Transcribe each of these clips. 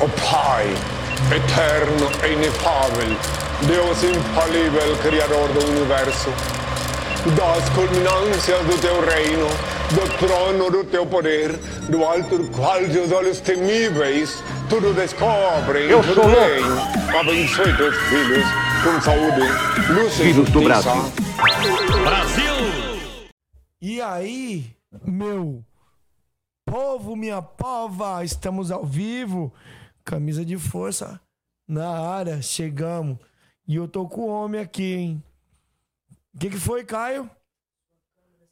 O Pai, eterno e inefável, Deus infalível, Criador do Universo, das culminâncias do teu reino, do trono do teu poder, do alto do qual teus olhos temíveis tudo descobrem, Eu tudo sou louco. bem. Abençoe teus filhos com saúde, luz e Filhos do justiça. Brasil. E aí, meu povo, minha pova, estamos ao vivo. Camisa de força na área, chegamos. E eu tô com o homem aqui, hein? O que, que foi, Caio?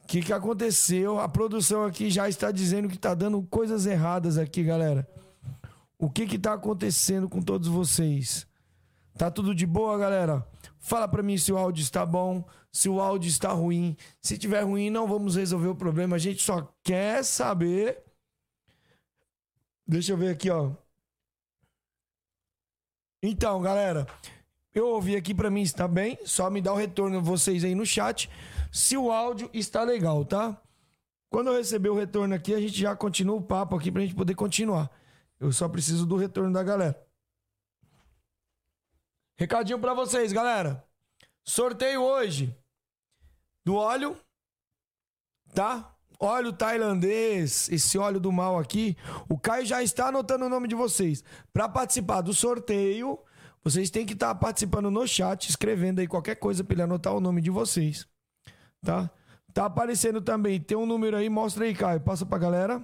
O que, que aconteceu? A produção aqui já está dizendo que tá dando coisas erradas aqui, galera. O que que tá acontecendo com todos vocês? Tá tudo de boa, galera? Fala pra mim se o áudio está bom, se o áudio está ruim. Se tiver ruim, não vamos resolver o problema. A gente só quer saber. Deixa eu ver aqui, ó. Então, galera, eu ouvi aqui pra mim está bem. Só me dá o retorno vocês aí no chat se o áudio está legal, tá? Quando eu receber o retorno aqui, a gente já continua o papo aqui pra gente poder continuar. Eu só preciso do retorno da galera. Recadinho pra vocês, galera. Sorteio hoje do óleo, tá? Óleo tailandês, esse óleo do mal aqui. O Caio já está anotando o nome de vocês. Para participar do sorteio, vocês têm que estar participando no chat, escrevendo aí qualquer coisa para ele anotar o nome de vocês, tá? Tá aparecendo também, tem um número aí, mostra aí, Caio, passa pra galera.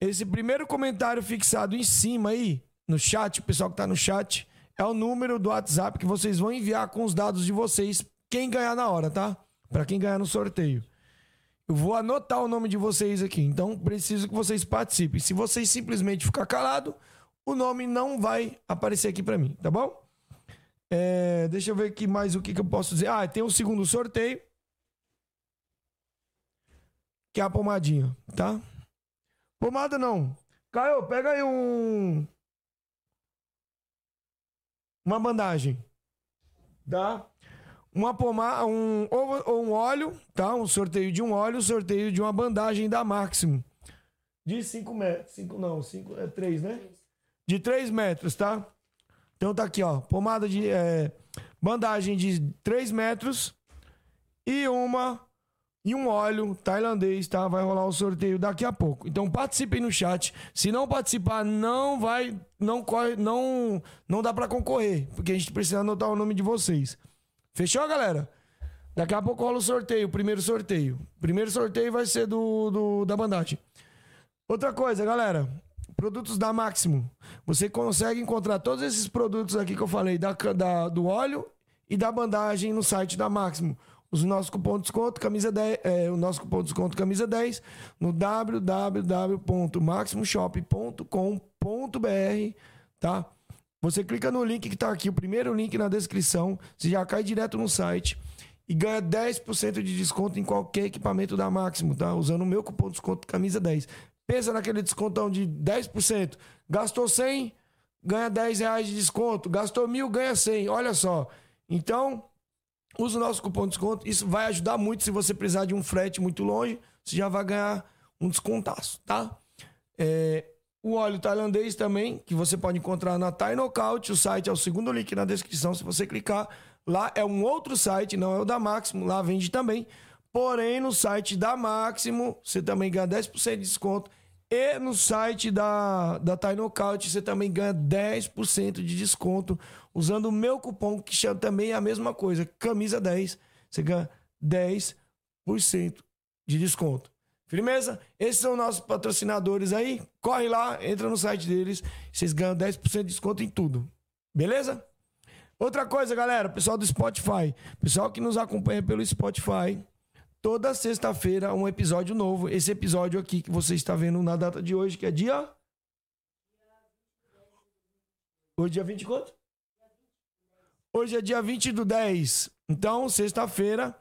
Esse primeiro comentário fixado em cima aí, no chat, o pessoal que tá no chat, é o número do WhatsApp que vocês vão enviar com os dados de vocês, quem ganhar na hora, tá? Para quem ganhar no sorteio. Eu vou anotar o nome de vocês aqui, então preciso que vocês participem. Se vocês simplesmente ficar calado, o nome não vai aparecer aqui para mim, tá bom? É, deixa eu ver aqui mais o que, que eu posso dizer. Ah, tem um segundo sorteio. Que é a pomadinha, tá? Pomada não. Caio, pega aí um. Uma bandagem. Tá? Uma pomada, um, ou, um óleo, tá? Um sorteio de um óleo, sorteio de uma bandagem da Máximo. De 5 metros. 5 não, 5 é 3, né? De 3 metros, tá? Então tá aqui, ó. Pomada de. é, bandagem de 3 metros e uma. E um óleo tailandês, tá? Vai rolar o sorteio daqui a pouco. Então participem no chat. Se não participar, não vai. Não corre. Não, não dá pra concorrer. Porque a gente precisa anotar o nome de vocês. Fechou, galera? Daqui a pouco rola o sorteio, o primeiro sorteio. O primeiro sorteio vai ser do, do da bandagem. Outra coisa, galera. Produtos da Máximo. Você consegue encontrar todos esses produtos aqui que eu falei, da, da- do óleo e da bandagem no site da Máximo. Os nossos cupom de desconto, camisa 10, é, o nosso cupom de desconto camisa 10 no www.maximoshop.com.br, tá? Você clica no link que tá aqui, o primeiro link na descrição, você já cai direto no site e ganha 10% de desconto em qualquer equipamento da Máximo, tá? Usando o meu cupom de desconto camisa 10. Pensa naquele descontão de 10%. Gastou 100, ganha 10 reais de desconto. Gastou mil, ganha 100. Olha só. Então, usa o nosso cupom de desconto. Isso vai ajudar muito se você precisar de um frete muito longe. Você já vai ganhar um descontaço, tá? É, o óleo tailandês também, que você pode encontrar na Thai Knockout. O site é o segundo link na descrição. Se você clicar, lá é um outro site, não é o da Máximo. Lá vende também. Porém, no site da Máximo, você também ganha 10% de desconto. E no site da, da Thai Knockout, você também ganha 10% de desconto usando o meu cupom, que chama também é a mesma coisa, camisa 10. Você ganha 10% de desconto. Firmeza? Esses são nossos patrocinadores aí. Corre lá, entra no site deles. Vocês ganham 10% de desconto em tudo. Beleza? Outra coisa, galera, pessoal do Spotify. Pessoal que nos acompanha pelo Spotify. Toda sexta-feira um episódio novo. Esse episódio aqui que você está vendo na data de hoje, que é dia. Hoje é dia 20 quanto? Hoje é dia 20 do 10. Então, sexta-feira,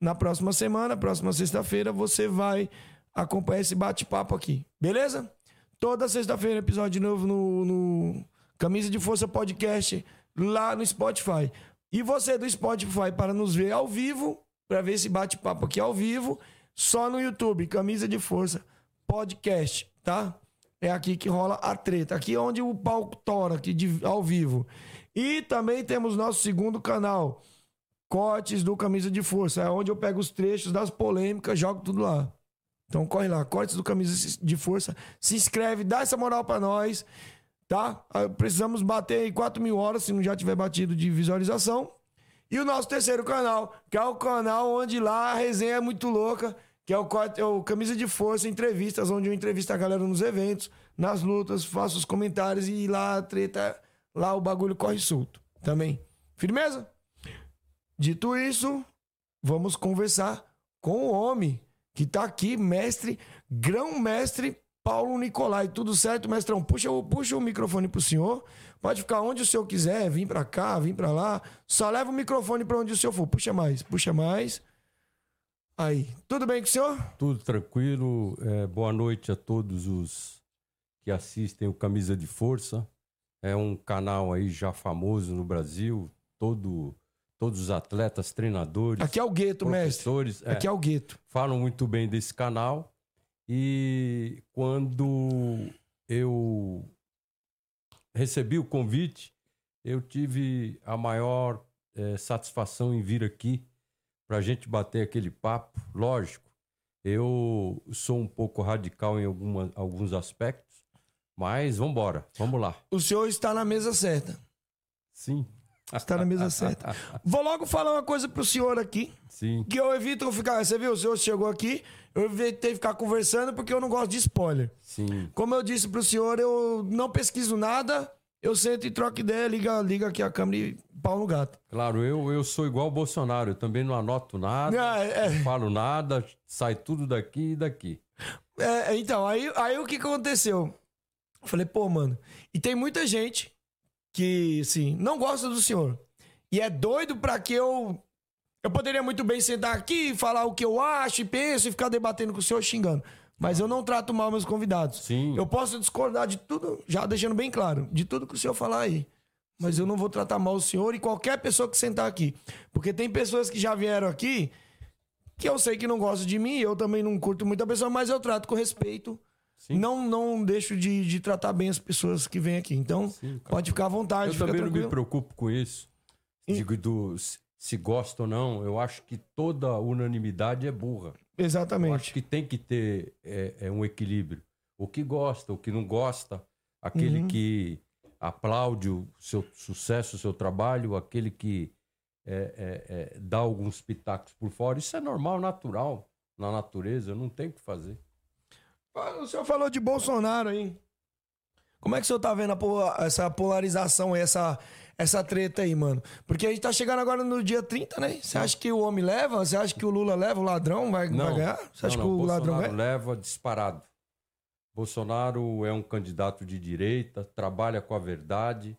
na próxima semana, próxima sexta-feira, você vai acompanhar esse bate-papo aqui. Beleza? Toda sexta-feira, episódio novo no, no Camisa de Força Podcast, lá no Spotify. E você do Spotify, para nos ver ao vivo, para ver esse bate-papo aqui ao vivo, só no YouTube, Camisa de Força Podcast, tá? é aqui que rola a treta. Aqui é onde o pau tora, aqui de, ao vivo. E também temos nosso segundo canal, Cortes do Camisa de Força. É onde eu pego os trechos das polêmicas, jogo tudo lá. Então corre lá, Cortes do Camisa de Força. Se inscreve, dá essa moral pra nós, tá? Ah, Precisamos bater aí 4 mil horas, se não já tiver batido de visualização. E o nosso terceiro canal, que é o canal onde lá a resenha é muito louca, que é o, é o Camisa de Força Entrevistas, onde eu entrevisto a galera nos eventos, nas lutas, faço os comentários e lá a treta, lá o bagulho corre solto também. Firmeza? Dito isso, vamos conversar com o homem que tá aqui, mestre, grão-mestre Paulo Nicolai. Tudo certo, mestrão? Puxa, puxa o microfone pro senhor. Pode ficar onde o senhor quiser, vir pra cá, vir pra lá. Só leva o microfone pra onde o senhor for. Puxa mais, puxa mais. Aí, tudo bem com o senhor? Tudo tranquilo. É, boa noite a todos os que assistem o Camisa de Força. É um canal aí já famoso no Brasil. Todo, todos os atletas, treinadores, Aqui é o gueto, mestre. professores é, Aqui é o gueto. falam muito bem desse canal. E quando eu recebi o convite, eu tive a maior eh, satisfação em vir aqui para a gente bater aquele papo. Lógico, eu sou um pouco radical em alguma, alguns aspectos, mas vamos embora, vamos lá. O senhor está na mesa certa. Sim, Está na mesa certa. Vou logo falar uma coisa pro senhor aqui. sim, Que eu evito ficar. Você viu? O senhor chegou aqui, eu evitei ficar conversando porque eu não gosto de spoiler. sim. Como eu disse pro senhor, eu não pesquiso nada, eu sento e troco ideia, liga, liga aqui a câmera e pau no gato. Claro, eu, eu sou igual o Bolsonaro, eu também não anoto nada, Ah, é. não falo nada, sai tudo daqui e daqui. É, então, aí, aí o que que aconteceu? Eu falei, pô, mano, e tem muita gente que, assim, não gosta do senhor. E é doido pra que eu. Eu poderia muito bem sentar aqui, falar o que eu acho e penso e ficar debatendo com o senhor xingando. Mas eu não trato mal meus convidados. Sim. Eu posso discordar de tudo, já deixando bem claro, de tudo que o senhor falar aí. Mas eu não vou tratar mal o senhor e qualquer pessoa que sentar aqui. Porque tem pessoas que já vieram aqui que eu sei que não gostam de mim, eu também não curto muita pessoa, mas eu trato com respeito. Sim. Não, não deixo de, de tratar bem as pessoas que vêm aqui. Então, Sim, pode ficar à vontade, Eu também não me tranquilo. preocupo com isso. Digo do se- gosta ou não. Eu acho que toda unanimidade é burra. Eu acho Exatamente. que tem que ter é, é, um equilíbrio. O que gosta, o que não gosta, aquele Uhum. que aplaude o seu sucesso, o seu trabalho, aquele que é, é, é, dá alguns pitacos por fora. Isso é normal, natural na natureza. Não tem o que fazer. O senhor falou de Bolsonaro aí. Como é que o senhor tá vendo pola- essa polarização, aí, essa, essa treta aí, mano? Porque a gente tá chegando agora no dia 30, né? Você acha que o homem leva? Você acha que o Lula leva? O ladrão vai, vai ganhar? Você acha não, que não, o ladrão Bolsonaro ganha? leva disparado. Bolsonaro é um candidato de direita, trabalha com a verdade.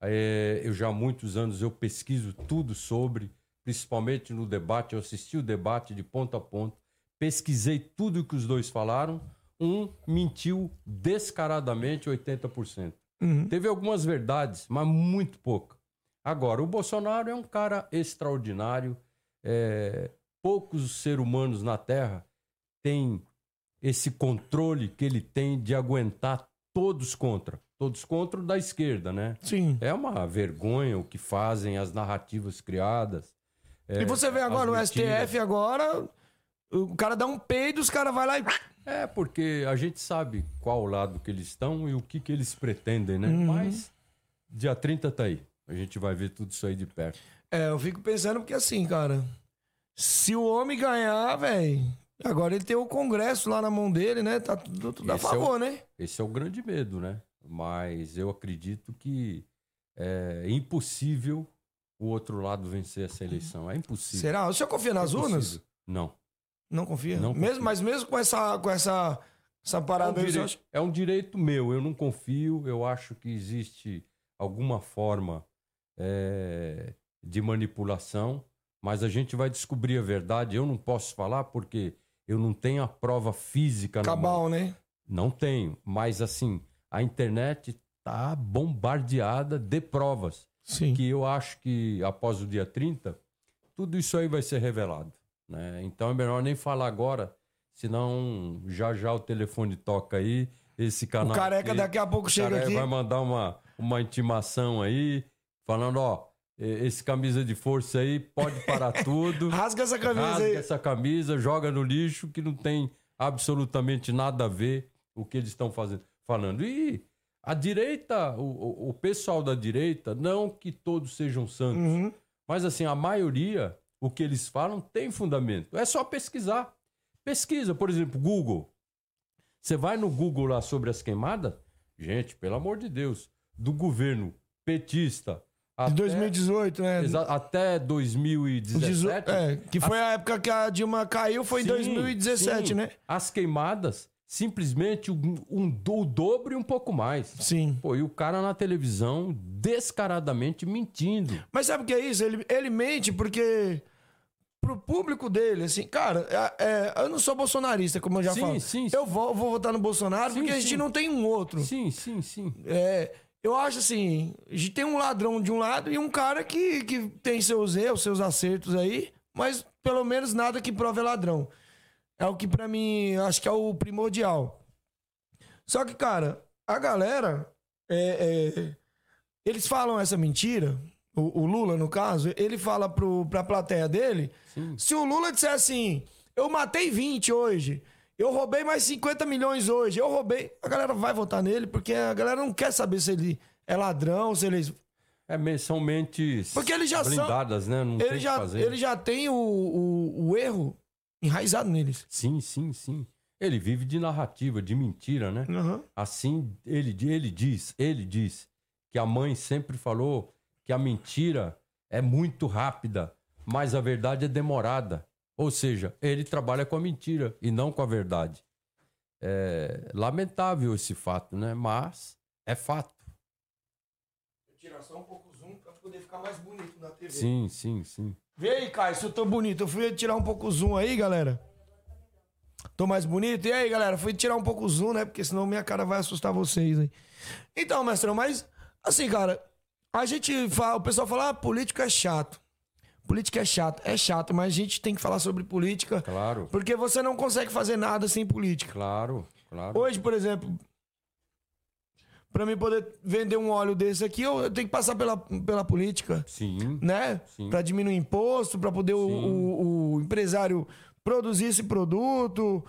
É, eu já há muitos anos eu pesquiso tudo sobre, principalmente no debate. Eu assisti o debate de ponta a ponta, pesquisei tudo que os dois falaram. Um mentiu descaradamente 80%. Uhum. Teve algumas verdades, mas muito pouca. Agora, o Bolsonaro é um cara extraordinário. É, poucos seres humanos na Terra têm esse controle que ele tem de aguentar todos contra. Todos contra o da esquerda, né? Sim. É uma vergonha o que fazem, as narrativas criadas. é, e você vê agora o. STF agora, o cara dá um peido, os caras vai lá e... É, porque a gente sabe qual lado que eles estão e o que, que eles pretendem, né? Uhum. Mas dia 30 tá aí. A gente vai ver tudo isso aí de perto. É, eu fico pensando porque assim, cara, se o homem ganhar, velho, agora ele tem o Congresso lá na mão dele, né? Tá tudo, tudo a Esse é o- favor, né? Esse é o grande medo, né? Mas eu acredito que é impossível o outro lado vencer essa eleição. É impossível. Será? O senhor confia nas É urnas? Não. Não confia? Não mesmo, confio. Mas mesmo com essa, com essa, essa É um, parada o senhor direito, é um direito meu. Eu não confio. Eu acho que existe alguma forma é, de manipulação. Mas a gente vai descobrir a verdade. Eu não posso falar porque eu não tenho a prova física. Cabal, né? Não tenho, mas assim, a internet tá bombardeada de provas Sim. que eu acho que após o dia 30, tudo isso aí vai ser revelado, né? Então é melhor nem falar agora, senão já já o telefone toca aí, esse canal. O careca aqui. daqui a pouco chega aqui. vai mandar uma, uma intimação aí, falando, ó, esse camisa de força aí pode parar tudo. Rasga essa camisa rasga aí. essa camisa, joga no lixo, que não tem absolutamente nada a ver o que eles estão fazendo, falando. E a direita, o, o- o pessoal da direita, não que todos sejam santos, Uhum. mas assim, a maioria, o que eles falam tem fundamento. É só pesquisar. Pesquisa, por exemplo, Google. Você vai no Google lá sobre as queimadas, gente, pelo amor de Deus, do governo petista De até, 2018, né? até 2017. É, que foi a época que a Dilma caiu, foi em Sim, 2017, sim. né? As queimadas, simplesmente um, um o dobro e um pouco mais. Sim. Pô, e o cara na televisão descaradamente mentindo. Mas sabe o que é isso? Ele, ele mente porque pro público dele, assim, cara, é- é, eu não sou bolsonarista, como eu já Sim, falo. sim, Eu vou, vou votar no Bolsonaro Sim, porque a gente não tem um outro. Sim, sim, sim. É, eu acho assim, a gente tem um ladrão de um lado e um cara que, que tem seus erros, seus acertos aí, mas pelo menos nada que prove é ladrão. É o que pra mim acho que é o primordial. Só que, cara, a galera, é, é, eles falam essa mentira, o, o Lula, no caso, ele fala pro, pra plateia dele, Sim. se o Lula disser assim, eu matei 20 hoje, eu roubei mais 50 milhões hoje, eu roubei, a galera vai votar nele, porque a galera não quer saber se ele é ladrão, se ele. É, me- são mentes Porque eles já são- blindadas, né? Não tem Ele que já, fazer. ele já tem o, o, o erro enraizado neles. Sim, sim, sim. Ele vive de narrativa, de mentira, né? Aham. Assim, ele, ele diz, ele diz que a mãe sempre falou que a mentira é muito rápida, mas a verdade é demorada. Ou seja, ele trabalha com a mentira e não com a verdade. É lamentável esse fato, né? Mas é fato. Tirar só um pouco o zoom pra poder ficar mais bonito na TV. Sim, sim, sim. Vê aí, Caio, se eu tô bonito. Eu fui tirar um pouco o zoom aí, galera. Tô mais bonito? E aí, galera? Fui tirar um pouco o zoom, né? Porque senão minha cara vai assustar vocês aí. Então, mestrão, mas assim, cara, a gente fala, o pessoal fala, ah, política é chato. Política é chato. É chato, mas a gente tem que falar sobre política. Claro, Porque você não consegue fazer nada sem política. claro, claro. Hoje, por exemplo, pra mim poder vender um óleo desse aqui, eu tenho que passar pela, pela política Sim, né? Para diminuir imposto, para poder o, o- o empresário produzir esse produto.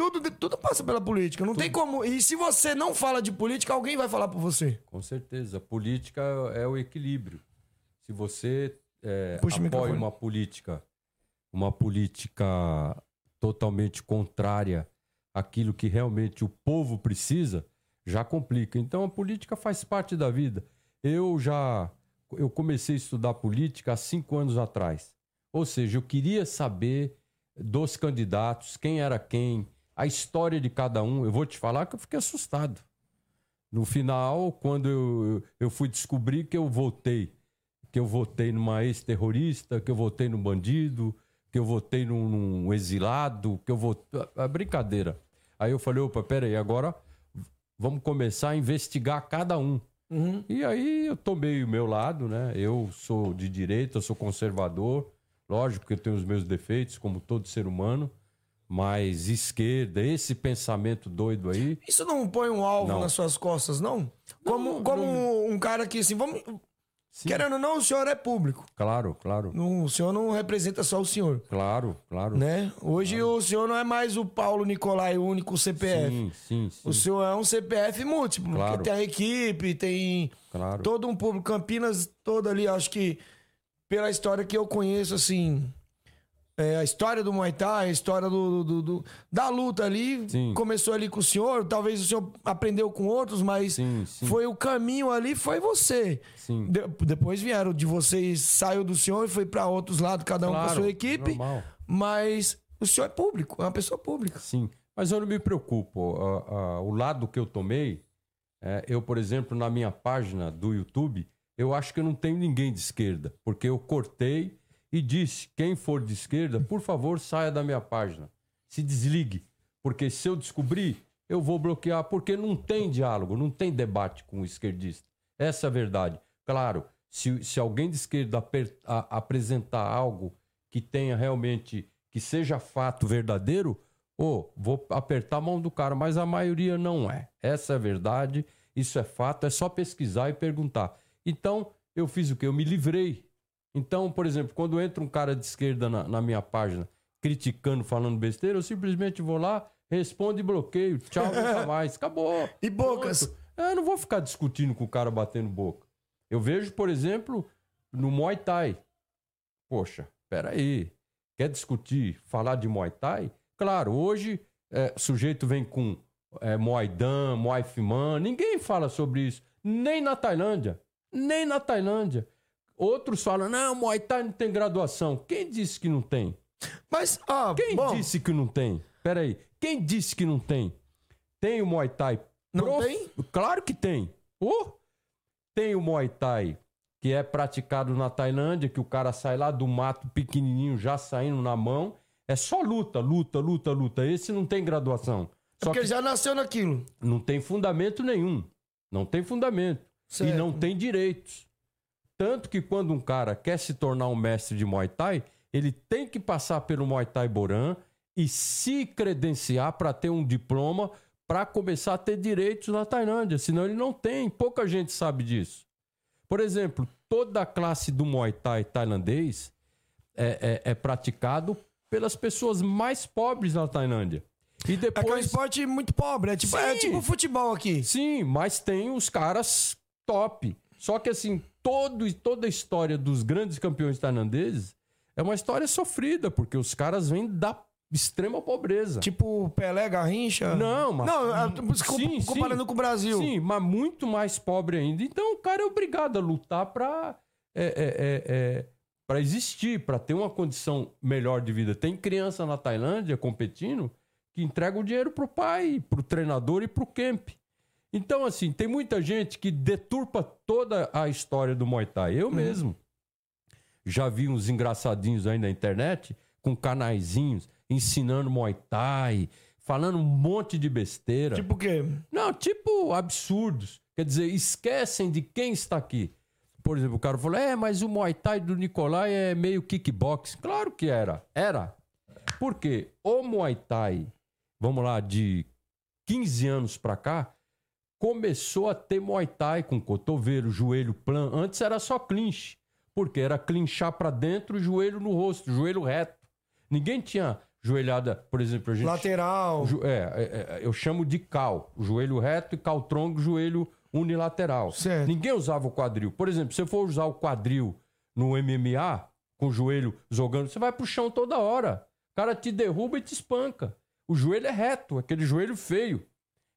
Tudo, tudo passa pela política. Não tem como. E se você não fala de política, alguém vai falar por você. com certeza. Política é o equilíbrio. Se você é, apoia uma política, uma política totalmente contrária àquilo que realmente o povo precisa, já complica. Então a política faz parte da vida. Eu já eu comecei a estudar política há cinco anos atrás. Ou seja, eu queria saber dos candidatos, quem era quem, a história de cada um. Eu vou te falar que eu fiquei assustado. No final, quando eu, eu fui descobrir que eu votei, que eu votei numa ex-terrorista, que eu votei num bandido, que eu votei num, num exilado, que eu votei. É brincadeira. Aí eu falei, opa, peraí, agora vamos começar a investigar cada um. E aí eu tomei o meu lado, né? Eu sou de direita, eu sou conservador. Lógico que eu tenho os meus defeitos, como todo ser humano. Mas esquerda, esse pensamento doido aí, Isso não põe um alvo Não. nas suas costas, não? Como, Não, como um cara que, assim, vamos. Sim. Querendo ou não, o senhor é público. claro, claro, Não- o senhor não representa só o senhor. claro, claro. Né? Hoje o senhor não é mais o Paulo Nicolai, o único CPF. Sim, sim, sim. O senhor é um CPF múltiplo, Claro. porque tem a equipe, tem Claro. todo um público. Campinas toda ali, acho que pela história que eu conheço, assim, é, a história do Muay Thai, a história do, do- do- da luta ali, Sim. começou ali com o senhor, talvez o senhor aprendeu com outros, mas Sim, sim. foi o caminho ali, foi você. De- depois vieram de vocês, saiu do senhor e foi para outros lados, cada um com a Claro, sua equipe, normal. mas o senhor é público, é uma pessoa pública. Sim, mas eu não me preocupo. A- a- o lado que eu tomei, é, eu, por exemplo, na minha página do YouTube, eu acho que eu não tenho ninguém de esquerda, porque eu cortei e disse: quem for de esquerda, por favor, saia da minha página. Se desligue, porque se eu descobrir, eu vou bloquear, porque não tem diálogo, não tem debate com o esquerdista. Essa é a verdade. Claro, se, se alguém de esquerda aper- a- apresentar algo que tenha realmente, que seja fato verdadeiro, Ô, vou apertar a mão do cara, mas a maioria não é. Essa é a verdade, isso é fato, é só pesquisar e perguntar. Então, eu fiz o quê? Eu me livrei. Então, por exemplo, quando entra um cara de esquerda na, na minha página criticando, falando besteira, eu simplesmente vou lá, respondo e bloqueio. Tchau, nunca mais. Acabou. E bocas? Pronto. Eu não vou ficar discutindo com o cara batendo boca. Eu vejo, por exemplo, no Muay Thai. Poxa, peraí. Quer discutir, falar de Muay Thai? Claro, hoje é, o sujeito vem com é, Muay Dan, Muay Fiman. Ninguém fala sobre isso. Nem na Tailândia. Nem na Tailândia. Outros falam, não, Muay Thai não tem graduação. Quem disse que não tem? Mas, ó, Quem bom, disse que não tem? Peraí. Quem disse que não tem? Tem o Muay Thai. Não tem? Claro que tem. Oh! Tem o Muay Thai, que é praticado na Tailândia, que o cara sai lá do mato pequenininho, já saindo na mão. É só luta, luta, luta, luta. Esse não tem graduação. é Só porque que ele já nasceu naquilo. não tem fundamento nenhum. Não tem fundamento. Certo. E não tem direitos. Tanto que quando um cara quer se tornar um mestre de Muay Thai, ele tem que passar pelo Muay Thai Boran e se credenciar para ter um diploma para começar a ter direitos na Tailândia. Senão ele não tem. Pouca gente sabe disso. Por exemplo, toda a classe do Muay Thai tailandês é, é- é praticado pelas pessoas mais pobres na Tailândia. E É que é um depois. esporte muito pobre. É tipo, é tipo futebol aqui. Sim, mas tem os caras top. Só que assim, todo, toda a história dos grandes campeões tailandeses é uma história sofrida, porque os caras vêm da extrema pobreza. Tipo Pelé, Garrincha. Não, mas- Não, com- Sim, comparando sim. com o Brasil. Sim, mas muito mais pobre ainda. Então o cara é obrigado a lutar para é, é, é, é, pra existir, para ter uma condição melhor de vida. Tem criança na Tailândia competindo que entrega o dinheiro pro pai, pro treinador e pro camp. Então, assim, tem muita gente que deturpa toda a história do Muay Thai. Eu mesmo já vi uns engraçadinhos aí na internet com canaizinhos ensinando Muay Thai, falando um monte de besteira. Tipo o quê? Não, tipo absurdos. Quer dizer, esquecem de quem está aqui. Por exemplo, o cara falou: é, mas o Muay Thai do Nicolai é meio kickbox. Claro que era. Era. Por quê? O Muay Thai, vamos lá, de 15 anos pra cá, começou a ter Muay Thai com cotovelo, joelho plano. Antes era só clinch. Porque era clinchar pra dentro, joelho no rosto, joelho reto. Ninguém tinha joelhada, por exemplo, a gente Lateral. É, é, é, eu chamo de cal. Joelho reto e cal tronco, joelho unilateral. Certo. Ninguém usava o quadril. Por exemplo, se você for usar o quadril no MMA, com o joelho jogando, você vai pro chão toda hora. O cara te derruba e te espanca. O joelho é reto, aquele joelho feio.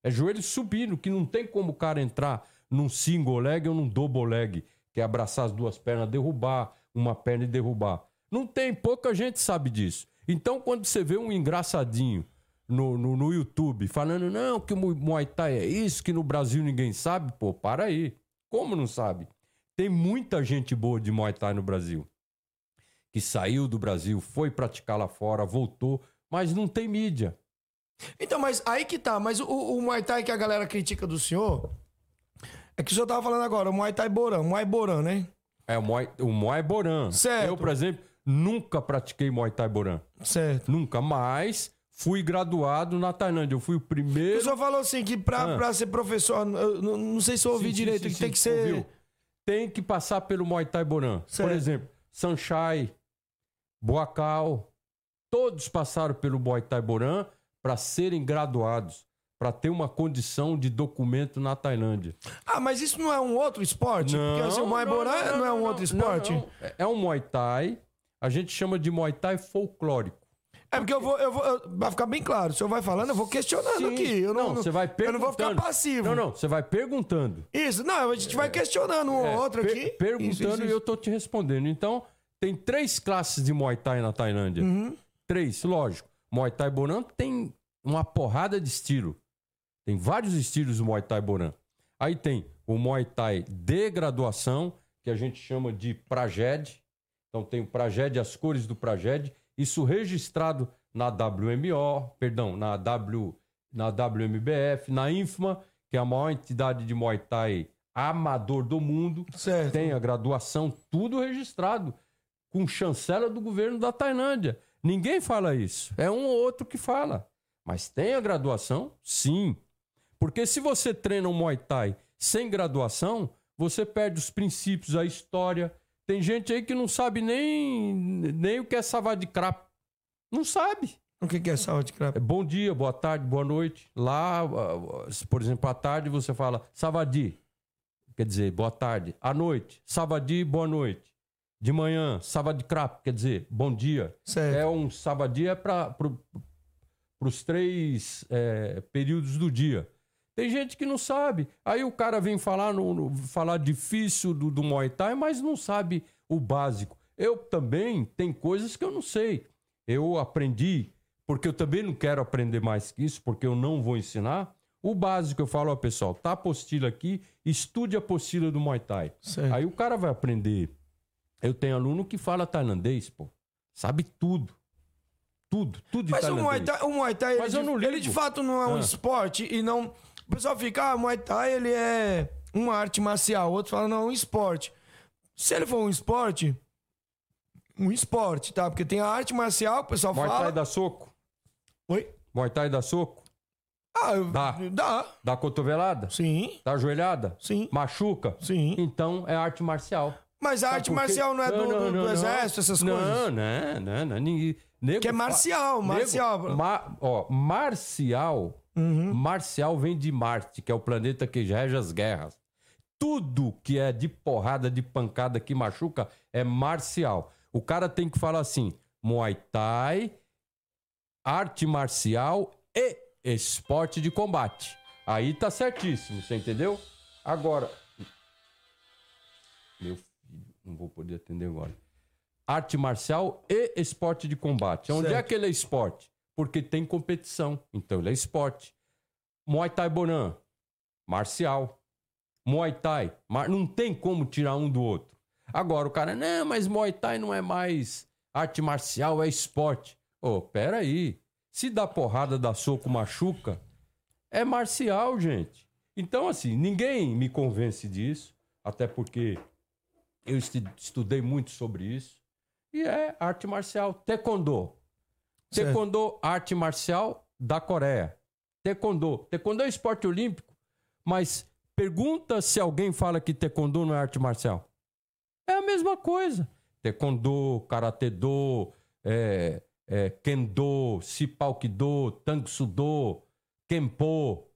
É joelho subindo, que não tem como o cara entrar num single leg ou num double leg, que é abraçar as duas pernas, derrubar uma perna e derrubar. Não tem, pouca gente sabe disso. Então, quando você vê um engraçadinho no, no, no YouTube falando, não, que o Mu- Muay Thai é isso, que no Brasil ninguém sabe, pô, para aí. Como não sabe? Tem muita gente boa de Muay Thai no Brasil. Que saiu do Brasil, foi praticar lá fora, voltou, mas não tem mídia. Então, mas aí que tá. Mas o, o Muay Thai que a galera critica do senhor. É que o senhor tava falando agora, o Muay Thai Boran, Muay Boran, né? É o Muay, o Muay Boran. Certo. Eu, por exemplo, nunca pratiquei Muay Thai Boran. Certo. Nunca, mas fui graduado na Tailândia. Eu fui o O primeiro. senhor falou assim que pra, Ah. pra ser professor, não, não sei se eu ouvi Sim, sim, direito, sim, que sim, tem que ser. ouviu? Tem que passar pelo Muay Thai Boran. Certo. Por exemplo, Sanchai, Boacal, todos passaram pelo Muay Thai Boran para serem graduados, para ter uma condição de documento na Tailândia. Ah, mas isso não é um outro esporte? Porque assim, o Muay Boran não, é um outro esporte? não, não. É- É um Muay Thai, a gente chama de Muay Thai folclórico. É porque eu vou, eu vou. eu- Vai ficar bem claro, o senhor vai falando, eu vou questionando Sim. aqui. Eu não, você vai Eu perguntando. não vou ficar passivo. Não, não, você vai perguntando. Isso, não, a gente vai questionando um É, ou outro per- aqui. Perguntando Isso, isso, e eu tô te respondendo. Então, tem três classes de Muay Thai na Tailândia. Uhum. Três, lógico. Muay Thai Boran tem uma porrada de estilo. Tem vários estilos do Muay Thai Boran. Aí tem o Muay Thai de graduação, que a gente chama de Prajed. Então tem o Prajed, as cores do Prajed. Isso registrado na WMO, perdão, na, w, na WMBF, na INFMA, que é a maior entidade de Muay Thai amador do mundo. Certo. Tem a graduação, tudo registrado, com chancela do governo da Tailândia. Ninguém fala isso. É um ou outro que fala. Mas tem a graduação? Sim. Porque se você treina um Muay Thai sem graduação, você perde os princípios, a história. Tem gente aí que não sabe nem, nem o que é savate krap. Não sabe. O que, é saúde, É crap? bom dia, boa tarde, boa noite. Lá, ah, por exemplo, à tarde você fala savadi. Quer dizer, boa tarde. À noite, savadi, boa noite. De manhã, savadi krap, quer dizer, bom dia. Certo. É um savadi é para os três é, períodos do dia. Tem gente que não sabe. Aí o cara vem falar, no, no- falar difícil do, do Muay Thai, mas não sabe o básico. Eu também tem coisas que eu não sei. Eu aprendi, porque eu também não quero aprender mais que isso, porque eu não vou ensinar. O básico eu falo, ó, pessoal, tá a apostila aqui, estude a apostila do Muay Thai. Certo. Aí o cara vai aprender. Eu tenho aluno que fala tailandês, pô. Sabe tudo. Tudo, tudo de Mas o tailandês. Muay Thai, o Muay Thai Mas ele, eu de, não ele de fato não é um Ah. esporte e não. O pessoal fica, ah, Muay Thai ele é uma arte marcial. Outros falam, não, é um esporte. Se ele for um esporte, um esporte, tá? Porque tem a arte marcial, o pessoal Muay fala. Thai dá soco? Oi? Muay Thai dá soco? Ah, eu- Dá. Dá. Dá cotovelada? Sim, Dá joelhada? sim, Machuca? sim. Então é arte marcial. Mas a arte marcial não é do, Não, do- não, do não, exército, essas coisas? Não, não, não, não. Ninguém, nego Que é fa- marcial, nego- marcial. ma- ó, marcial. Uhum. Marcial vem de Marte, que é o planeta que rege as guerras. Tudo que é de porrada, de pancada que machuca é marcial. O cara tem que falar assim: Muay Thai, arte marcial e esporte de combate. Aí tá certíssimo, você entendeu? Agora. Não vou poder atender agora. Arte marcial e esporte de combate. Onde é Certo. que ele é esporte? Porque tem competição. Então ele é esporte. Muay Thai Bonan, marcial. Muay Thai, mar- não tem como tirar um do outro. Agora o cara, não, mas Muay Thai não é mais arte marcial, é esporte. Ô, pera aí. Se dá porrada, dá soco, machuca, é marcial, gente. Então, assim, ninguém me convence disso, até porque eu estu- estudei muito sobre isso. E é arte marcial. Taekwondo. Taekwondo, arte marcial da Coreia. Taekwondo. Taekwondo é esporte olímpico, mas pergunta se alguém fala que Taekwondo não é arte marcial. É a mesma coisa. Taekwondo, Karate Do, é, é, Kendo, Sipalkido, Tang Sudo, Kempo.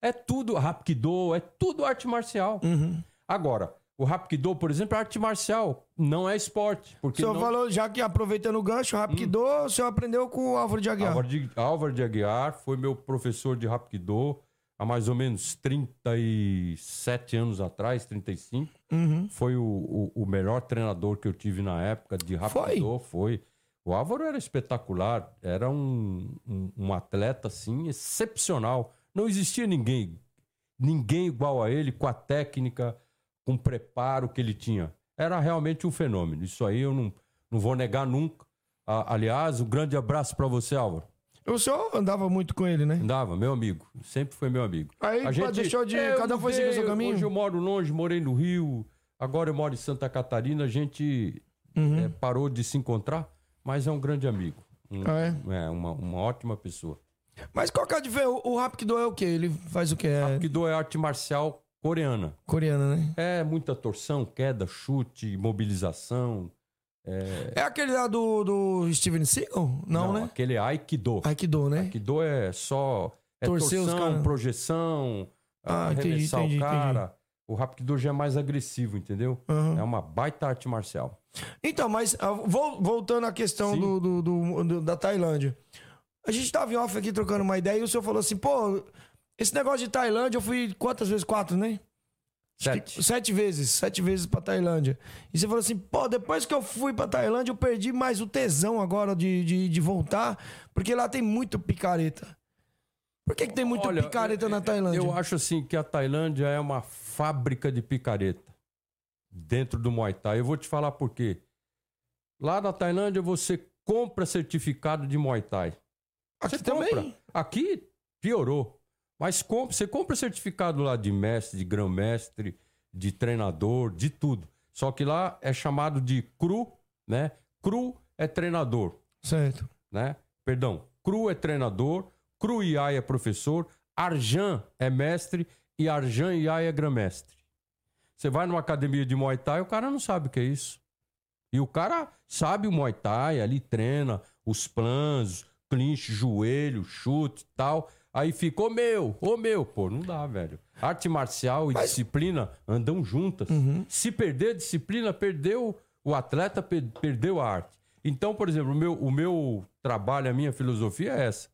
É tudo Hapkido, é tudo arte marcial. Uhum. Agora, o Hapkido, por exemplo, é arte marcial, não é esporte. O Porque senhor não... falou, já que aproveitando o gancho, Hum. Rapido, o senhor aprendeu com o Álvaro de Aguiar. Álvaro de, Álvaro de Aguiar foi meu professor de Hapkido há mais ou menos 37 anos atrás, 35. Uhum. Foi o, o, o melhor treinador que eu tive na época de Hapkido. Foi. O Álvaro era espetacular, era um, um, um atleta assim excepcional. Não existia ninguém, ninguém igual a ele com a técnica, com o preparo que ele tinha. Era realmente um fenômeno. Isso aí eu não, não vou negar nunca. Ah, aliás, um grande abraço para você, Álvaro. O senhor andava muito com ele, né? Andava, meu amigo. Sempre foi meu amigo. Aí, pá, deixou de- eu cada um foi seguir o seu caminho? Hoje eu moro longe, morei no Rio. Agora eu moro em Santa Catarina. A gente Uhum. eh, parou de se encontrar, mas é um grande amigo. Um- Ah, é? uma, uma ótima pessoa. Mas qual que é a diferença? O, o Rapido é o quê? Ele faz o quê? É Que é arte marcial coreana. coreano, né? É muita torção, queda, chute, mobilização. É aquele lá do, do Steven Seagal? Não, né? Aquele é Aikido. Aikido, né? Aikido é só é Torcer os torção, projeção, Ah, entendi, arremessar entendi, o cara. O Rapido já é mais agressivo, entendeu? Aham. É uma baita arte marcial. Então, mas ah, vol- voltando à questão Sim. do, do- do- do- da Tailândia. A gente tava em off aqui trocando uma ideia e o senhor falou assim, pô, esse negócio de Tailândia eu fui quantas vezes? Quatro, né? Sete. Sete vezes, sete vezes pra Tailândia. E você falou assim, pô, depois que eu fui pra Tailândia, eu perdi mais o tesão agora de, de, de voltar, porque lá tem muito picareta. Por que, que tem muito Olha, picareta na eu- Tailândia? Eu acho assim que a Tailândia é uma fábrica de picareta dentro do Muay Thai. Eu vou te falar por quê. Lá na Tailândia você compra certificado de Muay Thai. Aqui Você também? compra. Aqui piorou. Mas você compra certificado lá de mestre, de grão-mestre, de treinador, de tudo. Só que lá é chamado de cru, né? Cru é treinador, Certo. né? Perdão, Cru é treinador, Cru Iai é professor, Arjan é mestre e Arjan Iai é grã-mestre. Você vai numa academia de Muay Thai, o cara não sabe o que é isso. E o cara sabe o Muay Thai, ali treina os planos, clinch, joelho, chute e tal. Aí fica, ô meu, ô meu. Pô, não dá, velho. Arte marcial e disciplina andam juntas. Se perder a disciplina, perdeu o atleta, per- perdeu a arte. Então, por exemplo, o meu, o meu trabalho, a minha filosofia é essa: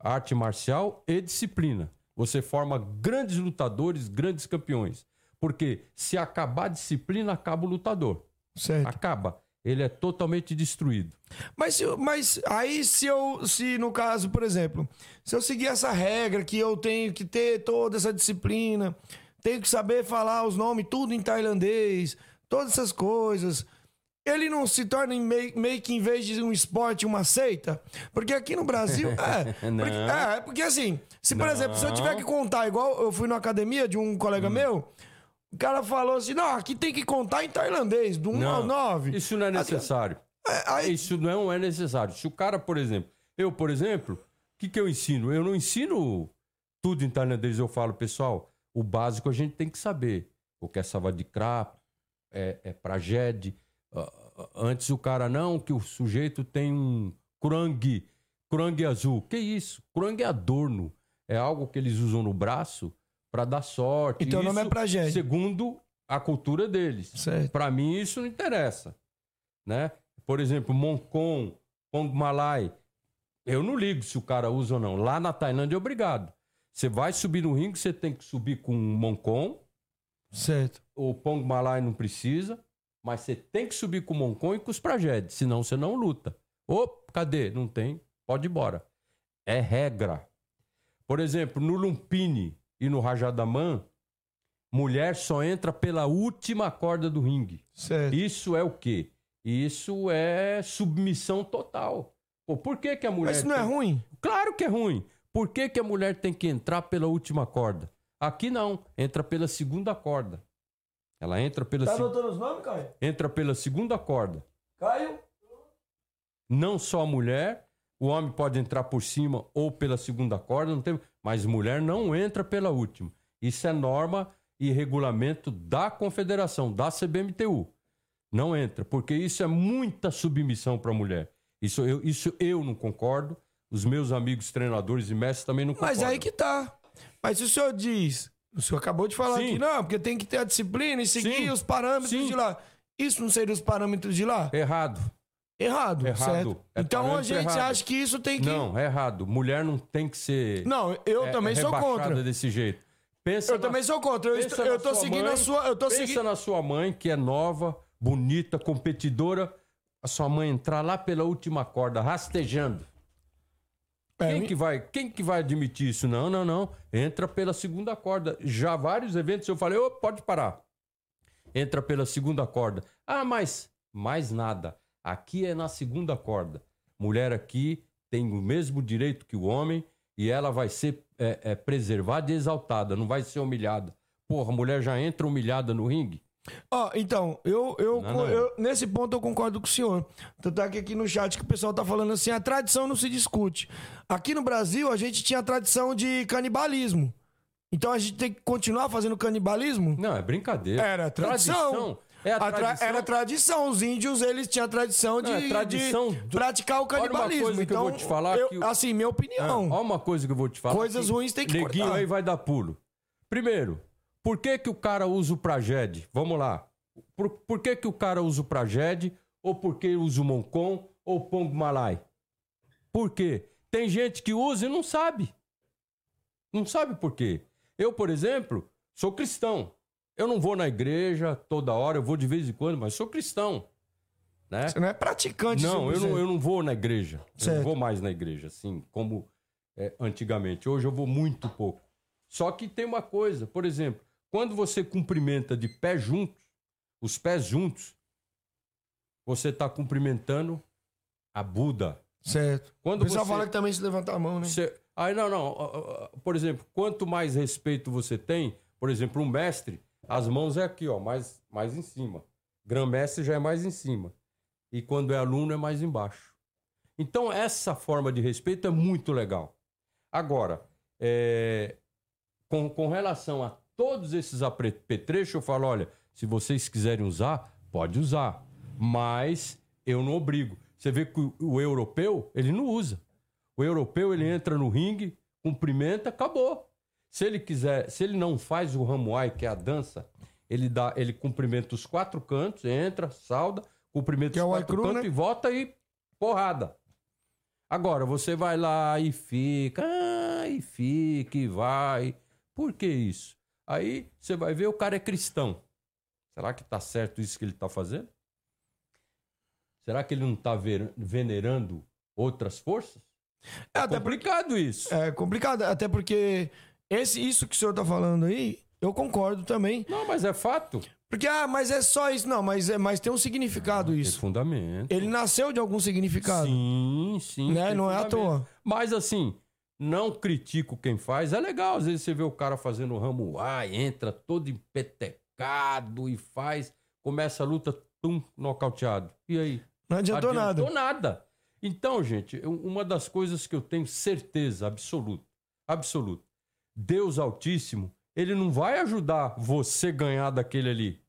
arte marcial e disciplina. Você forma grandes lutadores, grandes campeões. Porque se acabar a disciplina, acaba o lutador. Certo. Acaba. Ele é totalmente destruído. Mas, mas aí se eu, se no caso, por exemplo, se eu seguir essa regra que eu tenho que ter toda essa disciplina, tenho que saber falar os nomes tudo em tailandês, todas essas coisas, ele não se torna meio, meio que em vez de um esporte uma seita? Porque aqui no Brasil, é, porque, Não. é, porque assim, se por Não. exemplo, se eu tiver que contar igual eu fui na academia de um colega Hum. meu, o cara falou assim: "Não, aqui tem que contar em tailandês, do 1 ao 9". Isso não é necessário. É, aí- Isso não é necessário. Se o cara, por exemplo, eu, por exemplo, o que, que eu ensino? Eu não ensino tudo em tailandês. Eu falo, pessoal, o básico a gente tem que saber. O que é savadikra, é, é prajed. Ah, ah, antes o cara, não, que o sujeito tem um kurang, kurang azul. Que isso? Kurang é adorno. É algo que eles usam no braço para dar sorte. Então o nome Isso é prajed. Segundo a cultura deles. Para mim isso não interessa, né? Por exemplo, Moncon, Pong Malai, eu não ligo se o cara usa ou não. Lá na Tailândia é obrigado. Você vai subir no ringue, você tem que subir com Moncon, Certo. o Pong Malai não precisa, mas você tem que subir com o Moncon e com os Prajed, senão você não luta. Ô, cadê? Não tem? Pode ir embora. É regra. Por exemplo, no Lumpini e no Rajadaman, mulher só entra pela última corda do ringue. Certo. Isso é o quê? Isso é submissão total. Pô, por que, que a mulher. Mas isso não é tem- ruim? Claro que é ruim. Por que, que a mulher tem que entrar pela última corda? Aqui não, entra pela segunda corda. Ela entra pela, Tá se- anotando os nomes, Caio? entra pela segunda corda. Caio? Não só a mulher, o homem pode entrar por cima ou pela segunda corda, não tem, mas mulher não entra pela última. Isso é norma e regulamento da confederação, da CBMTU. Não entra, porque isso é muita submissão para a mulher. Isso eu, isso eu não concordo. Os meus amigos treinadores e mestres também não concordam. Mas aí que tá. Mas se o senhor diz, o senhor acabou de falar Sim. aqui, não, porque tem que ter a disciplina e seguir Sim. os parâmetros Sim. de lá. Isso não seria os parâmetros de lá? Errado. Errado, Errado. certo? É então a gente errado. acha que isso tem que. Não, é errado. Mulher não tem que ser. Não, eu é- também é sou contra. desse jeito. Pensa Eu na- também sou contra. Eu, estou- eu tô seguindo mãe, a sua. Eu tô Pensa seguindo. na sua mãe, que é nova, bonita, competidora. A sua mãe entrar lá pela última corda, rastejando. É, Quem que vai, quem que vai admitir isso? Não, não, não. Entra pela segunda corda. Já vários eventos eu falei, ô, pode parar. Entra pela segunda corda. Ah, mas mais nada. Aqui é na segunda corda. Mulher aqui tem o mesmo direito que o homem e ela vai ser é, é, preservada e exaltada, não vai ser humilhada. Porra, a mulher já entra humilhada no ringue? Ó, então, eu, eu, Não, não. eu- nesse ponto eu concordo com o senhor. Tanto é que aqui no chat que o pessoal tá falando assim, a tradição não se discute. Aqui no Brasil, a gente tinha a tradição de canibalismo. Então a gente tem que continuar fazendo canibalismo? Não, é brincadeira. Era tradição. É a tra-. Era tradição. Os índios, eles tinham a tradição de, Não, é tradição de do- praticar o Olha uma canibalismo. coisa que eu então, vou te falar eu- que assim, minha opinião. Olha uma coisa que eu vou te falar. Coisas que ruins tem que Neguinho cortar. aí vai dar pulo. Primeiro, por que que o cara usa o Praged? Vamos lá. Por, por que que o cara usa o Praged? Ou por que usa o Moncon? Ou o Pong Malai? Por quê? Tem gente que usa e não sabe. Não sabe por quê. Eu, por exemplo, sou cristão. Eu não vou na igreja toda hora, eu vou de vez em quando, mas sou cristão. Né? Você não é praticante. Não, eu não, 100%. eu não vou na igreja. Eu Certo. não vou mais na igreja, assim, como é, antigamente. Hoje eu vou muito pouco. Só que tem uma coisa, por exemplo, quando você cumprimenta de pé juntos, os pés juntos, você está cumprimentando a Buda. Certo. Quando o pessoal você- fala que também se levantar a mão, né? Você... Aí, não, não. Por exemplo, quanto mais respeito você tem, por exemplo, um mestre, as mãos é aqui, ó, mais, mais em cima. Grã-mestre já é mais em cima. E quando é aluno é mais embaixo. Então, essa forma de respeito é muito legal. Agora, é, com, com relação a todos esses apetrechos, eu falo: olha, se vocês quiserem usar, pode usar, mas eu não obrigo. Você vê que o, o europeu, ele não usa. O europeu, ele entra no ringue, cumprimenta, acabou. Se ele quiser, se ele não faz o ramuai, que é a dança, ele dá, ele cumprimenta os quatro cantos, entra, sauda, cumprimenta Que é os o quatro Aikru, cantos né? e volta e porrada. Agora, você vai lá e fica, ah, e fica, e vai. Por que isso? Aí você vai ver o cara é cristão. Será que tá certo isso que ele tá fazendo? Será que ele não tá ver- venerando outras forças? É, É complicado isso. é complicado, até porque esse, isso que o senhor tá falando aí, eu concordo também. Não, mas é fato. Porque, ah, mas é só isso. Não, mas, é, mas tem um significado Tem isso. fundamento. Ele nasceu de algum significado. Sim, sim. Né? tem Não é à toa. Mas assim, não critico quem faz. É legal, às vezes você vê o cara fazendo ramo A, entra todo empetecado e faz, começa a luta, tum, nocauteado. E aí? Não adiantou, Adiantou nada. nada. Então, gente, uma das coisas que eu tenho certeza absoluta, absoluta, Deus Altíssimo, ele não vai ajudar você a ganhar daquele ali.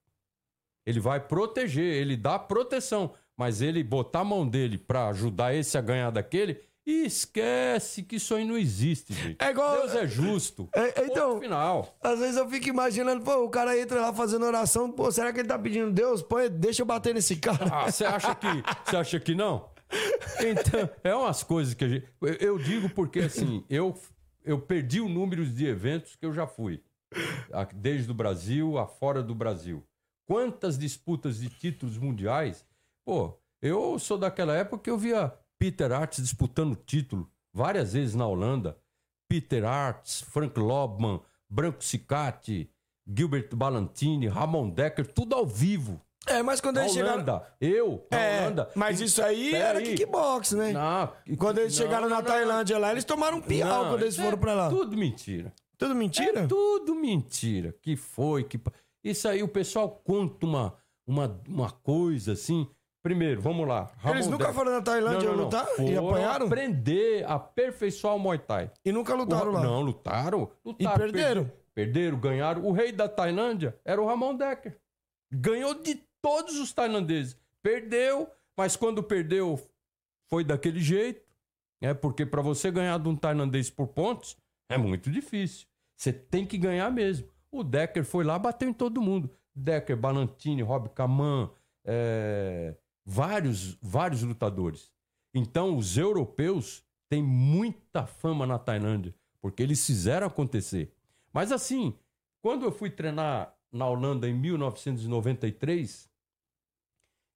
Ele vai proteger, ele dá proteção, mas ele botar a mão dele pra ajudar esse a ganhar daquele, esquece que isso aí não existe, gente. É igual- Deus é justo. É, é, então- final. Às vezes eu fico imaginando, pô, o cara entra lá fazendo oração, pô, será que ele tá pedindo Deus? Pô, deixa eu bater nesse cara. Ah, você acha que você acha que não? Então, é umas coisas que a gente. Eu digo porque assim, eu, eu perdi o número de eventos que eu já fui. Desde o Brasil a fora do Brasil. Quantas disputas de títulos mundiais? Pô, eu sou daquela época que eu via Peter Arts disputando título várias vezes na Holanda. Peter Arts, Frank Lobman, Branco Cicati, Gilbert Balantini, Ramon Decker, tudo ao vivo. É, mas quando eles chegaram. Holanda. Eu, É, Holanda. mas isso aí Pera era aí. kickbox, né? Não, Quando eles não, chegaram na não, não, Tailândia lá, eles tomaram um piau não, quando eles foram é pra lá. Tudo, Tudo mentira. mentira? É tudo mentira. Que foi, que. Isso aí o pessoal conta uma, uma, uma coisa assim. Primeiro, vamos lá. Eles Ramon nunca Decker. foram na Tailândia Não, não, não. lutar e Foram apanharam? aprender, aperfeiçoar o Muay Thai. E nunca lutaram O- lá. Não, lutaram. lutaram perderam? perder- Perderam, ganharam. O rei da Tailândia era o Ramon Decker. Ganhou de todos os tailandeses. Perdeu, mas quando perdeu, foi daquele jeito. É porque para você ganhar de um tailandês por pontos é muito difícil. Você tem que ganhar mesmo. O Decker foi lá, bateu em todo mundo. Decker, Balantini, Rob Kaman, é, vários, vários lutadores. Então, os europeus têm muita fama na Tailândia, porque eles fizeram acontecer. Mas assim, quando eu fui treinar na Holanda em 1993,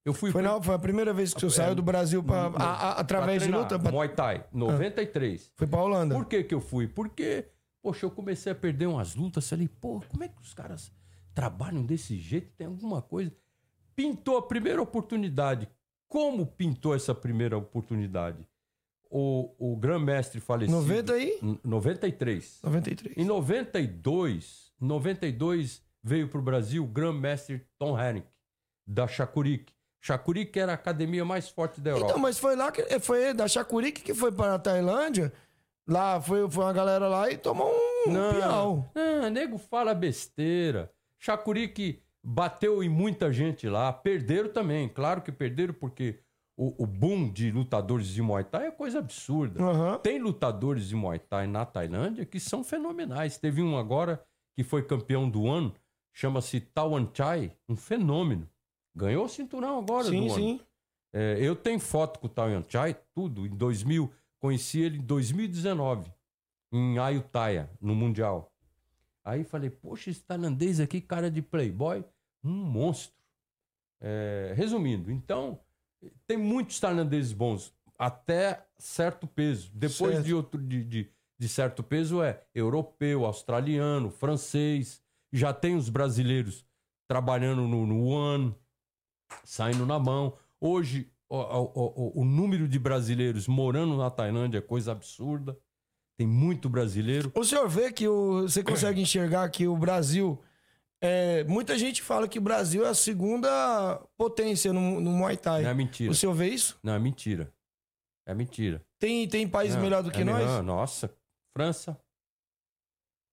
eu fui Foi, na- foi a primeira vez que o senhor É, saiu do Brasil pra, a- a- através pra de treinar, luta? pra- Muay Thai, 93. Foi pra Holanda. Por que que eu fui? Porque, poxa, eu comecei a perder umas lutas. Falei, pô, como é que os caras trabalham desse jeito? Tem alguma coisa. Pintou a primeira oportunidade. Como pintou essa primeira oportunidade? O, o grão-mestre falecido... 90 aí? N- 93. 93. Em 92, 92 veio para o Brasil o grão-mestre Tom Herrick, da Shakurik. Shakurik era a academia mais forte da Europa. Então, mas foi lá que foi da Chacurique que foi para a Tailândia. Lá foi, foi uma galera lá e tomou um piau. Não, nego fala besteira. Chacurique bateu em muita gente lá. Perderam também. Claro que perderam porque o, o boom de lutadores de Muay Thai é coisa absurda. Aham. Tem lutadores de Muay Thai na Tailândia que são fenomenais. Teve um agora que foi campeão do ano, chama-se Tawan Chai, um fenômeno. Ganhou o cinturão agora Sim, sim. É, eu tenho foto com o Taoyan Chai, tudo. Em 2000, conheci ele em 2019, em Ayutthaya, no Mundial. Aí falei, poxa, esse tailandês aqui, cara de playboy, um monstro. É, resumindo, então, tem muitos tailandeses bons, até certo peso. Depois Certo. de outro de, de, de certo peso é europeu, australiano, francês. Já tem os brasileiros trabalhando no, no One, saindo na mão. Hoje, o, o- o- o número de brasileiros morando na Tailândia é coisa absurda. Tem muito brasileiro. O senhor vê que o, você consegue enxergar que o Brasil. é, muita gente fala que o Brasil é a segunda potência no, no Muay Thai. Não é mentira. O senhor vê isso? Não, é mentira. É mentira. Tem, tem país Não, melhor do que é nós? melhor. Nossa, França,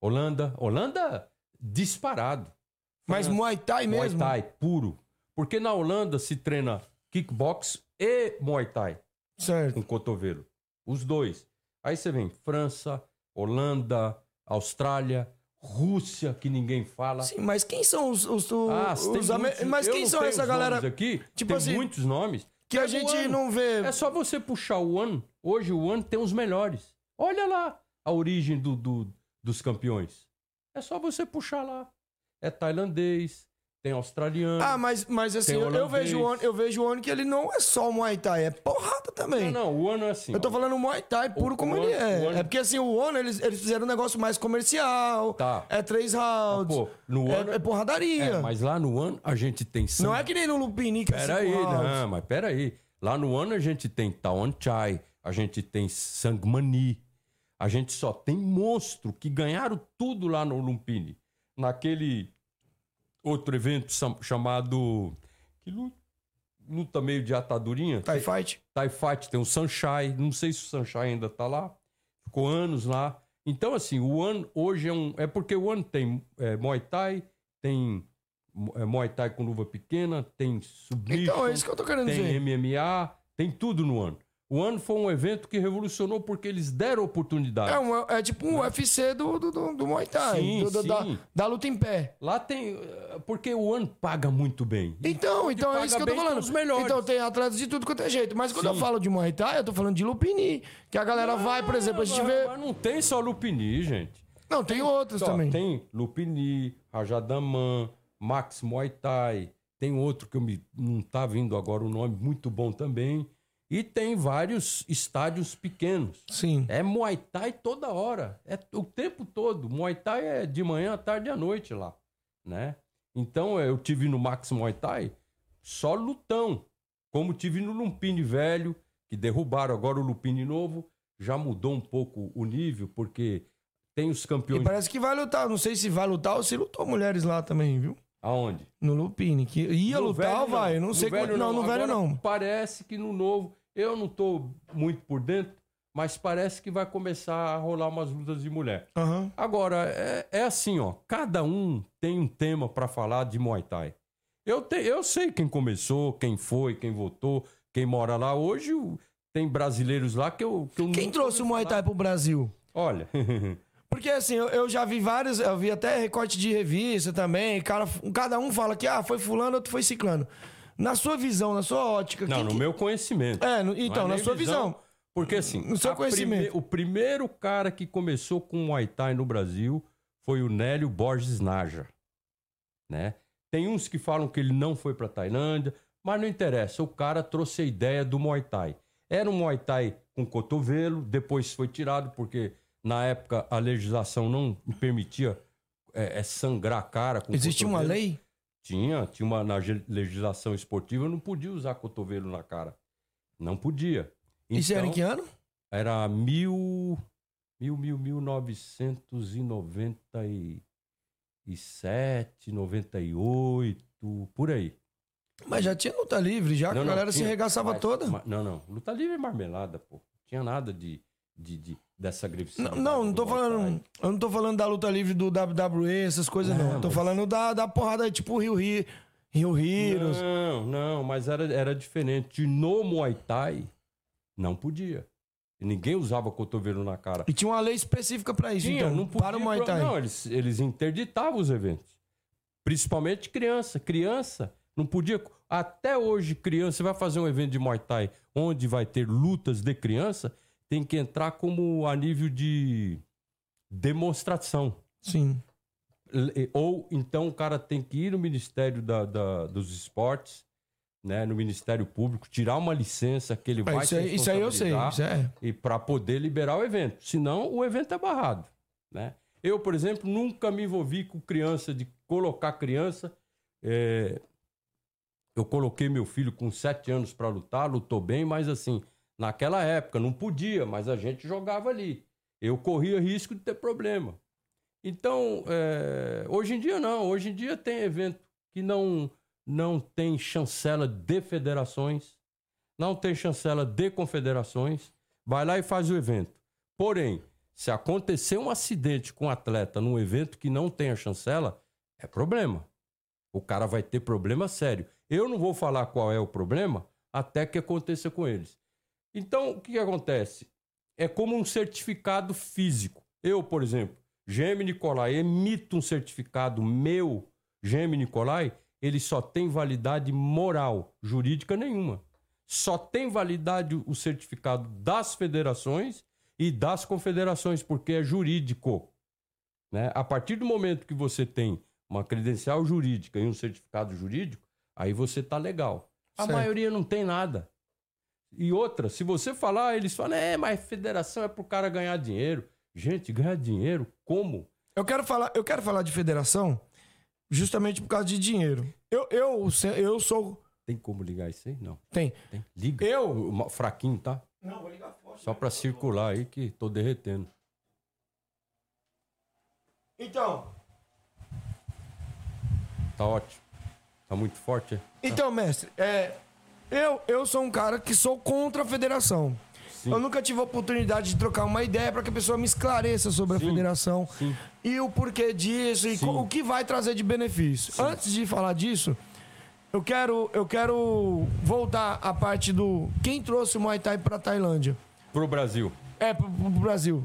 Holanda. Holanda disparado. Mas França, Muay Thai Muay mesmo? Thai puro. Porque na Holanda se treina kickbox e Muay Thai Certo. com cotovelo. Os dois. Aí você vem França, Holanda, Austrália, Rússia, que ninguém fala. Sim, mas quem são os. os, os, Ah, os muitos- Mas quem são essa galera aqui? tipo tem assim, muitos nomes. que a gente ano. não vê? É só você puxar o ano. Hoje o ano tem os melhores. Olha lá a origem do, do- dos campeões. É só você puxar lá. É tailandês, tem australiano. Ah, mas, mas assim, eu, eu vejo o Ono, eu vejo o Ono que ele não é só Muay Thai, é porrada também. não, não, o ano é assim. Eu tô ó. falando Muay Thai puro O- como o ele Ono- é. o Ono- É porque assim, o Ono, eles, eles fizeram um negócio mais comercial. Tá. É três rounds. Pô, no é, ano- é porradaria. É, mas lá no ano a gente tem sangue. Não é que nem no Lupini, que é Peraí, cinco rounds. não, mas peraí. Lá no ano a gente tem Tawan Chai, a gente tem Sangmani, a gente só tem monstro que ganharam tudo lá no Lumpini. Naquele outro evento chamado. Que luta, luta meio de atadurinha? Thai Fight. Thai Fight, tem o Sunshine, não sei se o Sunshine ainda tá lá. Ficou anos lá. Então, assim, o One hoje é um. É porque o One tem é, Muay Thai, tem é, Muay Thai com luva pequena, tem submission, Então, é isso que eu tô querendo tem dizer. MMA, tem tudo no One. O One foi um evento que revolucionou porque eles deram oportunidade. É, um, é tipo um UFC do, do, do, do Muay Thai. Sim, do- do- Da, sim. da luta em pé. Lá tem. eh, Porque o One paga muito bem. Então, então é isso que eu tô falando. tem os melhores. Então tem atletas de tudo quanto é jeito. Mas quando eu Sim. falo de Muay Thai, eu tô falando de Lupini. Que a galera vai, por exemplo, a gente mas, vê. mas não tem só Lupini, gente. Não, tem outros Ó, também. Tem Lupini, Rajadaman, Max Muay Thai. Tem outro que eu me, não tá vindo agora o nome, muito bom também. E tem vários estádios pequenos. Sim. É Muay Thai toda hora. É o tempo todo. Muay Thai é de manhã, à tarde e à noite lá, né? Então eu tive no Max Muay Thai só lutão. Como tive no Lumpini velho, que derrubaram agora o Lumpini novo, já mudou um pouco o nível, porque tem os E campeões. parece que vai lutar. Não sei se vai lutar ou se lutou mulheres lá também, viu? Aonde? No Lupini. Que ia No lutar, velho, vai. Não No sei como. Não, no velho não. Parece que no novo, eu não tô muito por dentro, mas parece que vai começar a rolar umas lutas de mulher. Aham. Agora, é, é assim, ó. Cada um tem um tema pra falar de Muay Thai. Eu, te, eu sei quem começou, quem foi, quem votou, quem mora lá. Hoje tem brasileiros lá que eu. Que eu Quem trouxe o Muay. Thai pro Brasil? Olha, Porque assim, eu, eu já vi vários, eu vi até recorte de revista também. Cara, cada um fala que ah, foi fulano, outro foi ciclano. Na sua visão, na sua ótica. não, no que- meu conhecimento. É, no- então, é na sua visão. Porque assim, No seu conhecimento. prime- o primeiro cara que começou com o Muay Thai no Brasil foi o Nélio Borges Naja, né? Tem uns que falam que ele não foi pra Tailândia, mas não interessa, o cara trouxe a ideia do Muay Thai. Era um Muay Thai com cotovelo, depois foi tirado porque na época a legislação não permitia é, é, sangrar a cara com Existe uma lei? Tinha, tinha uma na legislação esportiva, não podia usar cotovelo na cara. Não podia. Isso era em Então, que ano? Era mil, mil, mil, mil novecentos e noventa e e sete, noventa e oito, por aí. Mas já tinha luta livre, já que Não, a não, galera se tinha, arregaçava mas- toda. mas- não, não. Luta livre é marmelada, pô. Tinha nada de, de, de- dessa agressividade. Não, não, não tô falando. Eu não tô falando da luta livre do WWE, essas coisas, não. Não, tô mas- falando da, da porrada tipo Rio Rio. Rio Heroes. Não, não, mas era, era diferente. No Muay Thai, não podia. Ninguém usava cotovelo na cara. E tinha uma lei específica pra isso, Tinha, então. não podia. para o Muay Thai. Não, eles, eles interditavam os eventos. Principalmente criança. Criança não podia. Até hoje, criança, você vai fazer um evento de Muay Thai onde vai ter lutas de criança, tem que entrar como a nível de demonstração. Sim. L- Ou então o cara tem que ir no Ministério da- da- dos Esportes, né, no Ministério Público, tirar uma licença que ele É, vai isso, aí, isso aí eu sei. É. e para poder liberar o evento. Senão, o evento é barrado. Né? Eu, por exemplo, nunca me envolvi com criança, de colocar criança. É, Eu coloquei meu filho com sete anos para lutar, lutou bem, mas assim, naquela época não podia, mas a gente jogava ali. Eu corria risco de ter problema. Então, é, hoje em dia não. Hoje em dia tem evento que não, não tem chancela de federações. não tem chancela de confederações, vai lá e faz o evento. Porém, se acontecer um acidente com um atleta num evento que não tem a chancela, é problema. O cara vai ter problema sério. Eu não vou falar qual é o problema até que aconteça com eles. Então, o que, que acontece? É como um certificado físico. Eu, por exemplo, GM Nicolai, emito um certificado meu, GM Nicolai, ele só tem validade moral, jurídica nenhuma. Só tem validade o certificado das federações e das confederações, porque é jurídico. Né? A partir do momento que você tem uma credencial jurídica e um certificado jurídico, aí você tá legal. A Certo. maioria não tem nada. E outra, se você falar, eles falam, é, mas federação é pro cara ganhar dinheiro. Gente, ganhar dinheiro como? Eu quero falar, eu quero falar de federação justamente por causa de dinheiro. Eu, eu, eu sou. Tem como ligar isso aí? Não. Tem. Tem. Liga. Eu- Fraquinho, tá? Não, vou ligar forte. Só pra circular aí que tô derretendo. Então, Tá ótimo. Tá muito forte, é? então, mestre, é, eu, eu sou um cara que sou contra a federação. Sim. Eu nunca tive a oportunidade de trocar uma ideia para que a pessoa me esclareça sobre Sim, a federação sim. e o porquê disso e o que vai trazer de benefício. Antes de falar disso, eu quero, eu quero voltar à parte do quem trouxe o Muay Thai para Tailândia. Pro Brasil. É, pro, pro Brasil.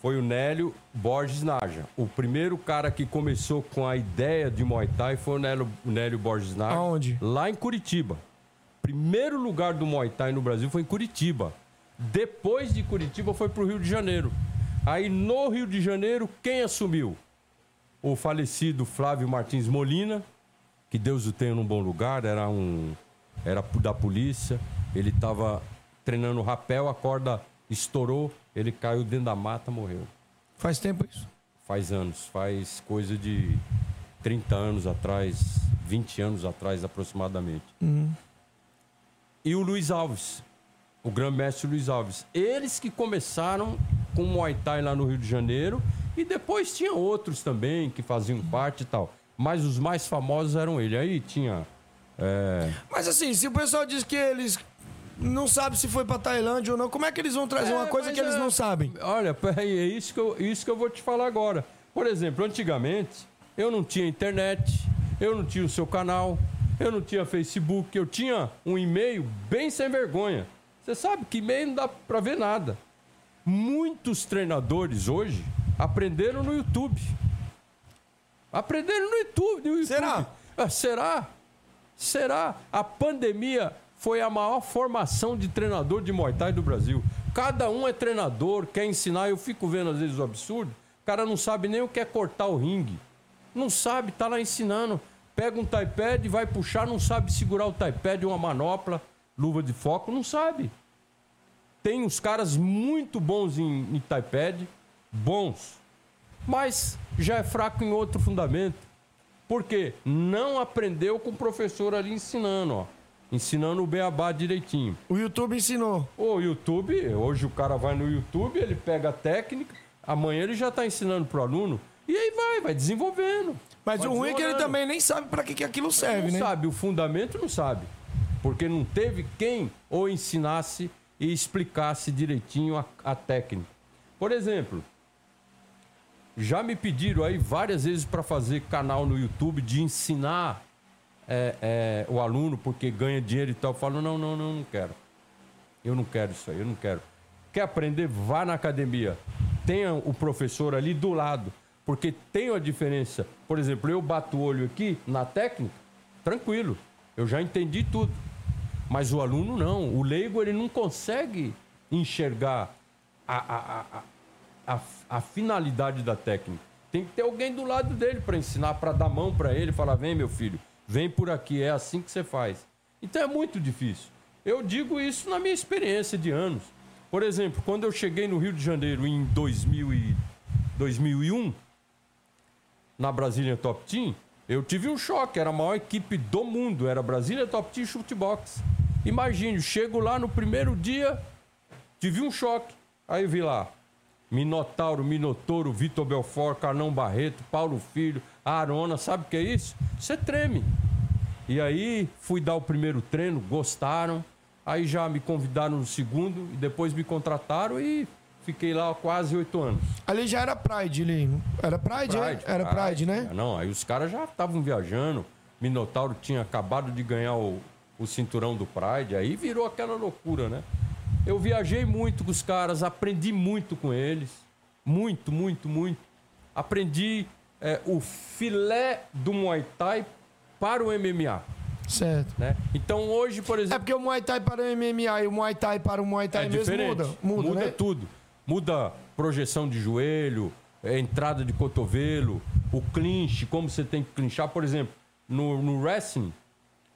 Foi o Nélio Borges Naja. O primeiro cara que começou com a ideia de Muay Thai foi o Nélio, o Nélio Borges Naja. Aonde? Lá em Curitiba. Primeiro lugar do Muay Thai no Brasil foi em Curitiba. Depois de Curitiba foi pro Rio de Janeiro. Aí no Rio de Janeiro, quem assumiu? O falecido Flávio Martins Molina, que Deus o tenha num bom lugar, era um era da polícia, ele estava treinando rapel, a corda estourou, ele caiu dentro da mata, morreu. Faz tempo isso. Faz anos, faz coisa de 30 anos atrás, 20 anos atrás aproximadamente. E o Luiz Alves, o grande-mestre Luiz Alves. Eles que começaram com o Muay Thai lá no Rio de Janeiro e depois tinha outros também que faziam parte e tal. Mas os mais famosos eram ele. Aí tinha. é, Mas assim, se o pessoal diz que eles não sabem se foi pra Tailândia ou não, como é que eles vão trazer uma É, coisa mas que eles é- não sabem? Olha, peraí, é isso que, eu, isso que eu vou te falar agora. Por exemplo, antigamente, eu não tinha internet, eu não tinha o seu canal, eu não tinha Facebook, eu tinha um e-mail bem sem vergonha. Você sabe que e-mail não dá pra ver nada. Muitos treinadores hoje aprenderam no YouTube. Aprenderam no YouTube. no YouTube. Será? Ah, será? Será? A pandemia foi a maior formação de treinador de Muay Thai do Brasil. Cada um é treinador, quer ensinar. Eu fico vendo às vezes o absurdo. O cara não sabe nem o que é cortar o ringue. Não sabe, tá lá ensinando. Pega um iPad, vai puxar, não sabe segurar o iPad, uma manopla, luva de foco, não sabe. Tem uns caras muito bons em, em iPad, bons, mas já é fraco em outro fundamento. Por quê? Não aprendeu com o professor ali ensinando, ó. Ensinando o beabá direitinho. O YouTube ensinou. O YouTube, hoje o cara vai no YouTube, ele pega a técnica, amanhã ele já está ensinando pro aluno, e aí vai, vai desenvolvendo. Mas Vai o ruim é que ele desenrolando. também nem sabe pra que, que aquilo serve, não né? sabe, o fundamento não sabe. Porque não teve quem o ensinasse e explicasse direitinho a, a técnica. Por exemplo, já me pediram aí várias vezes para fazer canal no YouTube de ensinar é, é, o aluno porque ganha dinheiro e tal. Eu falo, não, não, não, não quero. Eu não quero isso aí, eu não quero. Quer aprender? Vá na academia. Tenha o professor ali do lado. Porque tem a diferença. Por exemplo, eu bato o olho aqui na técnica, tranquilo. Eu já entendi tudo. Mas o aluno não. O leigo ele não consegue enxergar a, a, a, a, finalidade da técnica. Tem que ter alguém do lado dele para ensinar, para dar mão para ele, falar: vem, meu filho, vem por aqui, é assim que você faz. Então é muito difícil. Eu digo isso na minha experiência de anos. Por exemplo, quando eu cheguei no Rio de Janeiro em 2000 e 2001, na Brasília Top Team, eu tive um choque. Era a maior equipe do mundo. Era Brasília Top Team Shootbox. Imagine, chego lá no primeiro dia, tive um choque. Aí vi lá, Minotauro, Minotouro, Vitor Belfort, Carnão Barreto, Paulo Filho, Arona, sabe o que é isso? Você treme. E aí fui dar o primeiro treino, gostaram. Aí já me convidaram no segundo e depois me contrataram e fiquei lá quase oito anos. Ali já era Pride, ali. Era Pride, é? Era Pride, né? Não, aí os caras já estavam viajando. Minotauro tinha acabado de ganhar o, o cinturão do Pride, aí virou aquela loucura, né? Eu viajei muito com os caras, aprendi muito com eles. Muito, muito, muito. Aprendi é, o filé do Muay Thai para o MMA. Certo. Né? Então hoje, por É exemplo. porque o Muay Thai para o MMA e o Muay Thai para o Muay Thai É mesmo diferente. muda. Muda, né? tudo. Muda projeção de joelho, é, entrada de cotovelo, o clinch, como você tem que clinchar. Por exemplo, no, no wrestling,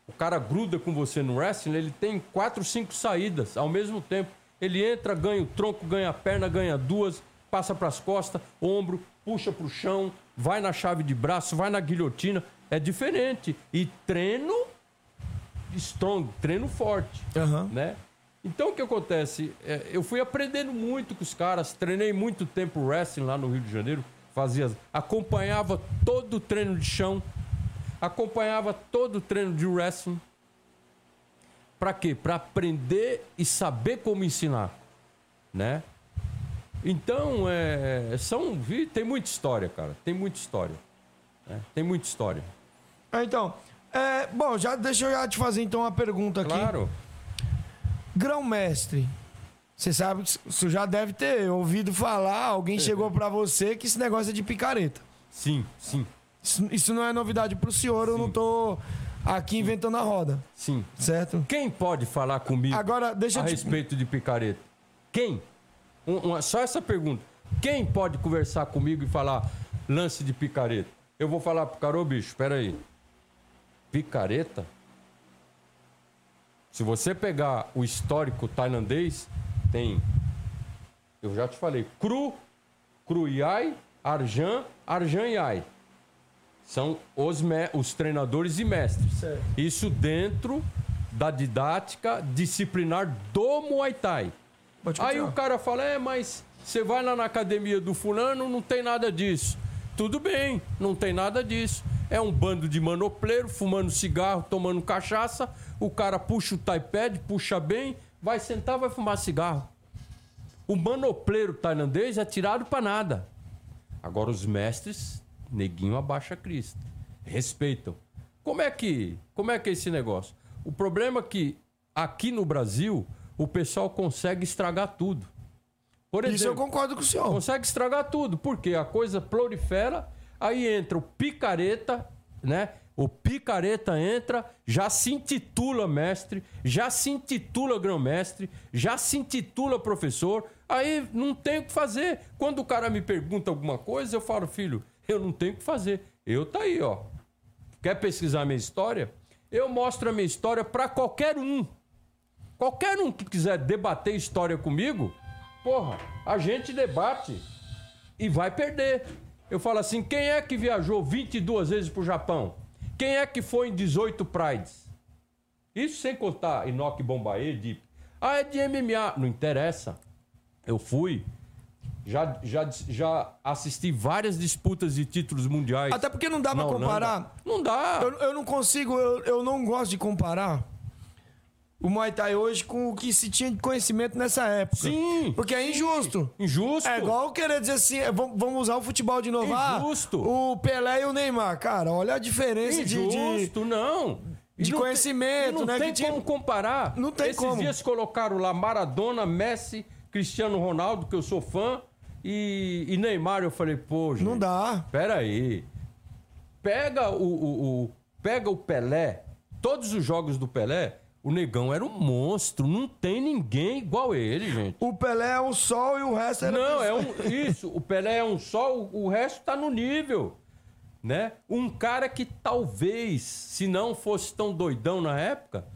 o cara gruda com você no wrestling, ele tem quatro, cinco saídas ao mesmo tempo. Ele entra, ganha o tronco, ganha a perna, ganha duas, passa para as costas, ombro, puxa para o chão, vai na chave de braço, vai na guilhotina. É diferente. E treino strong, treino forte Aham. né? Então o que acontece? É, eu fui aprendendo muito com os caras, treinei muito tempo wrestling lá no Rio de Janeiro, fazia, acompanhava todo o treino de chão, acompanhava todo o treino de wrestling. Pra quê? Pra aprender e saber como ensinar, né? Então, é, são, tem muita história, cara, tem muita história, né? Tem muita história. Ah, Então, é, bom, já, deixa eu já te fazer então uma pergunta aqui. Claro. Grão-mestre. Você sabe que você já deve ter ouvido falar, alguém chegou pra você que esse negócio é de picareta. Sim, sim, Isso, isso não é novidade pro senhor, eu não tô aqui inventando a roda, sim. certo? Quem pode falar comigo Agora, deixa a te... respeito de picareta? Quem? Um- uma- só essa pergunta. Quem pode conversar comigo e falar lance de picareta? Eu vou falar pro cara, ô bicho, espera aí. Picareta? Se você pegar o histórico tailandês, tem. Eu já te falei. Cru, Cruyai, Arjan, Arjan Yai. São os, me- os treinadores e mestres. Certo. Isso dentro da didática disciplinar do Muay Thai. Aí o cara fala: é, mas você vai lá na academia do fulano, não tem nada disso. Tudo bem, não tem nada disso. É um bando de manopleiro, fumando cigarro, tomando cachaça. O cara puxa o iPad, puxa bem, vai sentar, vai fumar cigarro. O manopleiro tailandês é tirado pra nada. Agora os mestres, neguinho abaixa a crista. Respeitam. Como é que, como é que é esse negócio? O problema é que aqui no Brasil o pessoal consegue estragar tudo. Por Isso eu exemplo, concordo com o senhor. consegue estragar tudo, porque a coisa prolifera, aí entra o picareta, né? O picareta entra, já se intitula mestre, já se intitula grão-mestre, já se intitula professor, aí não tem o que fazer. Quando o cara me pergunta alguma coisa, eu falo, filho, eu não tenho o que fazer. Eu tá aí, ó. Quer pesquisar minha história? Eu mostro a minha história para qualquer um. Qualquer um que quiser debater história comigo, porra, a gente debate e vai perder. Eu falo assim: quem é que viajou 22 vezes pro Japão? Quem é que foi em 18 Prides? Isso sem contar Inoki Bombaê, Deep. Ah, é de MMA. Não interessa. Eu fui. Já, já, já assisti várias disputas de títulos mundiais. Até porque não dá pra Não, não comparar. Não dá. Eu, eu não consigo, eu, eu não gosto de comparar o Muay Thai hoje com o que se tinha de conhecimento nessa época. Sim. Porque é injusto. Injusto. É igual querer dizer assim, é, vamos usar o futebol de novo. Ah, Injusto. o Pelé e o Neymar. Cara, olha a diferença de, de- Injusto, não. De não tem- conhecimento, e não né, tem tinha- como comparar. Não tem Esses como. dias colocaram lá Maradona, Messi, Cristiano Ronaldo, que eu sou fã, e, e Neymar. Eu falei, pô, gente. Não dá. Pera aí. Pega o, o- o- pega o Pelé, todos os jogos do Pelé, o Negão era um monstro. Não tem ninguém igual ele, gente. O Pelé é o sol e o resto era Não, é um. Isso, o Pelé é um só, o, resto tá no nível. Né? Um cara que talvez, se não fosse tão doidão na época,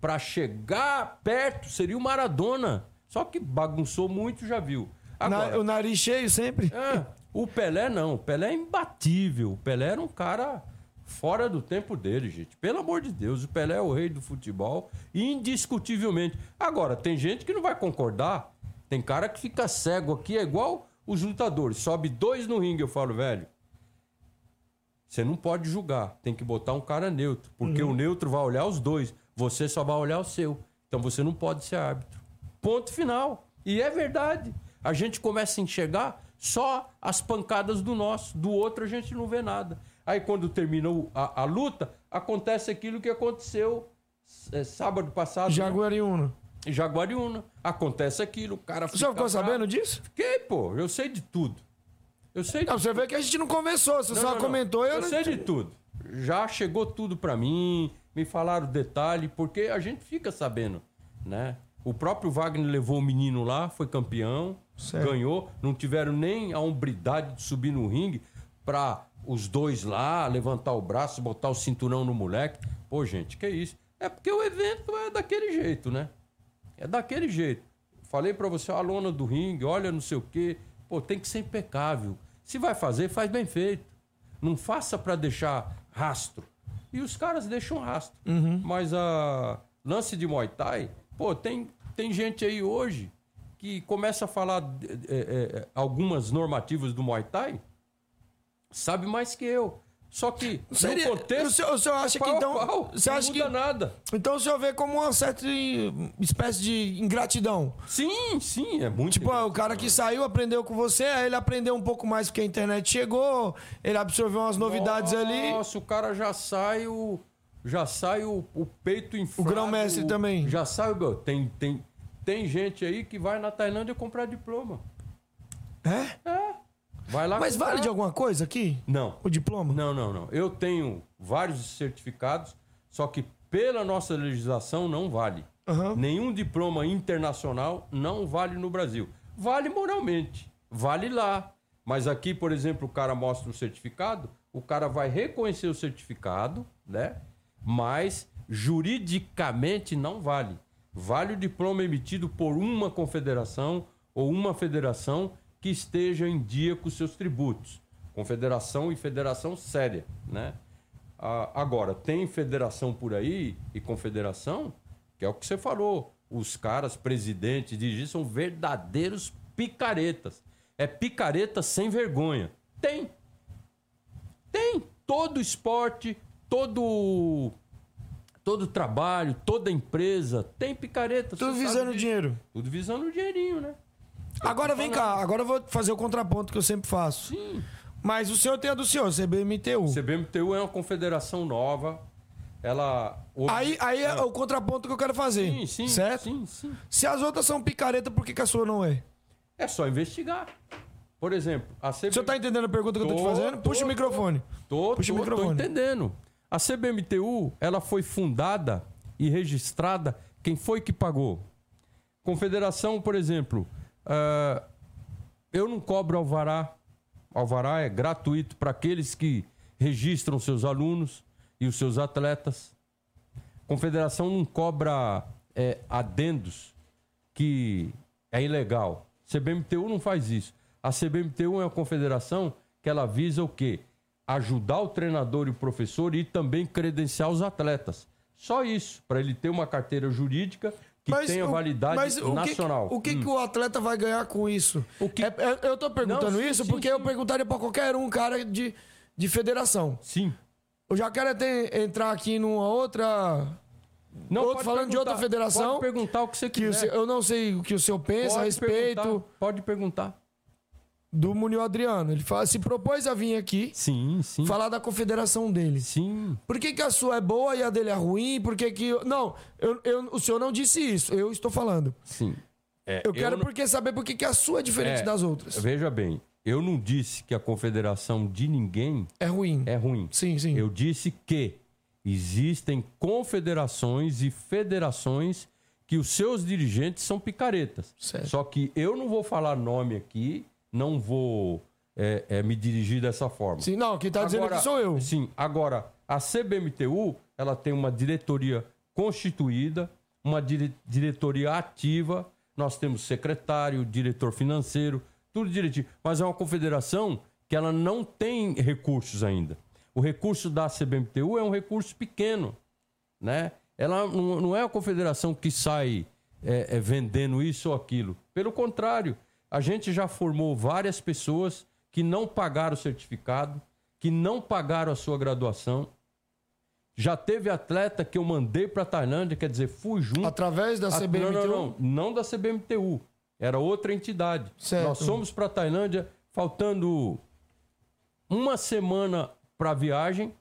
pra chegar perto seria o Maradona. Só que bagunçou muito, já viu. Na- Agora, o nariz cheio sempre. é, o Pelé não, o Pelé é imbatível. O Pelé era um cara fora do tempo dele, gente. Pelo amor de Deus, o Pelé é o rei do futebol, indiscutivelmente. Agora, tem gente que não vai concordar. Tem cara que fica cego aqui, é igual os lutadores. Sobe dois no ringue, eu falo, velho. Você não pode julgar, tem que botar um cara neutro, porque o neutro vai olhar os dois, você só vai olhar o seu. Então você não pode ser árbitro. Ponto final. E é verdade. A gente começa a enxergar só as pancadas do nosso, do outro a gente não vê nada. Aí quando terminou a, a luta, acontece aquilo que aconteceu é, sábado passado. né? Jaguariúna. Em Jaguariúna. Acontece aquilo, o cara O senhor ficou bravo. sabendo disso? Fiquei, pô. Eu sei de tudo. Eu sei de Não, você vê que a gente não conversou, você não, só não, não. comentou eu, Eu não sei de tudo. Já chegou tudo pra mim, me falaram detalhe, porque a gente fica sabendo, né? O próprio Wagner levou o menino lá, foi campeão, Certo. ganhou, não tiveram nem a hombridade de subir no ringue pra os dois lá levantar o braço, botar o cinturão no moleque. Pô, gente, que isso? É porque o evento é daquele jeito, né? É daquele jeito. Falei pra você, a lona do ringue, olha não sei o quê. Pô, tem que ser impecável. Se vai fazer, faz bem feito. Não faça pra deixar rastro. E os caras deixam rastro. Mas a lance de Muay Thai, pô, tem, tem gente aí hoje que começa a falar é, é, algumas normativas do Muay Thai, sabe mais que eu. Só que Seria- no contexto, o senhor- o senhor acha é pau que então- pau, você não acha muda que- nada. Então o senhor vê como uma certa espécie de ingratidão. Sim, sim, é muito. Tipo, o cara que saiu, aprendeu com você, aí ele aprendeu um pouco mais porque a internet chegou, ele absorveu umas novidades ali. Nossa, o cara já sai o. Já sai o, o peito inflado. grão-mestre o- também. Já sai o. Tem, tem, tem gente aí que vai na Tailândia comprar diploma. É? É. Vai lá Mas comprar. vale de alguma coisa aqui? Não. O diploma? Não, não, não. Eu tenho vários certificados, só que pela nossa legislação não vale. Aham. Nenhum diploma internacional não vale no Brasil. Vale moralmente, vale lá. Mas aqui, por exemplo, o cara mostra o certificado, o cara vai reconhecer o certificado, né? Mas juridicamente não vale. Vale o diploma emitido por uma confederação ou uma federação que esteja em dia com seus tributos. Confederação e federação séria, né? Agora, tem federação por aí e confederação, que é o que você falou. Os caras, presidentes, dirigentes, são verdadeiros picaretas. É picareta sem vergonha. Tem. Tem. Todo esporte, todo todo trabalho, toda empresa tem picareta. Tudo visando dinheiro. Tudo visando o dinheirinho, né? Agora vem cá, agora eu vou fazer o contraponto que eu sempre faço. Sim. Mas o senhor tem a do senhor, CBMTU. CBMTU é uma confederação nova. Ela. Aí, aí é o contraponto que eu quero fazer. Sim, sim. certo? Sim, sim. Se as outras são picareta, por que, que a sua não é? É só investigar. Por exemplo, a CBMTU. O senhor tá entendendo a pergunta que eu tô te Tô, fazendo? tô, Puxa o tô. microfone. Tô, Puxa o tô, tô microfone. entendendo. A CBMTU, ela foi fundada e registrada. Quem foi que pagou? Confederação, por exemplo, ah, eu não cobro alvará. Alvará é gratuito para aqueles que registram seus alunos e os seus atletas. Confederação não cobra é, adendos que é ilegal. CBMTU não faz isso. A CBMTU é uma confederação que ela visa o quê? Ajudar o treinador e o professor e também credenciar os atletas. Só isso, para ele ter uma carteira jurídica que tenha o- validade mas o que- nacional. o que, que o atleta vai ganhar com isso? O que- É- é- eu tô perguntando Não, sim, isso sim, porque eu sim. perguntaria pra qualquer um cara de, de federação. Sim. Eu já quero até entrar aqui numa outra. Não, Outro falando de outra federação, Pode perguntar o que você Que quiser. se- eu não sei o que o senhor pensa a Pode respeito perguntar, Pode perguntar. Do Munil Adriano. Ele fala, se propôs a vir aqui Sim, sim. falar da confederação dele. Sim. Por que, que a sua é boa e a dele é ruim? Por que que... Não, eu, eu- o senhor não disse isso. Eu estou falando. Sim. É, Eu quero não- porque saber por que, que a sua é diferente É, das outras. Veja bem, eu não disse que a confederação de ninguém É ruim. é ruim. Sim, sim. Eu disse que existem confederações e federações que os seus dirigentes são picaretas. Certo. Só que eu não vou falar nome aqui, não vou é, é, me dirigir dessa forma. Sim, não, quem tá dizendo aqui sou eu. Sim, agora, a CBMTU, ela tem uma diretoria constituída, uma dire- diretoria ativa, nós temos secretário, diretor financeiro, tudo direitinho. Mas é uma confederação que ela não tem recursos ainda. O recurso da CBMTU é um recurso pequeno, né? Ela não não é uma confederação que sai é, é, vendendo isso ou aquilo. Pelo contrário, a gente já formou várias pessoas que não pagaram o certificado, que não pagaram a sua graduação, Já teve atleta que eu mandei pra Tailândia, quer dizer, fui junto. Através da A- CBMTU? Não, não, não. Não da CBMTU. Era outra entidade. Certo. Nós fomos pra Tailândia, faltando uma semana pra viagem,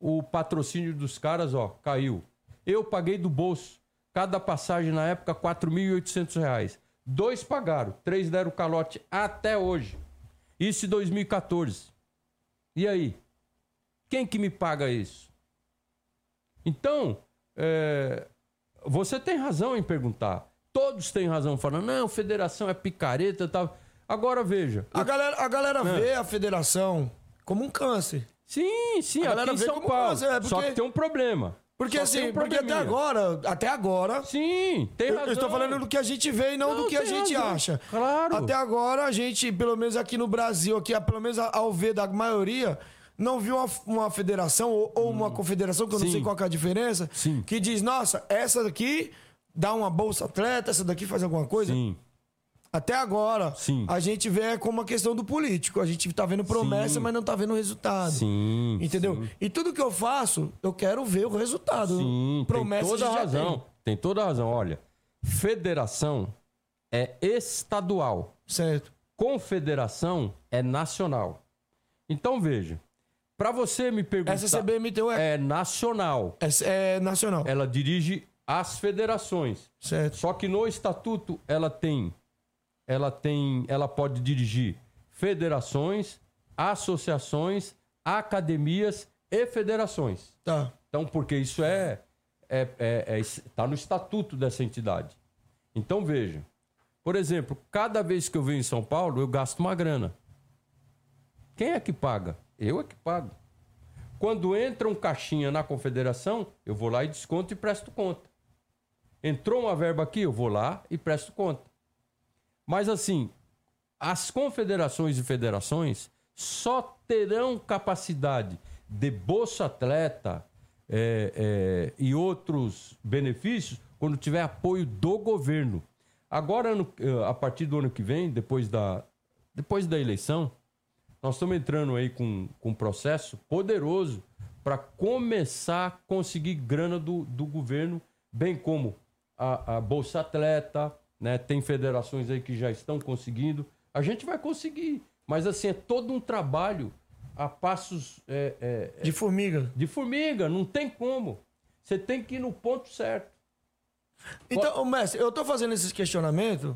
o patrocínio dos caras, ó, caiu. Eu paguei do bolso. Cada passagem na época, 4.800 reais. Dois pagaram, três deram calote até hoje. Isso em 2014. E aí? Quem que me paga isso? Então, é, você tem razão em perguntar. Todos têm razão falando, não, federação é picareta tal. Agora veja. A galera, a galera vê a federação como um câncer. Sim, sim, A aqui galera em vê São como Paulo. é Só porque- que tem um problema. Porque Só assim, um porque até agora, até agora, Sim, tem eu, razão. eu estou falando do que a gente vê e não, Não, do que a gente razão. acha. Claro. Até agora, a gente, pelo menos aqui no Brasil, aqui, pelo menos ao ver da maioria, não viu uma, uma federação ou, ou uma confederação, que eu não Sim. sei qual é a diferença, Sim. que diz, nossa, essa daqui dá uma bolsa atleta, essa daqui faz alguma coisa. Sim, Até agora, Sim. a gente vê como uma questão do político. A gente tá vendo promessa, Sim. mas não tá vendo resultado. sim. Entendeu? sim. E tudo que eu faço, eu quero ver o resultado. Sim, promessa tem toda a a razão. tem. Tem toda a razão. Olha, federação é estadual. Certo. Confederação é nacional. Então veja, para você me perguntar, Essa CBMTU é, é nacional. é, é nacional. Ela dirige as federações. Certo. Só que no estatuto ela tem ela tem, ela pode dirigir federações, associações, academias e federações. Tá. Então, porque isso é, é, é, é- tá no estatuto dessa entidade. Então, veja. Por exemplo, cada vez que eu venho em São Paulo, eu gasto uma grana. Quem é que paga? Eu é que pago. Quando entra um caixinha na confederação, eu vou lá e desconto e presto conta. Entrou uma verba aqui, eu vou lá e presto conta. Mas assim, as confederações e federações só terão capacidade de bolsa atleta é, é, e outros benefícios quando tiver apoio do governo. Agora, eh, a partir do ano que vem, depois da, depois da eleição, nós estamos entrando aí com, com um processo poderoso para começar a conseguir grana do, do governo, bem como a, a Bolsa Atleta, né? Tem federações aí que já estão conseguindo. A gente vai conseguir. Mas assim, é todo um trabalho a passos é, é, De formiga. de formiga, não tem como. Você tem que ir no ponto certo. Então, mestre, eu tô fazendo esses questionamentos.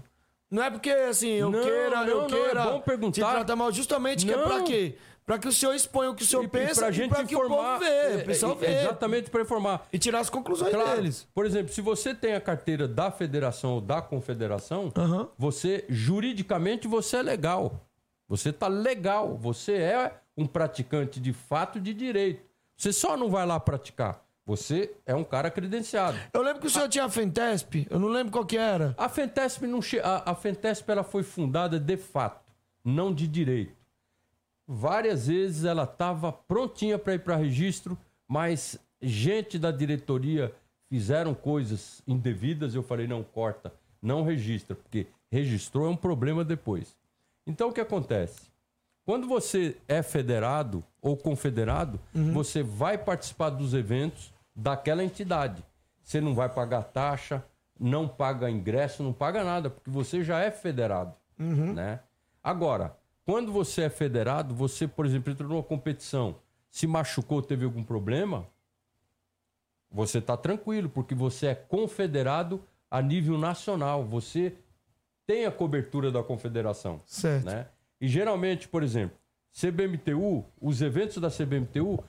Não é porque, assim, eu Não, queira, não, eu não, queira é bom perguntar. te tratar mal. Justamente que é pra Não. quê? Pra que o senhor exponha o que o senhor E- pensa e gente pra que informar, o povo vê, é, o pessoal é, vê. Exatamente para informar. E tirar as conclusões Claro, deles. por exemplo, se você tem a carteira da federação ou da confederação, Aham. você, juridicamente, você é legal. Você tá legal. Você é um praticante de fato de direito. Você só não vai lá praticar. Você é um cara credenciado. Eu lembro que o senhor tinha a Fentesp, eu não lembro qual que era. A Fentesp não che... a, a Fentesp ela foi fundada de fato, não de direito. Várias vezes ela estava prontinha para ir para registro, mas gente da diretoria fizeram coisas indevidas. Eu falei não corta, não registra, porque registrou é um problema depois. Então o que acontece? Quando você é federado ou confederado, você vai participar dos eventos daquela entidade. Você não vai pagar taxa, não paga ingresso, não paga nada, porque você já é federado. Né? Agora, quando você é federado, você, por exemplo, entrou numa competição, se machucou, teve algum problema, você está tranquilo, porque você é confederado a nível nacional. Você tem a cobertura da confederação Certo. né? E geralmente, por exemplo, CBMTU, os eventos da CBMTU,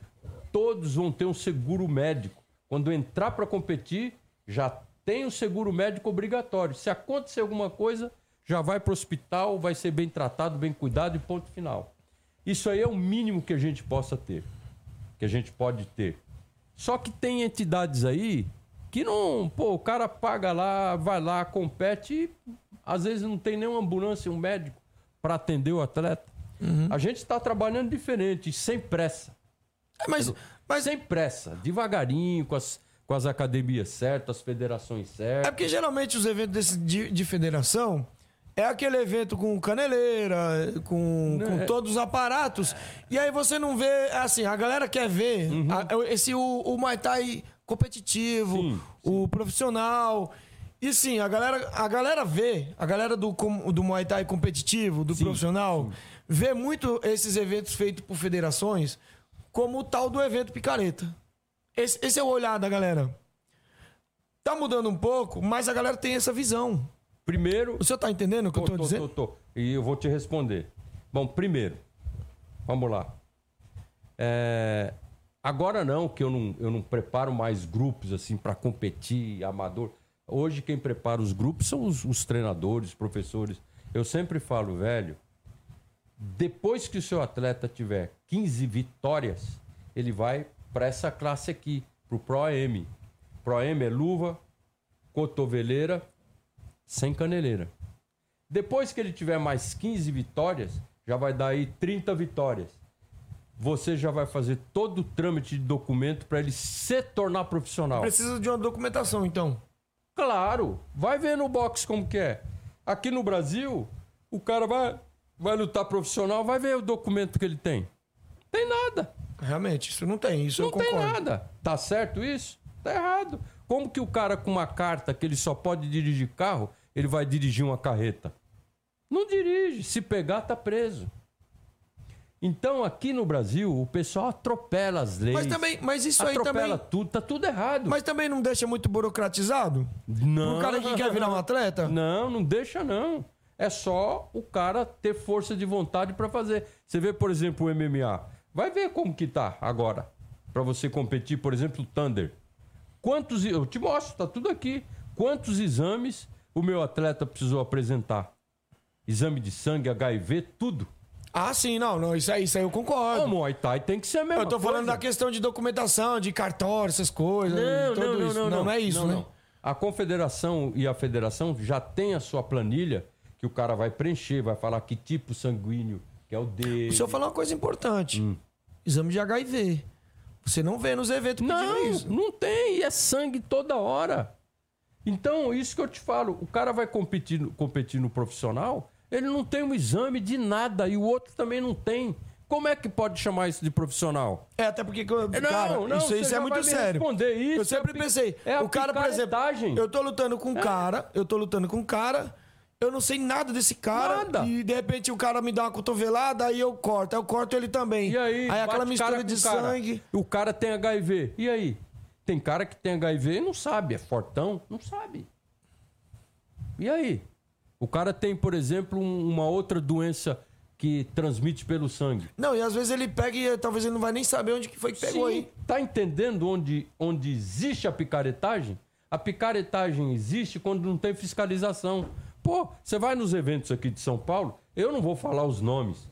todos vão ter um seguro médico. Quando entrar para competir, já tem o seguro médico obrigatório. Se acontecer alguma coisa, já vai para o hospital, vai ser bem tratado, bem cuidado e ponto final. Isso aí é o mínimo que a gente possa ter, que a gente pode ter. Só que tem entidades aí que não, pô, o cara paga lá, vai lá, compete e às vezes não tem nenhuma ambulância, um médico para atender o atleta. A gente está trabalhando diferente, sem pressa. É, mas, mas Sem pressa, devagarinho, com as, com as academias certas, as federações é certas. porque geralmente os eventos desse de, de federação, é aquele evento com caneleira, com, com É. todos os aparatos. E aí você não vê, assim, a galera quer ver Uhum. a- esse o, o Muay Thai competitivo, Sim, o profissional. E sim, a galera, a galera vê, a galera do, do Muay Thai competitivo, do profissional, vê muito esses eventos feitos por federações como o tal do evento picareta. Esse, esse é o olhar da galera. Tá mudando um pouco, mas a galera tem essa visão. Primeiro, O senhor tá entendendo o que eu tô, dizendo? tô, tô. E eu vou te responder. Bom, primeiro, vamos lá. É, agora não, que eu não, eu não preparo mais grupos assim para competir, amador. Hoje quem prepara os grupos são os, os treinadores, professores. Eu sempre falo, velho, depois que o seu atleta tiver 15 vitórias, ele vai para essa classe aqui, pro Pro M. Pro M é luva, cotoveleira, sem caneleira. Depois que ele tiver mais 15 vitórias, já vai dar aí 30 vitórias. Você já vai fazer todo o trâmite de documento para ele se tornar profissional. Precisa de uma documentação, então. Claro, vai ver no box como que é. Aqui no Brasil, o cara vai, vai lutar profissional, vai ver o documento que ele tem. Tem nada. Realmente, isso não tem, isso eu Não tem concordo. nada. Tá certo isso? Tá errado. Como que o cara com uma carta que ele só pode dirigir carro, ele vai dirigir uma carreta? Não dirige. Se pegar, tá preso. Então, aqui no Brasil, o pessoal atropela as leis. Mas também, mas isso aí atropela também. tudo, tá tudo errado. Mas também não deixa muito burocratizado? não. O cara que quer virar um atleta? Não, não deixa não. É só o cara ter força de vontade pra fazer. Você vê, por exemplo, o MMA. Vai ver como que tá agora Pra você competir, por exemplo, o Thunder. Quantos eu te mostro, tá tudo aqui. Quantos exames o meu atleta precisou apresentar? Exame de sangue, HIV, tudo. Ah, sim, não, não, isso aí, isso aí eu O concordo. Muay Thai tem que ser a mesma Eu tô falando coisa. da questão de documentação, de cartório, essas coisas. Não, tudo não, não, isso. não, não, é isso, não, né? não. A confederação e a federação já tem a sua planilha que o cara vai preencher, vai falar que tipo sanguíneo que é o dele. O senhor falou uma coisa importante: Hum. exame de HIV. Você não vê nos eventos Não, isso. não tem, e é sangue toda hora. Então, isso que eu te falo, o cara vai competir, competir no profissional, ele não tem um exame de nada e o outro também não tem. Como é que pode chamar isso de profissional? É, até porque, Não, cara, não, isso, você isso já é muito sério. isso, eu sempre é pensei, é o cara, por exemplo, eu tô lutando com um cara, eu tô lutando com um cara, eu não sei nada desse cara, Nada. e de repente o cara me dá uma cotovelada, aí eu corto, aí eu corto ele também. E aí, aí aquela cara mistura de cara. sangue. O cara tem HIV. E aí? Tem cara que tem HIV e não sabe. É fortão? Não sabe. E aí? O cara tem, por exemplo, um- uma outra doença que transmite pelo sangue. Não, e às vezes ele pega e talvez ele não vai nem saber onde que foi que pegou Sim, aí. Tá entendendo onde, onde existe a picaretagem? A picaretagem existe quando não tem fiscalização. Pô, você vai nos eventos aqui de São Paulo, eu não vou falar os nomes.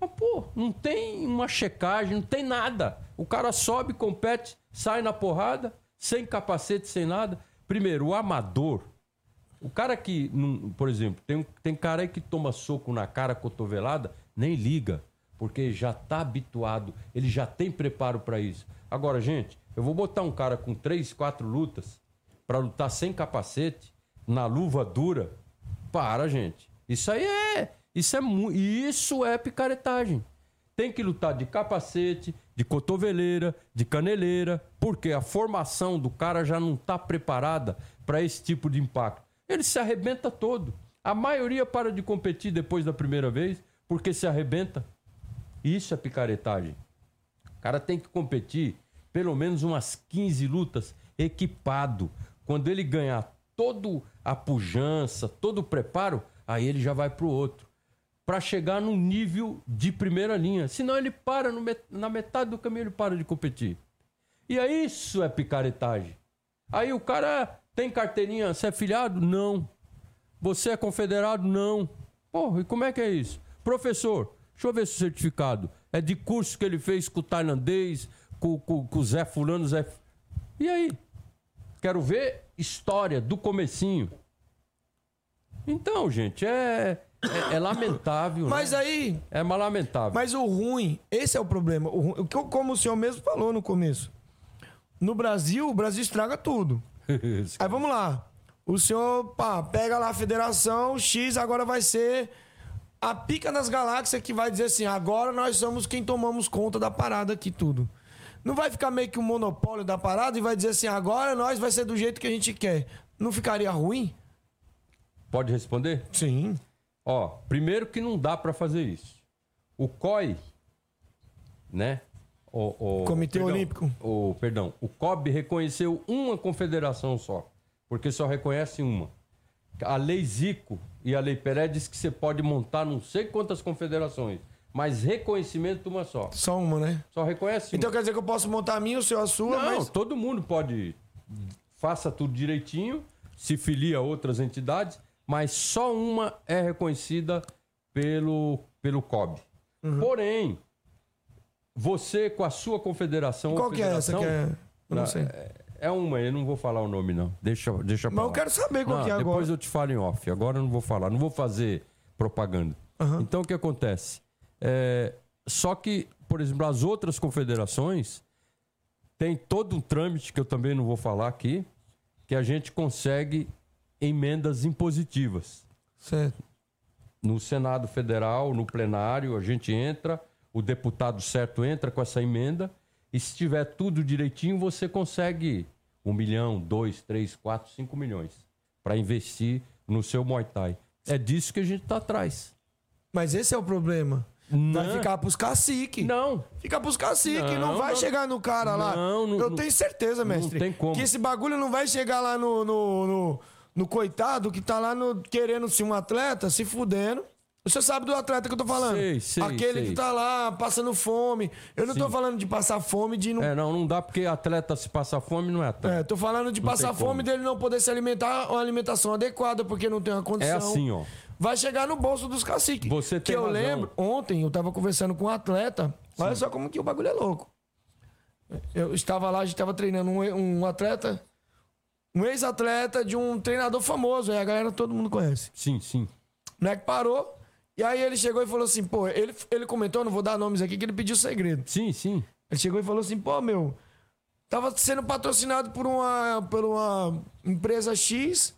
Mas, pô, não tem uma checagem, não tem nada. O cara sobe, compete, sai na porrada, sem capacete, sem nada. Primeiro, o amador. O cara que, por exemplo, tem, tem cara aí que toma soco na cara, cotovelada, nem liga, porque já tá habituado, ele já tem preparo para isso. Agora, gente, eu vou botar um cara com três, quatro lutas para lutar sem capacete, na luva dura. Para, gente. Isso aí é, isso é isso é picaretagem. Tem que lutar de capacete, de cotoveleira, de caneleira, porque a formação do cara já não está preparada para esse tipo de impacto. Ele se arrebenta todo. A maioria para de competir depois da primeira vez porque se arrebenta. Isso é picaretagem. O cara tem que competir pelo menos umas 15 lutas equipado. Quando ele ganhar todo a pujança, todo o preparo, aí ele já vai pro outro. Pra chegar num nível de primeira linha. Senão ele para no met- na metade do caminho, ele para de competir. E aí isso é picaretagem. Aí o cara tem carteirinha, você é filiado? Não. Você é confederado? Não. Porra, e como é que é isso? Professor, deixa eu ver se o certificado é de curso que ele fez com o tailandês, com o Zé Fulano, Zé. E aí? Quero ver história do comecinho. Então, gente, é, é, é lamentável. Mas né? aí, É mais lamentável. Mas o ruim, esse é o problema. O ruim- como o senhor mesmo falou no começo. No Brasil, o Brasil estraga tudo. Aí vamos lá. O senhor, pá, pega lá a federação, X agora vai ser a pica das galáxias que vai dizer assim: agora nós somos quem tomamos conta da parada aqui, tudo. Não vai ficar meio que um monopólio da parada e vai dizer assim: agora nós vai ser do jeito que a gente quer. Não ficaria ruim? Pode responder? Sim. Ó, primeiro que não dá para fazer isso. O COI, né? O, o- Comitê perdão, Olímpico. O, perdão, o COB reconheceu uma confederação só, porque só reconhece uma. A lei Zico e a lei Pelé diz que você pode montar não sei quantas confederações, mas reconhecimento uma só. Só uma, né? Só reconhece Então uma. quer dizer que eu posso montar a minha, o seu a sua, Não, mas. todo mundo pode. Faça tudo direitinho, se filia a outras entidades, mas só uma é reconhecida pelo, pelo COB. Uhum. Porém, você com a sua confederação. Qual que é essa que é? Eu não sei. É, é uma, eu não vou falar o nome, não. Deixa, deixa Mas eu quero saber qual Não, que é depois agora. eu te falo em off. Agora eu não vou falar, não vou fazer propaganda. Aham. Então o que acontece? É, só que, por exemplo, as outras confederações tem todo um trâmite que eu também não vou falar aqui, que a gente consegue emendas impositivas. Certo. No Senado Federal, no plenário, a gente entra, o deputado certo entra com essa emenda, e se tiver tudo direitinho, você consegue um milhão, dois, três, quatro, cinco milhões para investir no seu Muay Thai. É disso que a gente está atrás. Mas esse é o problema. Vai Não. ficar pros caciques. Não, Fica pros caciques, não, Não, vai não. chegar no cara lá. Não, não- Eu não- tenho certeza, mestre. tem como. Que esse bagulho não vai chegar lá no, no, no, no coitado que tá lá no, querendo ser um atleta, se fudendo. Você sabe do atleta que eu tô falando? Sei, sei, Aquele sei. que tá lá passando fome. Eu não tô Sim. falando de passar fome, de não. É, não, não dá porque atleta se passa fome não é atleta. É, tô falando de passar tem fome como. dele não poder se alimentar uma alimentação adequada porque não tem uma É, condição. assim, ó. Vai chegar no bolso dos caciques. Você que tem eu razão. lembro, ontem eu tava conversando com um atleta. Olha só como que o bagulho é louco. Eu estava lá, a gente tava treinando um, um atleta, um ex-atleta de um treinador famoso, aí a galera todo mundo conhece. Sim, sim. O moleque parou, e aí ele chegou e falou assim, pô, ele, ele comentou, não vou dar nomes aqui, que ele pediu segredo. Sim, sim. Ele chegou e falou assim, pô, meu, tava sendo patrocinado por uma, por uma empresa X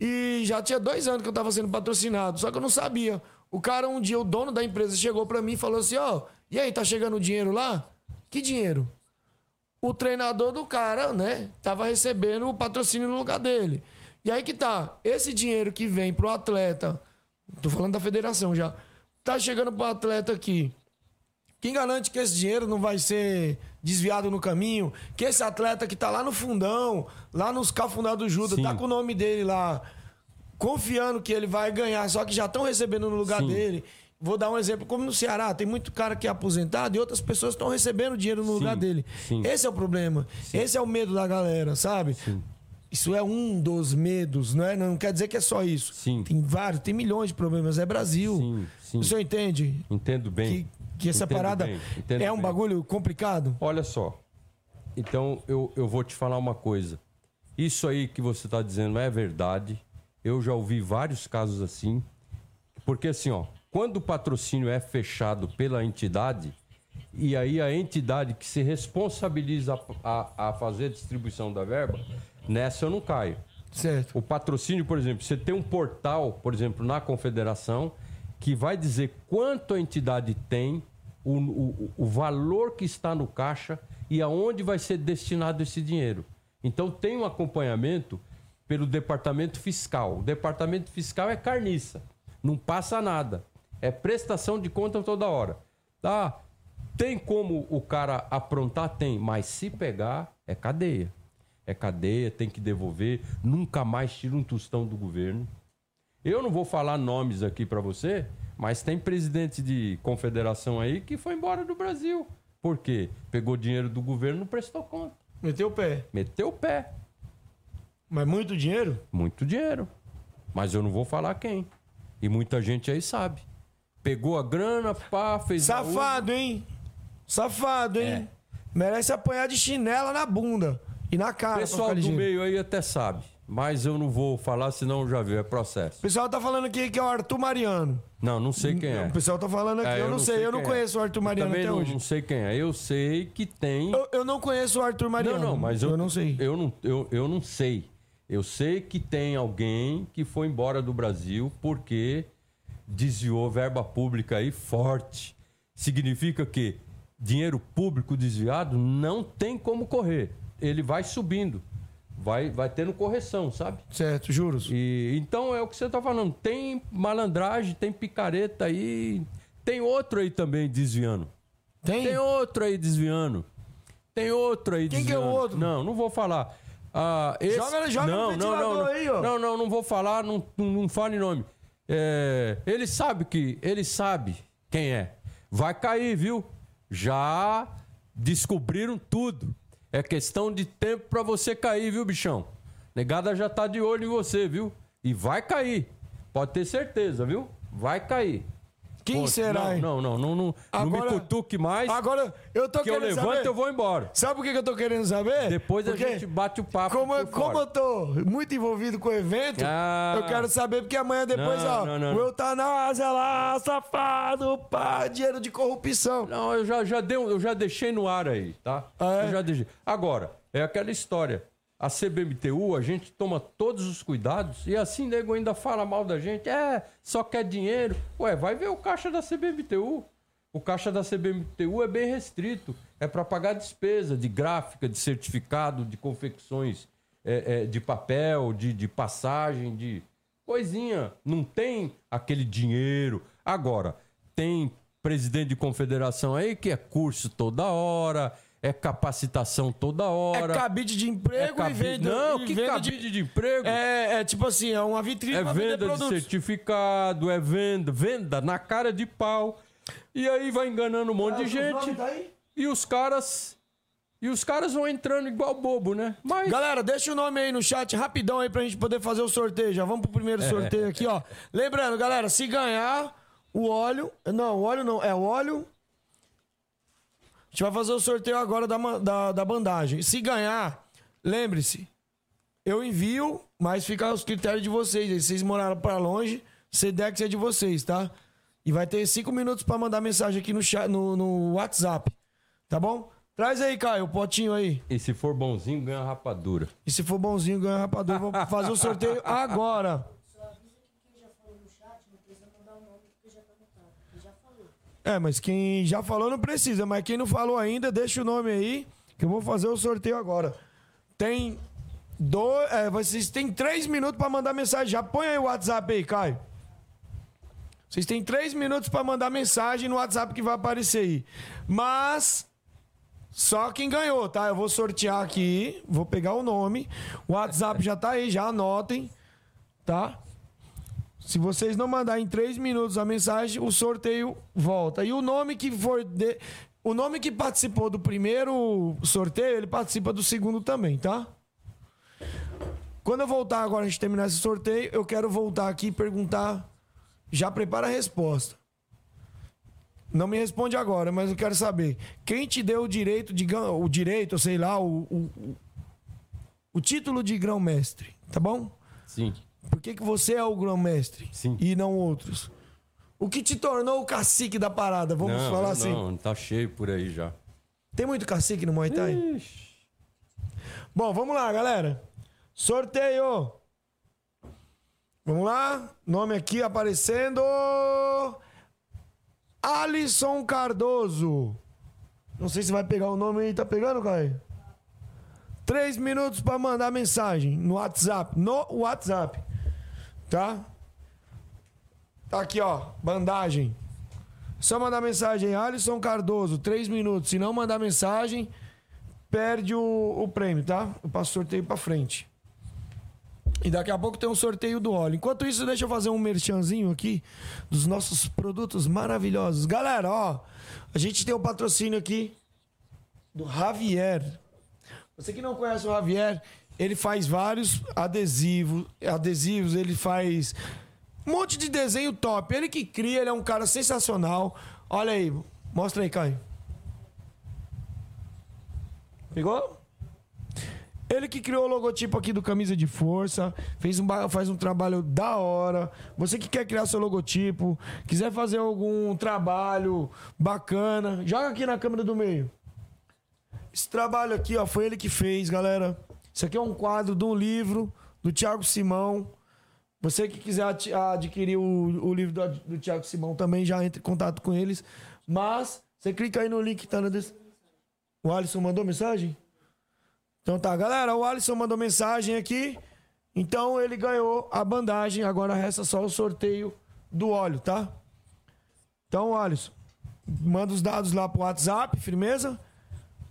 e já tinha dois anos que eu tava sendo patrocinado, só que eu não sabia. O cara, um dia, o dono da empresa, chegou pra mim e falou assim, ó, e aí, tá chegando o dinheiro lá? Que dinheiro? O treinador do cara, né, tava recebendo o patrocínio no lugar dele. E aí que tá, esse dinheiro que vem pro atleta, tô falando da federação já, tá chegando pro atleta aqui, quem garante que esse dinheiro não vai ser desviado no caminho? Que esse atleta que tá lá no fundão, lá nos cafundados do Judas, Sim. tá com o nome dele lá, confiando que ele vai ganhar, só que já estão recebendo no lugar Sim. dele. Vou dar um exemplo, como no Ceará, tem muito cara que é aposentado e outras pessoas estão recebendo dinheiro no lugar dele. sim. Esse é o problema. Esse é o medo da galera, sabe? Isso é um dos medos, não é? Não quer dizer que é só isso. Sim. Tem vários, tem milhões de problemas. É Brasil. Sim, sim. O senhor entende? Entendo bem. que, que essa Entendo parada bem, é um bem. bagulho complicado? Olha só. Então eu, eu vou te falar uma coisa. Isso aí que você está dizendo é verdade. Eu já ouvi vários casos assim. Porque assim, ó, quando o patrocínio é fechado pela entidade, e aí a entidade que se responsabiliza a, a, a fazer a distribuição da verba, nessa eu não caio. Certo. O patrocínio, por exemplo, você tem um portal, por exemplo, na confederação, que vai dizer quanto a entidade tem, o, o, o valor que está no caixa e aonde vai ser destinado esse dinheiro. Então tem um acompanhamento pelo departamento fiscal. O departamento fiscal é carniça, não passa nada. É prestação de conta toda hora. Tá? Tem como o cara aprontar? Tem, mas se pegar, é cadeia. É cadeia, tem que devolver, nunca mais tira um tostão do governo. Eu não vou falar nomes aqui para você, mas tem presidente de confederação aí que foi embora do Brasil. Por quê? Pegou dinheiro do governo e não prestou conta. Meteu o pé. Meteu o pé. Mas muito dinheiro? Muito dinheiro. Mas eu não vou falar quem. E muita gente aí sabe. Pegou a grana, pá, fez. Safado, hein? Safado, hein? É. Merece apanhar de chinela na bunda e na O cara. pra pessoal do meio aí até sabe. Mas eu não vou falar, senão já viu, é processo. O pessoal tá falando aqui que é o Arthur Mariano. Não, não sei quem é. O pessoal tá falando aqui. É, eu, não sei, eu não é. conheço o Arthur Eu Mariano também até não, hoje. não sei quem é. Eu sei que tem. Eu, eu não conheço o Arthur Mariano. Não, não, mas eu, eu não sei. Eu não, eu, eu não sei. Eu sei que tem alguém que foi embora do Brasil porque desviou verba pública aí forte. Significa que dinheiro público desviado não tem como correr. Ele vai subindo. Vai, vai tendo correção, sabe? Certo, juros. E, então é o que você tá falando. Tem malandragem, tem picareta aí. Tem outro aí também desviando. Tem? Tem outro aí desviando. Tem outro aí Quem que é desviando. o outro? Não, não vou falar. Ah, esse... Joga- joga no não, não, ventilador não, não. aí, ó. Não, não, não vou falar, não, não, não fale nome. É, ele sabe que. Ele sabe quem é. Vai cair, viu? Já descobriram tudo. É questão de tempo pra você cair, viu, bichão? Negada já tá de olho em você, viu? E vai cair. Pode ter certeza, viu? Vai cair. Quem Pô, será, não, hein? não, não, não, não, não me Agora- cutuque mais. Agora, eu tô que eu querendo levanto saber. eu vou embora. Sabe por que eu tô querendo saber? Depois Porque a gente bate o papo. Como, por como eu tô muito envolvido com o evento, Ah. eu quero saber, porque amanhã depois, Não, ó, não, não, o eutanásia lá, safado, pá, dinheiro de corrupção. Não, eu já, já, deu, eu já deixei no ar aí, tá? Ah, é? Eu já deixei. Agora, é aquela história. A CBMTU, a gente toma todos os cuidados e assim nego ainda fala mal da gente. É, só quer dinheiro. Ué, vai ver o caixa da CBMTU. O caixa da CBMTU é bem restrito. É para pagar despesa de gráfica, de certificado, de confecções é, é, de papel, de, de passagem, de coisinha. Não tem aquele dinheiro. Agora, tem presidente de confederação aí que é curso toda hora, é capacitação toda É hora. cabide de emprego cabi- e venda. Não, e que venda cabide de, emprego. É, É, é tipo assim, é uma vitrine pra vender venda de produtos. certificado, é venda, venda na cara de pau. E aí vai enganando um monte de Ah, o gente. nome tá? E os caras. E os caras vão entrando igual bobo, né? Mas. Galera, deixa o nome aí no chat rapidão aí pra gente poder fazer o sorteio. Já vamos pro primeiro É. sorteio aqui, ó. Lembrando, galera, se ganhar o óleo. Não, o óleo não, é o óleo. A gente vai fazer o sorteio agora da, da, da bandagem. Se ganhar, lembre-se, eu envio, mas fica aos critérios de vocês. aí. Vocês moraram pra longe, Sedex é de vocês, tá? E vai ter cinco minutos pra mandar mensagem aqui no, chat, no, no WhatsApp. Tá bom? Traz aí, Caio, o potinho aí. E se for bonzinho, ganha rapadura. E se for bonzinho, ganha rapadura. Vou fazer o sorteio agora. É, mas quem já falou não precisa. Mas quem não falou ainda, deixa o nome aí, que eu vou fazer o sorteio agora. Tem dois. É, vocês têm três minutos pra mandar mensagem. Já põe aí o WhatsApp aí, Caio. Vocês têm três minutos pra mandar mensagem no WhatsApp que vai aparecer aí. Mas só quem ganhou, tá? Eu vou sortear aqui, vou pegar o nome. O WhatsApp já tá aí, já anotem, tá? Se vocês não mandarem em três minutos a mensagem, o sorteio volta. E o nome que for. de- O nome que participou do primeiro sorteio, ele participa do segundo também, tá? Quando eu voltar agora, a gente terminar esse sorteio, eu quero voltar aqui e perguntar. Já prepara a resposta. Não me responde agora, mas eu quero saber. Quem te deu o direito de o direito, sei lá, o, o- o título de grão-mestre, tá bom? Sim. Por que, que você é o grão-mestre e não outros? O que te tornou o cacique da parada, vamos não, falar assim. Não, tá cheio por aí já. Tem muito cacique no Muay Thai? Ixi. Bom, vamos lá, galera. Sorteio. Vamos lá. Nome aqui aparecendo. Alisson Cardoso. Não sei se vai pegar o nome aí. Tá pegando, Caio? Três minutos pra mandar mensagem no WhatsApp. No WhatsApp. Tá? Tá aqui, ó. Bandagem. Só mandar mensagem. Alisson Cardoso. Três minutos. Se não mandar mensagem, perde o, o prêmio, tá? Eu passo o sorteio pra frente. E daqui a pouco tem um sorteio do óleo. Enquanto isso, deixa eu fazer um merchanzinho aqui dos nossos produtos maravilhosos. Galera, ó, a gente tem o patrocínio aqui do Javier. Você que não conhece o Javier, ele faz vários adesivos, adesivos, ele faz um monte de desenho top. Ele que cria, ele é um cara sensacional. Olha aí, mostra aí, Caio. Pegou? Ele que criou o logotipo aqui do Camisa de Força, fez um, faz um trabalho da hora. Você que quer criar seu logotipo, quiser fazer algum trabalho bacana, joga aqui na câmera do meio. Esse trabalho aqui, ó, foi ele que fez, galera. Isso aqui é um quadro de um livro do Thiago Simão. Você que quiser adquirir o, o livro do, do Thiago Simão também já entre em contato com eles. Mas você clica aí no link que tá na des... O Alisson mandou mensagem? Então tá, galera, o Alisson mandou mensagem aqui. Então ele ganhou a bandagem. Agora resta só o sorteio do óleo, tá? Então, Alisson, manda os dados lá pro WhatsApp, firmeza?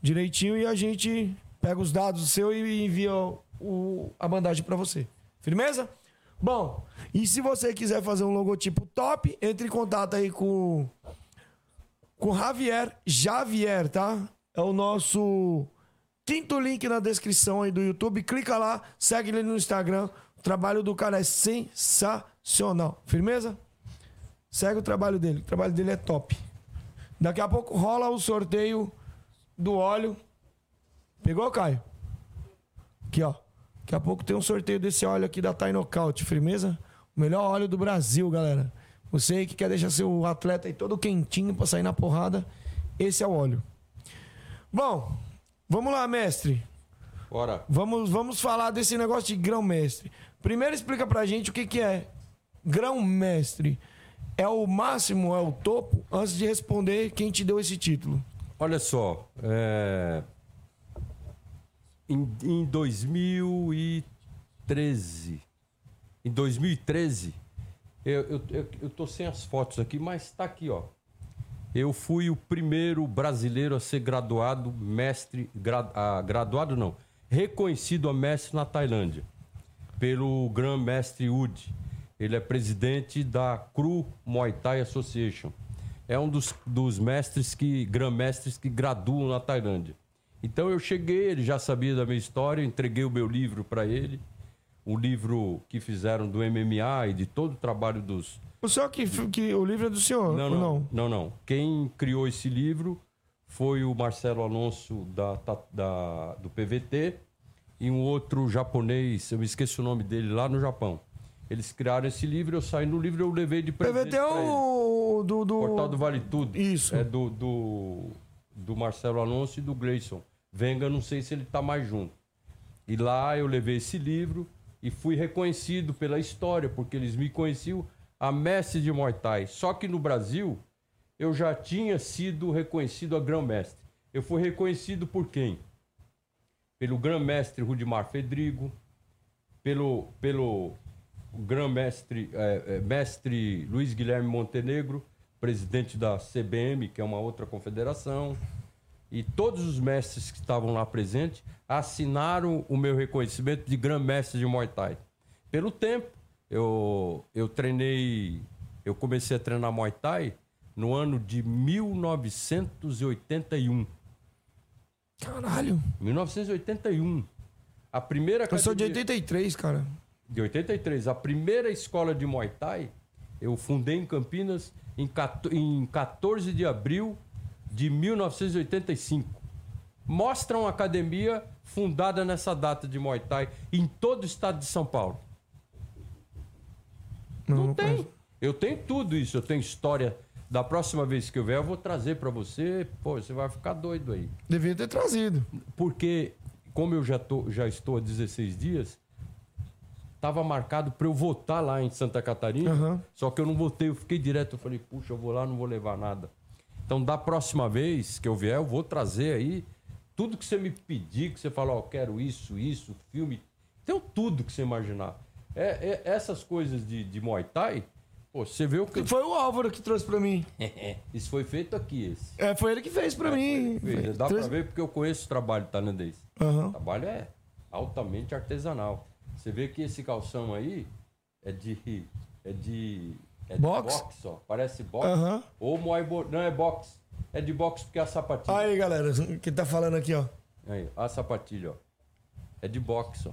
Direitinho e a gente pega os dados seu e envia o, a bandagem pra você. Firmeza? Bom, e se você quiser fazer um logotipo top, entre em contato aí com com Javier Javier, tá? É o nosso quinto link na descrição aí do YouTube. Clica lá, segue ele no Instagram. O trabalho do cara é sensacional. Firmeza? Segue o trabalho dele. O trabalho dele é top. Daqui a pouco rola o sorteio do óleo. Pegou, Caio? Aqui, ó. Daqui a pouco tem um sorteio desse óleo aqui da Thai Knockout. Firmeza? O melhor óleo do Brasil, galera. Você aí que quer deixar seu atleta aí todo quentinho pra sair na porrada, esse é o óleo. Bom, vamos lá, mestre. Bora. Vamos, vamos falar desse negócio de grão-mestre. Primeiro explica pra gente o que, que é grão-mestre. É o máximo, é o topo? Antes de responder, quem te deu esse título? Olha só, é, em, em 2013, em 2013, eu, eu, eu, eu tô sem as fotos aqui, mas tá aqui, ó. Eu fui o primeiro brasileiro a ser graduado mestre, gra, ah, graduado não, reconhecido a mestre na Tailândia, pelo Grand Mestre Wood. Ele é presidente da Cru Muay Thai Association. É um dos, dos mestres que, Grand-mestres que graduam na Tailândia. Então eu cheguei, ele já sabia da minha história, entreguei o meu livro para ele, o livro que fizeram do MMA e de todo o trabalho dos, O senhor que, que o livro é do senhor? não, não, não? não, não. Quem criou esse livro foi o Marcelo Alonso da, da- do PVT e um outro japonês, eu me esqueci o nome dele, lá no Japão. Eles criaram esse livro, eu saí no livro eu levei de presente PVT é o do, do... Portal do Vale Tudo. Isso. É do, do, do Marcelo Alonso e do Gleison. Venga, não sei se ele tá mais junto. E lá eu levei esse livro e fui reconhecido pela história, porque eles me conheciam a mestre de Muay Thai. Só que no Brasil eu já tinha sido reconhecido a grão-mestre. Eu fui reconhecido por quem? Pelo grão-mestre Rudimar Fedrigo, pelo, pelo grão-mestre é, é, mestre Luiz Guilherme Montenegro, presidente da CBM, que é uma outra confederação, e todos os mestres que estavam lá presentes assinaram o meu reconhecimento de grão-mestre de Muay Thai. Pelo tempo, eu, eu treinei, eu comecei a treinar Muay Thai no ano de 1981. Caralho. 1981. A primeira Eu sou de academia- 83, cara. de 83. A primeira escola de Muay Thai eu fundei em Campinas em 14 de abril de 1985. Mostra uma academia fundada nessa data de Muay Thai em todo o estado de São Paulo. Não, não tem. conheço. Eu tenho tudo isso. Eu tenho história. Da próxima vez que eu vier, eu vou trazer para você. Pô, você vai ficar doido aí. Devia ter trazido. Porque, como eu já, tô, já estou há 16 dias, estava marcado para eu votar lá em Santa Catarina. Aham. Só que eu não votei, eu fiquei direto. Eu falei, puxa, eu vou lá, não vou levar nada. Então, da próxima vez que eu vier, eu vou trazer aí tudo que você me pedir, que você falar, ó, quero isso, isso, filme. Tem tudo que você imaginar. É, é- essas coisas de, de Muay Thai, pô, você vê o que. Foi o Álvaro que trouxe pra mim. Isso foi feito aqui, esse. É, foi ele que fez pra mim. Veja, Dá Trouxe- pra ver porque eu conheço o trabalho tailandês. Aham. O trabalho é altamente artesanal. Você vê que esse calção aí é de. É de. É de Box? boxe, ó. Parece boxe. Ou Muay. Não, é boxe. É de boxe porque é a sapatilha. Aí, galera, que tá falando aqui, ó. Aí, a sapatilha, ó. É de boxe, ó.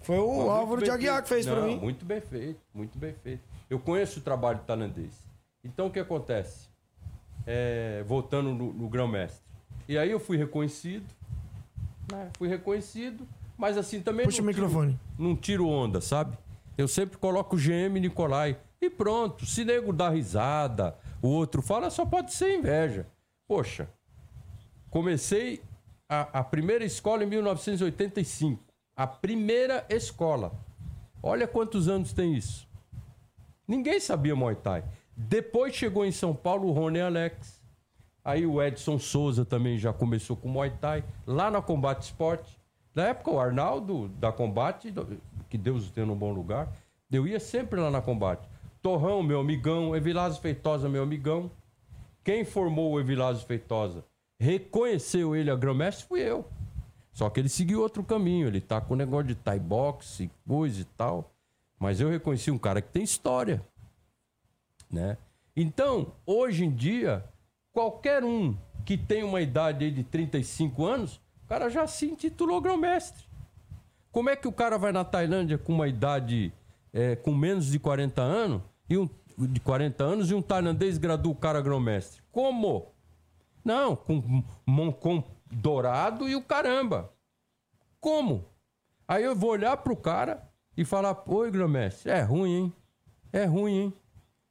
Foi o Álvaro de Aguiar que fez Não, mim. Muito bem feito, muito bem feito. Eu conheço o trabalho tailandês. Então o que acontece? É, voltando no, no grão-mestre. E aí eu fui reconhecido, né? Fui reconhecido, mas assim também. Puxa não o tiro- microfone. não tiro onda, sabe? Eu sempre coloco GM Nicolai. E pronto. Se nego dá risada, o outro fala, só pode ser inveja. Poxa, comecei a, a primeira escola em 1985. A primeira escola. Olha quantos anos tem isso. Ninguém sabia Muay Thai. Depois chegou em São Paulo o Rony Alex. Aí o Edson Souza também já começou com Muay Thai. Lá na Combate Esporte. Na época, o Arnaldo da Combate, que Deus o tenha no bom lugar, eu ia sempre lá na Combate. Torrão, meu amigão. Evilásio Feitosa, meu amigão. Quem formou o Evilásio Feitosa? Reconheceu ele a grão-mestre fui eu. Só que ele seguiu outro caminho. Ele tá com o negócio de Thai boxe, coisa e tal. Mas eu reconheci um cara que tem história. Né? Então, hoje em dia, qualquer um que tem uma idade de 35 anos, o cara já se intitulou grão-mestre. Como é que o cara vai na Tailândia com uma idade é, com menos de 40 anos e um de 40 anos e um tailandês gradua o cara grão-mestre? Como? Não, com, com dourado e o caramba. Como? Aí eu vou olhar pro cara e falar: Oi, grão-mestre, é ruim, hein? É ruim, hein?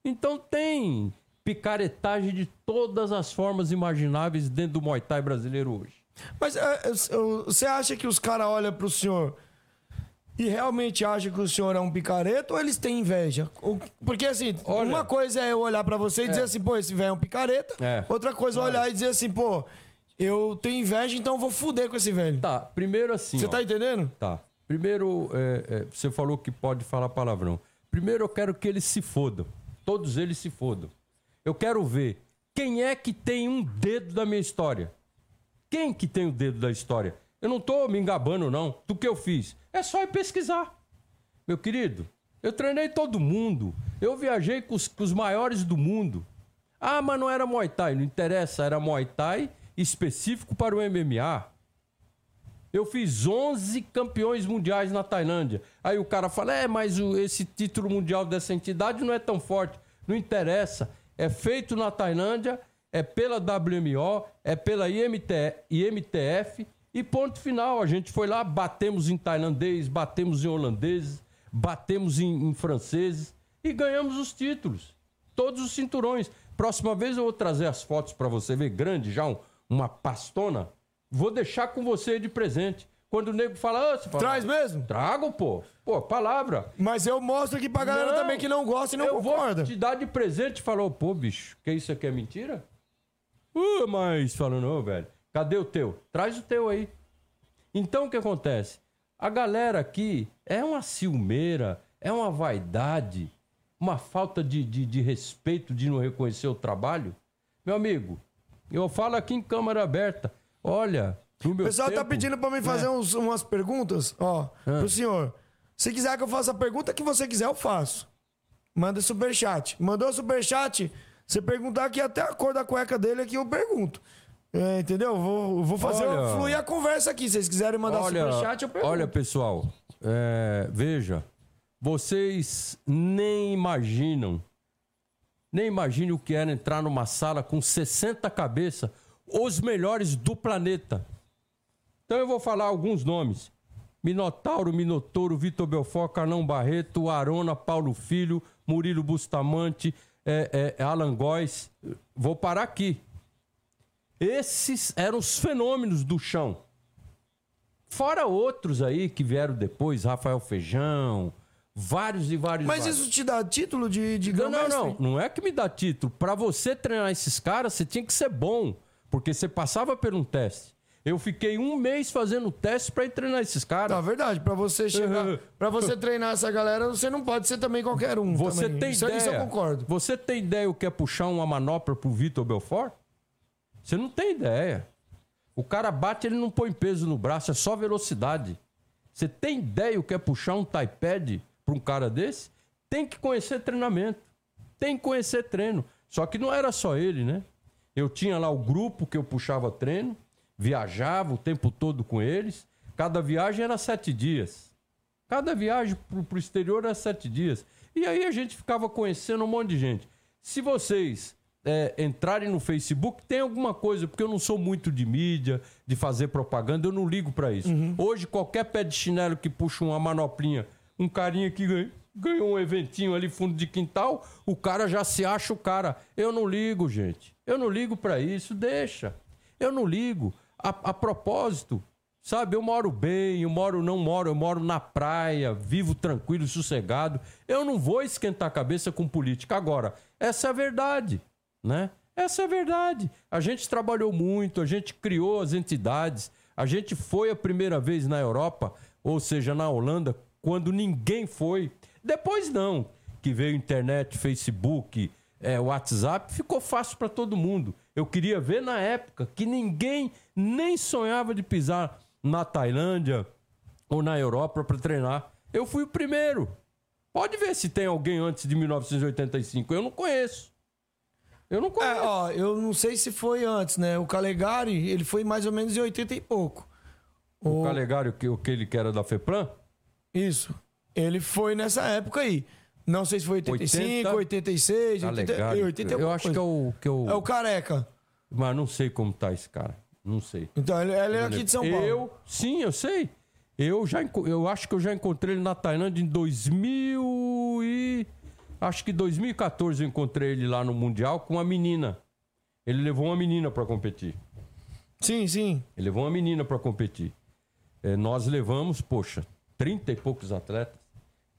Então tem picaretagem de todas as formas imagináveis dentro do Muay Thai brasileiro hoje. Mas é, é, você acha que os caras olham pro senhor e realmente acham que o senhor é um picareta ou eles têm inveja? Porque assim, Olha, uma coisa é eu olhar para você e dizer é. assim, pô, esse velho é um picareta. É. Outra coisa é olhar e dizer assim, pô, eu tenho inveja, então eu vou fuder com esse velho. Tá, primeiro assim. Você tá entendendo? Tá. Primeiro, é, é, você falou que pode falar palavrão. Primeiro eu quero que eles se fodam. Todos eles se fodam. Eu quero ver quem é que tem um dedo da minha história. Quem que tem o dedo da história? Eu não tô me engabando, não, do que eu fiz. É só ir pesquisar. Meu querido, eu treinei todo mundo. Eu viajei com os, com os maiores do mundo. Ah, mas não era Muay Thai. Não interessa, era Muay Thai específico para o MMA. Eu fiz 11 campeões mundiais na Tailândia. Aí o cara fala: é, mas o, esse título mundial dessa entidade não é tão forte. Não interessa. É feito na Tailândia, é pela WMO, é pela IMT, IMTF e ponto final. A gente foi lá, batemos em tailandês, batemos em holandeses, batemos em, em franceses e ganhamos os títulos. Todos os cinturões. Próxima vez eu vou trazer as fotos para você ver grande já, um, uma pastona Vou deixar com você de presente. Quando o nego fala, ah, fala, Traz mesmo? Trago, pô. Pô, palavra. Mas eu mostro aqui pra galera não, também que não gosta e não eu concorda. Eu vou te dar de presente e falou, pô, bicho, que isso aqui é mentira? Uh, mas falando, não, velho. Cadê o teu? Traz o teu aí. Então o que acontece? A galera aqui é uma ciumeira, é uma vaidade, uma falta de, de, de respeito de não reconhecer o trabalho. Meu amigo, eu falo aqui em câmara aberta. Olha, o pessoal tá tempo, tá pedindo para mim fazer é. uns, umas perguntas, ó, é. pro senhor. Se quiser que eu faça a pergunta que você quiser, eu faço. Manda superchat. Mandou superchat, você perguntar aqui até a cor da cueca dele aqui, eu pergunto. É, entendeu? Vou, vou fazer olha, fluir a conversa aqui. Se vocês quiserem mandar olha, superchat, eu pergunto. Olha, pessoal, é, veja, vocês nem imaginam, nem imaginam o que era entrar numa sala com 60 cabeças os melhores do planeta. Então eu vou falar alguns nomes. Minotauro, Minotouro, Vitor Belfort, Carlão Barreto, Arona, Paulo Filho, Murilo Bustamante, é, é, Alan Góes. Vou parar aqui. Esses eram os fenômenos do chão. Fora outros aí que vieram depois, Rafael Feijão, vários e vários. Mas vários. isso te dá título de, de Não, não, não. Não é que me dá título. Para você treinar esses caras, você tinha que ser bom. Porque você passava por um teste. Eu fiquei um mês fazendo teste para treinar esses caras. Na tá, verdade, para você chegar, para você treinar essa galera, você não pode ser também qualquer um. Você também. tem isso, ideia? Isso eu concordo. Você tem ideia o que é puxar uma manopla pro Vitor Belfort? Você não tem ideia. O cara bate, ele não põe peso no braço, é só velocidade. Você tem ideia o que é puxar um iPad para um cara desse? Tem que conhecer treinamento. Tem que conhecer treino. Só que não era só ele, né? Eu tinha lá o grupo que eu puxava treino, viajava o tempo todo com eles. Cada viagem era sete dias. Cada viagem para o exterior era sete dias. E aí a gente ficava conhecendo um monte de gente. Se vocês é, entrarem no Facebook, tem alguma coisa, porque eu não sou muito de mídia, de fazer propaganda, eu não ligo para isso. Uhum. Hoje, qualquer pé de chinelo que puxa uma manoplinha, um carinha que ganha, ganhou um eventinho ali fundo de quintal, o cara já se acha o cara. Eu não ligo, gente. Eu não ligo para isso, deixa. Eu não ligo. A, a propósito, Sabe, eu moro bem, eu moro, não moro, eu moro na praia, vivo tranquilo, sossegado. Eu não vou esquentar a cabeça com política. Agora, essa é a verdade, né? Essa é a verdade. A gente trabalhou muito, a gente criou as entidades, a gente foi a primeira vez na Europa, ou seja, na Holanda, quando ninguém foi. Depois não, que veio internet, Facebook, é, WhatsApp, ficou fácil para todo mundo. Eu queria ver na época que ninguém nem sonhava de pisar na Tailândia ou na Europa para treinar. Eu fui o primeiro. Pode ver se tem alguém antes de 1985. Eu não conheço. Eu não conheço. É, ó, eu não sei se foi antes, né? O Calegari, ele foi mais ou menos em 80 e pouco. o Calegari, que, aquele que era da FEPLAN? Isso. Ele foi nessa época aí. Não sei se foi 85, 80, 86, 80, Calegari. 80 e eu alguma acho que é coisa. o, que é o. É o Careca. Mas não sei como tá esse cara. Não sei. Então, ele, ele é aqui de São Paulo. Eu, sim, eu sei. Eu já eu acho que eu já encontrei ele na Tailândia em 2000 e acho que 2014 eu encontrei ele lá no mundial com uma menina. Ele levou uma menina para competir. Sim, sim. Ele levou uma menina para competir. É, nós levamos, poxa, 30 e poucos atletas.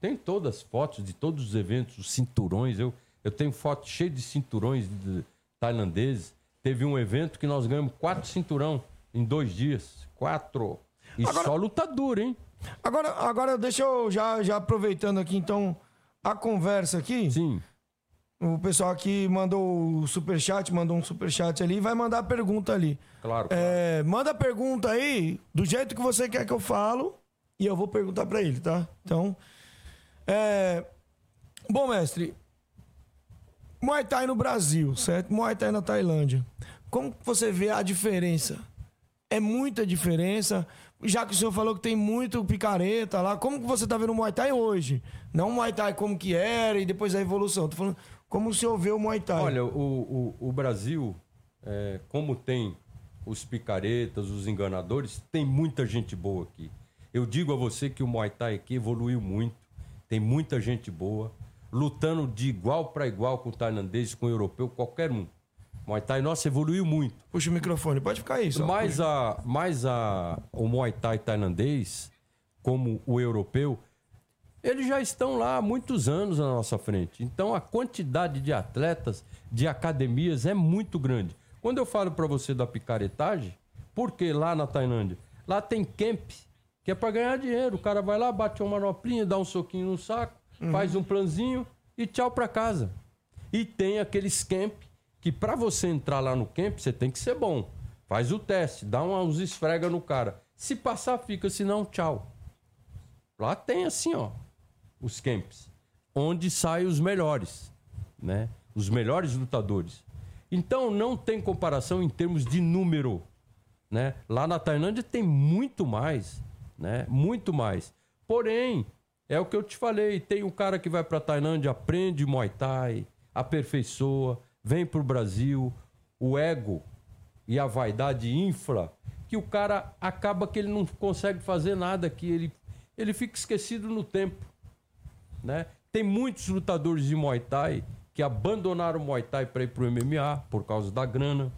Tem todas as fotos de todos os eventos, os cinturões. Eu, eu tenho fotos cheias de cinturões de- tailandeses. Teve um evento que nós ganhamos quatro cinturão em dois dias. Quatro. E só lutador, hein? Agora, agora deixa eu já, já aproveitando aqui, então, a conversa aqui. Sim. O pessoal aqui mandou o superchat, mandou um superchat ali e vai mandar a pergunta ali. Claro. É, manda a pergunta aí, do jeito que você quer que eu falo, e eu vou perguntar pra ele, tá? Então, é... Bom, mestre, Muay Thai no Brasil, certo? Muay Thai na Tailândia. Como você vê a diferença? É muita diferença, já que o senhor falou que tem muito picareta lá. Como que você tá vendo o Muay Thai hoje? Não o Muay Thai como que era e depois a evolução. Tô falando como o senhor vê o Muay Thai. Olha, o, o, o Brasil, é, como tem os picaretas, os enganadores, tem muita gente boa aqui. Eu digo a você que o Muay Thai aqui evoluiu muito. Tem muita gente boa, lutando de igual para igual com o tailandês, com o europeu, qualquer um. Muay Thai nosso evoluiu muito. Puxa o microfone, pode ficar aí. Só. Mas, a, mais a, o Muay Thai tailandês, como o europeu, eles já estão lá há muitos anos na nossa frente. Então a quantidade de atletas, de academias é muito grande. Quando eu falo para você da picaretagem, porque lá na Tailândia, lá tem camp, que é para ganhar dinheiro. O cara vai lá, bate uma manoplinha, dá um soquinho no saco, faz um planzinho e tchau para casa. E tem aqueles camp que para você entrar lá no camp, você tem que ser bom. Faz o teste, dá uns esfrega no cara. Se passar, fica, se não, tchau. Lá tem assim, ó, os camps, onde saem os melhores, né? Os melhores lutadores. Então não tem comparação em termos de número, né? Lá na Tailândia tem muito mais, né? Muito mais. Porém, é o que eu te falei, tem um cara que vai pra Tailândia, aprende Muay Thai, aperfeiçoa, vem pro Brasil, o ego e a vaidade infla, que o cara acaba que ele não consegue fazer nada aqui, ele, ele fica esquecido no tempo, né? Tem muitos lutadores de Muay Thai que abandonaram o Muay Thai para ir pro MMA por causa da grana.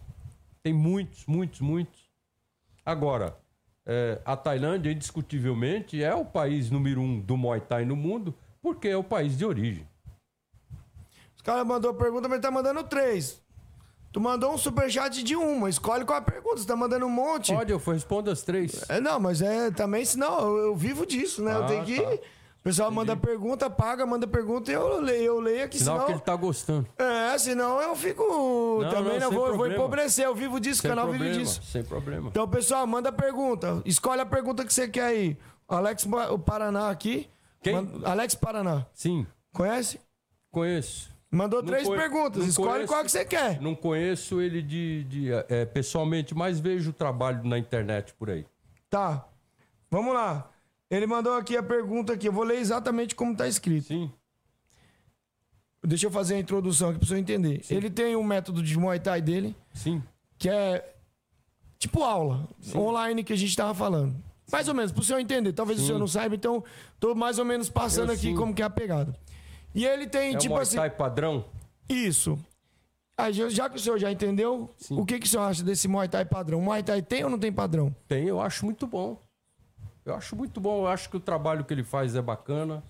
Tem muitos, muitos, muitos. Agora, é, a Tailândia, indiscutivelmente, é o país número um do Muay Thai no mundo, porque é o país de origem. Os caras mandou pergunta, mas tá mandando três. Tu mandou um superchat de uma. Escolhe qual a pergunta. Você tá mandando um monte. Pode, eu respondo as três. É, não, mas é também, senão eu, eu vivo disso, né? eu Ah, tenho que. tá. O pessoal manda pergunta, paga, manda pergunta e eu leio, eu leio aqui, Sinal senão. que ele tá gostando. É, senão eu fico. também não, não, sem vou, vou empobrecer. Eu vivo disso, o Sem canal problema, vive disso. sem problema. Então, pessoal, manda pergunta. Escolhe a pergunta que você quer aí. Alex o Paraná aqui. Quem? Alex Paraná. Sim, Conhece? conheço. Mandou Não três conhe- perguntas. não Escolhe conheço. qual que você quer. Não conheço ele de, de, é, pessoalmente, mas vejo o trabalho na internet por aí. Tá. Vamos lá. Ele mandou aqui a pergunta aqui. Eu vou ler exatamente como tá escrito. Sim, Deixa eu fazer a introdução aqui pra você entender. Ele tem um método de Muay Thai dele, sim. que é tipo aula, online que a gente tava falando. Mais ou menos, pro senhor entender. Talvez o senhor não saiba, então tô mais ou menos passando Eu aqui sim. como que é a pegada. E ele tem, É tipo o Muay assim. Thai padrão? Isso. Ah, já que o senhor já entendeu, Sim. o que, que o senhor acha desse Muay Thai padrão? Muay Thai tem ou não tem padrão? Tem, eu acho muito bom. Eu acho muito bom. Eu acho que o trabalho que ele faz é bacana.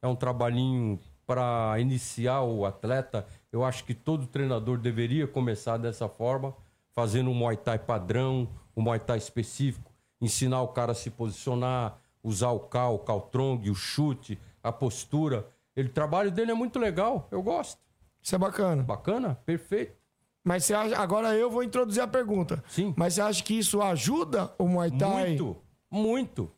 É um trabalhinho para iniciar o atleta. Eu acho que todo treinador deveria começar dessa forma, fazendo um Muay Thai padrão, um Muay Thai específico, ensinar o cara a se posicionar, usar o cal, o caltrong, o chute, a postura. Ele, o trabalho dele é muito legal. Eu gosto. Isso é bacana. Bacana? Perfeito. Mas você acha, agora eu vou introduzir a pergunta. Sim. Mas você acha que isso ajuda o Muay Thai? Muito, muito.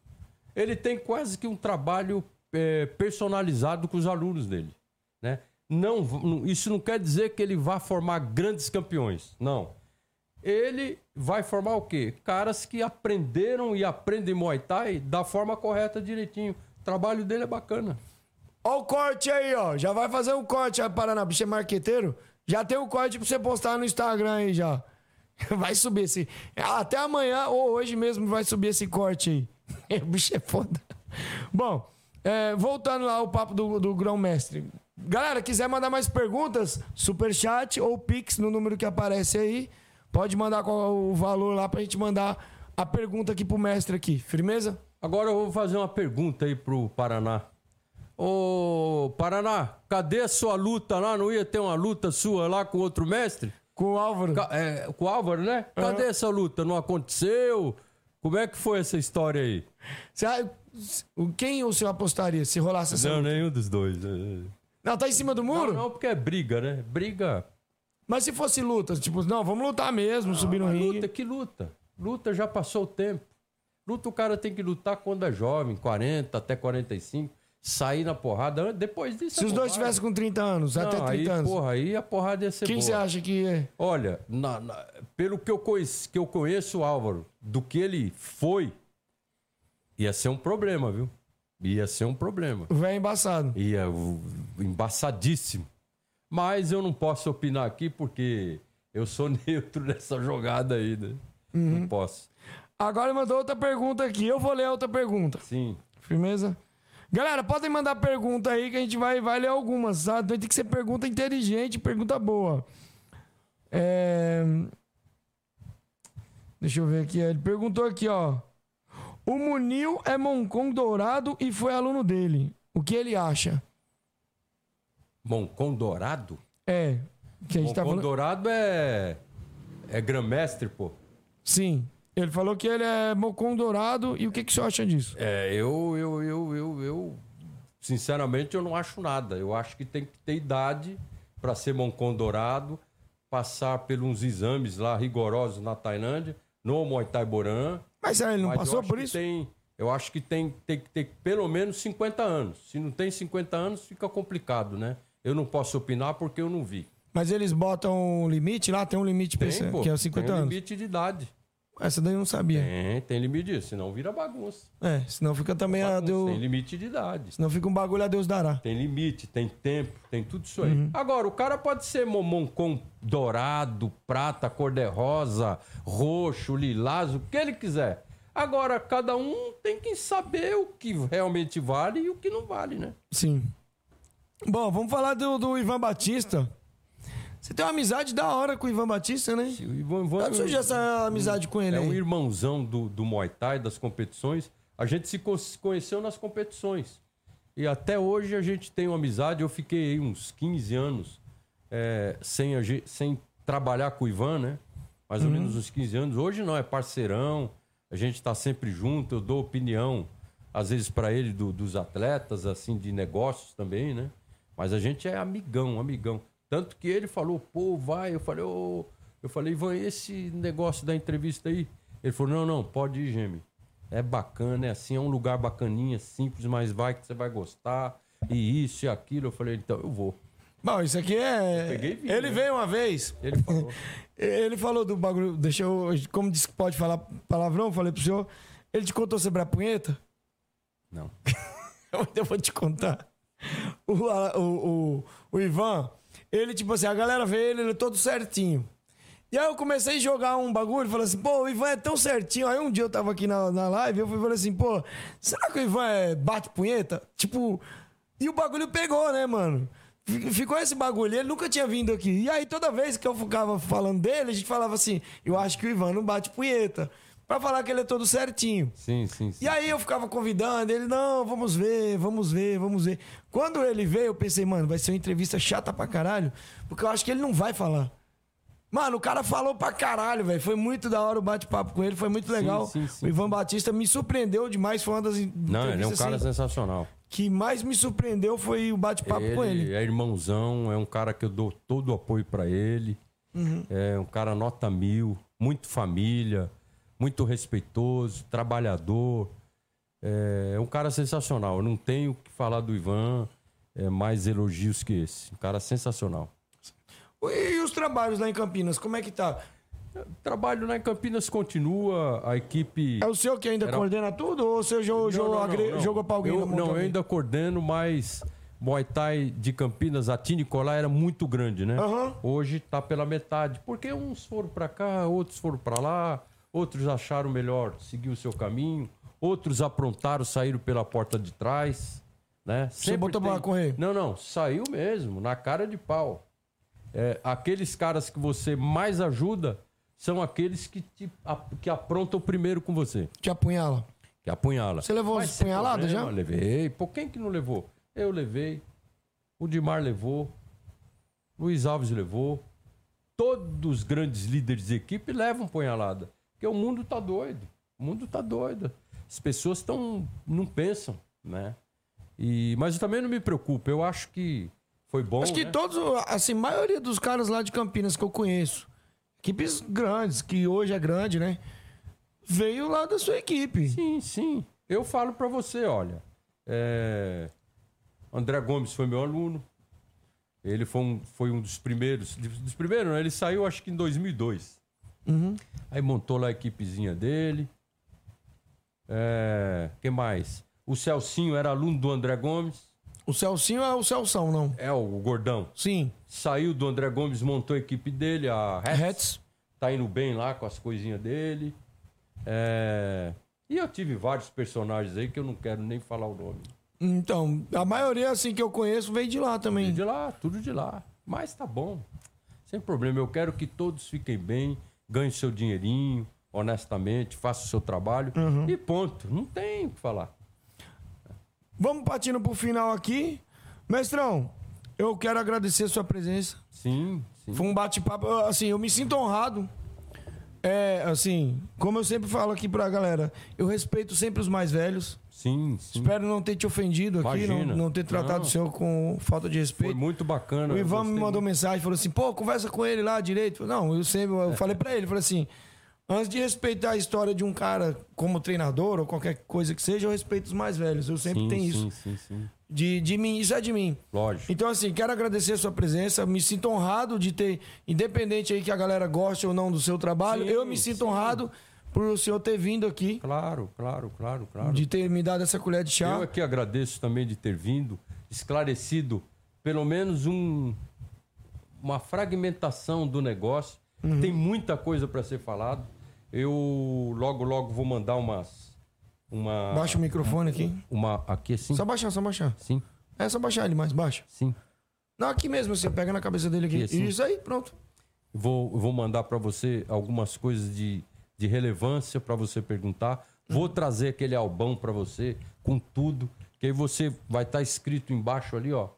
Ele tem quase que um trabalho é, personalizado com os alunos dele, né? Não, isso não quer dizer que ele vá formar grandes campeões, não. Ele vai formar o quê? Caras que aprenderam e aprendem Muay Thai da forma correta, direitinho. O trabalho dele é bacana. Ó o corte aí, ó. Já vai fazer um corte aí, Paraná. Bicho é marqueteiro. Já tem um corte pra você postar no Instagram aí já. Vai subir esse. Até amanhã ou hoje mesmo vai subir esse corte aí. O bicho é foda. Bom, é, voltando lá ao papo do, do grão-mestre. Galera, quiser mandar mais perguntas, superchat ou pix no número que aparece aí. Pode mandar qual o valor lá pra gente mandar a pergunta aqui pro mestre aqui. Firmeza? Agora eu vou fazer uma pergunta aí pro Paraná. Ô, Paraná, cadê a sua luta lá? Não ia ter uma luta sua lá com outro mestre? Com o Álvaro. Ca- é, com o Álvaro, né? Cadê essa luta? Não aconteceu? Como é que foi essa história aí? Você Quem o senhor apostaria se rolasse essa Não, luta? nenhum dos dois. É. Não, tá em cima do Não, muro? não, porque é briga, né? Briga. Mas se fosse luta, tipo, não, vamos lutar mesmo, subir no ringue. luta, que luta? Luta já passou o tempo. Luta o cara tem que lutar quando é jovem, 40 até 45. Sair na porrada. Depois disso. Se é os dois tivessem com 30 anos, até Não, 30 aí, anos. Porra, aí a porrada ia ser quem boa. você acha que é? Olha, na- na- pelo que eu, conheço, que eu conheço o Álvaro, do que ele foi, ia ser um problema, viu? Ia ser um problema. O velho embaçado. Ia embaçadíssimo. Mas eu não posso opinar aqui porque eu sou neutro nessa jogada aí, né? Uhum. Não posso. Agora mandou outra pergunta aqui. Eu vou ler a outra pergunta. Sim. Firmeza? Galera, podem mandar pergunta aí que a gente vai, vai ler algumas, tá? Tem que ser pergunta inteligente, pergunta boa. É... Deixa eu ver aqui. Ele perguntou aqui, ó. O Munil é Moncon Dourado e foi aluno dele. O que ele acha? Moncon Dourado? É. Que a gente Moncon tá falando... Dourado é. É grã-mestre, pô. Sim. Ele falou que ele é Mocon Dourado e o que, que o senhor acha disso? É, eu, eu, eu, eu, eu, sinceramente, eu não acho nada. Eu acho que tem que ter idade para ser Moncon Dourado, passar uns exames lá rigorosos na Tailândia, no Muay Thai Boran. Mas ele não mas passou por isso? Tem, eu acho que tem, tem que ter pelo menos 50 anos. Se não tem 50 anos, fica complicado, né? Eu não posso opinar porque eu não vi. Mas eles botam um limite lá, tem um limite Tem, esse- pô, que é os 50 tem anos. limite de idade. Essa daí eu não sabia. Tem, tem limite disso, senão vira bagunça. É, senão fica também a Bagunça, Deus. Tem limite de idade. Senão fica um bagulho a Deus dará. Tem limite, tem tempo, tem tudo isso aí. Uhum. Agora, o cara pode ser momoncom dourado, prata, cor-de-rosa, roxo, lilás, o que ele quiser. Agora, cada um tem que saber o que realmente vale e o que não vale, né? Sim. Bom, vamos falar do, do Ivan Batista. Você tem uma amizade da hora com o Ivan Batista, né? O Ivan, Ivan- Como surgiu essa amizade com ele é um aí? irmãozão do, do Muay Thai, das competições. A gente se co- se conheceu nas competições. E até hoje a gente tem uma amizade. Eu fiquei aí uns 15 anos é, sem, sem trabalhar com o Ivan, né? Mais ou menos uns 15 anos. Hoje não, é parceirão. A gente tá sempre junto. Eu dou opinião, às vezes, para ele do- dos atletas, assim, de negócios também, né? Mas a gente é amigão, amigão. Tanto que ele falou, pô, vai. Eu falei, ô. Eu falei, Ivan, esse negócio da entrevista aí? Ele falou, não, não, pode ir, Gemi. É bacana, é assim, é um lugar bacaninha, simples, mas vai que você vai gostar. E isso e aquilo. Eu falei, então eu vou. Bom, isso aqui é. peguei vim, ele né? veio uma vez. Ele falou. Ele falou do bagulho. Deixa eu. Como disse que pode falar palavrão, eu falei pro senhor. Ele te contou sobre a punheta? não. Eu vou te contar. O, o, o, o Ivan, ele, tipo assim, a galera vê ele, ele é todo certinho. E aí eu comecei a jogar um bagulho, falei assim, pô, o Ivan é tão certinho. Aí um dia eu tava aqui na, na live, eu falei assim, pô, será que o Ivan é bate punheta? Tipo, e o bagulho pegou, né, mano? Fi- Ficou esse bagulho, ele nunca tinha vindo aqui. E aí, toda vez que eu ficava falando dele, a gente falava assim: eu acho que o Ivan não bate punheta. Pra falar que ele é todo certinho. Sim, sim, sim. E aí eu ficava convidando ele, não, vamos ver, vamos ver, vamos ver. Quando ele veio, eu pensei, mano, vai ser uma entrevista chata pra caralho, porque eu acho que ele não vai falar. Mano, o cara falou pra caralho, velho. Foi muito da hora o bate-papo com ele, foi muito legal. sim, sim. o Ivan Batista me surpreendeu demais, foi uma das Não, ele é um cara assim, sensacional. que mais me surpreendeu foi o bate-papo com ele. é irmãozão, é um cara que eu dou todo o apoio pra ele. Uhum. É um cara nota mil, muito família, muito respeitoso, trabalhador. É um cara sensacional. Eu não tenho o que falar do Ivan é, mais elogios que esse. Um cara sensacional. E os trabalhos lá em Campinas, como é que tá? Trabalho lá em Campinas continua, a equipe. É o senhor que ainda Era- coordena tudo ou o senhor jogou, jogou, agre- jogou pra alguém? Eu, não, eu ainda coordeno, mas Muay Thai de Campinas, a Tinicolá era muito grande, né? Aham. Hoje tá pela metade, porque uns foram pra cá, outros foram pra lá, outros acharam melhor seguir o seu caminho, outros aprontaram, saíram pela porta de trás, né? Você botou pra correr? Não, não, saiu mesmo, na cara de pau. É, aqueles caras que você mais ajuda são aqueles que, te, a- que aprontam primeiro com você. Te apunhala. Que apunhala. Você levou as sem punhaladas problema, já? Levei. Pô, quem que não levou? Eu levei. O Dimar levou. Luiz Alves levou. Todos os grandes líderes de equipe levam punhalada. Porque o mundo tá doido. O mundo tá doido. As pessoas estão. não pensam, né? E, mas eu também não me preocupo. Eu acho que foi bom. Acho que né? todos, assim, a maioria dos caras lá de Campinas que eu conheço, equipes grandes, que hoje é grande, né? Veio lá da sua equipe. Sim, sim. Eu falo pra você, olha. é, André Gomes foi meu aluno. Ele foi um, foi um dos primeiros. Dos primeiros, não, ele saiu acho que em 2002. Uhum. Aí montou lá a equipezinha dele. É, que mais? O Celcinho era aluno do André Gomes. O Celcinho é o Celção, não? É o gordão. Sim. Saiu do André Gomes, montou a equipe dele, a Hets. Reds. Tá indo bem lá com as coisinhas dele. É, E eu tive vários personagens aí que eu não quero nem falar o nome. Então, a maioria, assim, que eu conheço veio de lá também. De lá, tudo de lá. Mas tá bom. Sem problema. Eu quero que todos fiquem bem, ganhem seu dinheirinho, honestamente, façam o seu trabalho. E ponto. Não tem o que falar. Vamos partindo pro final aqui. Mestrão, eu quero agradecer a sua presença. Sim, sim. Foi um bate-papo. Assim, eu me sinto honrado. É, assim, como eu sempre falo aqui pra galera, eu respeito sempre os mais velhos. Sim, sim. Espero não ter te ofendido aqui, não, não ter tratado Não. o senhor com falta de Foi respeito. muito bacana. O Ivan me mandou muito. mensagem, falou assim: pô, conversa com ele lá direito. Não, eu sempre, eu falei pra ele, falei assim: antes de respeitar a história de um cara como treinador ou qualquer coisa que seja, eu respeito os mais velhos. Eu sempre Sim, tenho sim, isso. Sim, sim. De, de mim, isso é de mim. Lógico. Então, assim, quero agradecer a sua presença. Me sinto honrado de ter, independente aí que a galera goste ou não do seu trabalho, Sim, eu me sinto sim. honrado por o senhor ter vindo aqui, Claro, claro, claro, claro. de ter me dado essa colher de chá. Eu aqui agradeço também de ter vindo, esclarecido pelo menos um, uma fragmentação do negócio. Uhum. Tem muita coisa para ser falado. Eu logo, logo vou mandar umas. Uma, Baixa o microfone aqui. uma aqui assim. Só baixar, só baixar. Sim, É só baixar ele mais, baixa. sim. Não, aqui mesmo, você pega na cabeça dele aqui. Aqui, assim? Isso aí, pronto. Vou, vou mandar para você algumas coisas de, de relevância para você perguntar. Vou trazer aquele albão para você com tudo. Que aí você vai estar escrito embaixo ali, ó.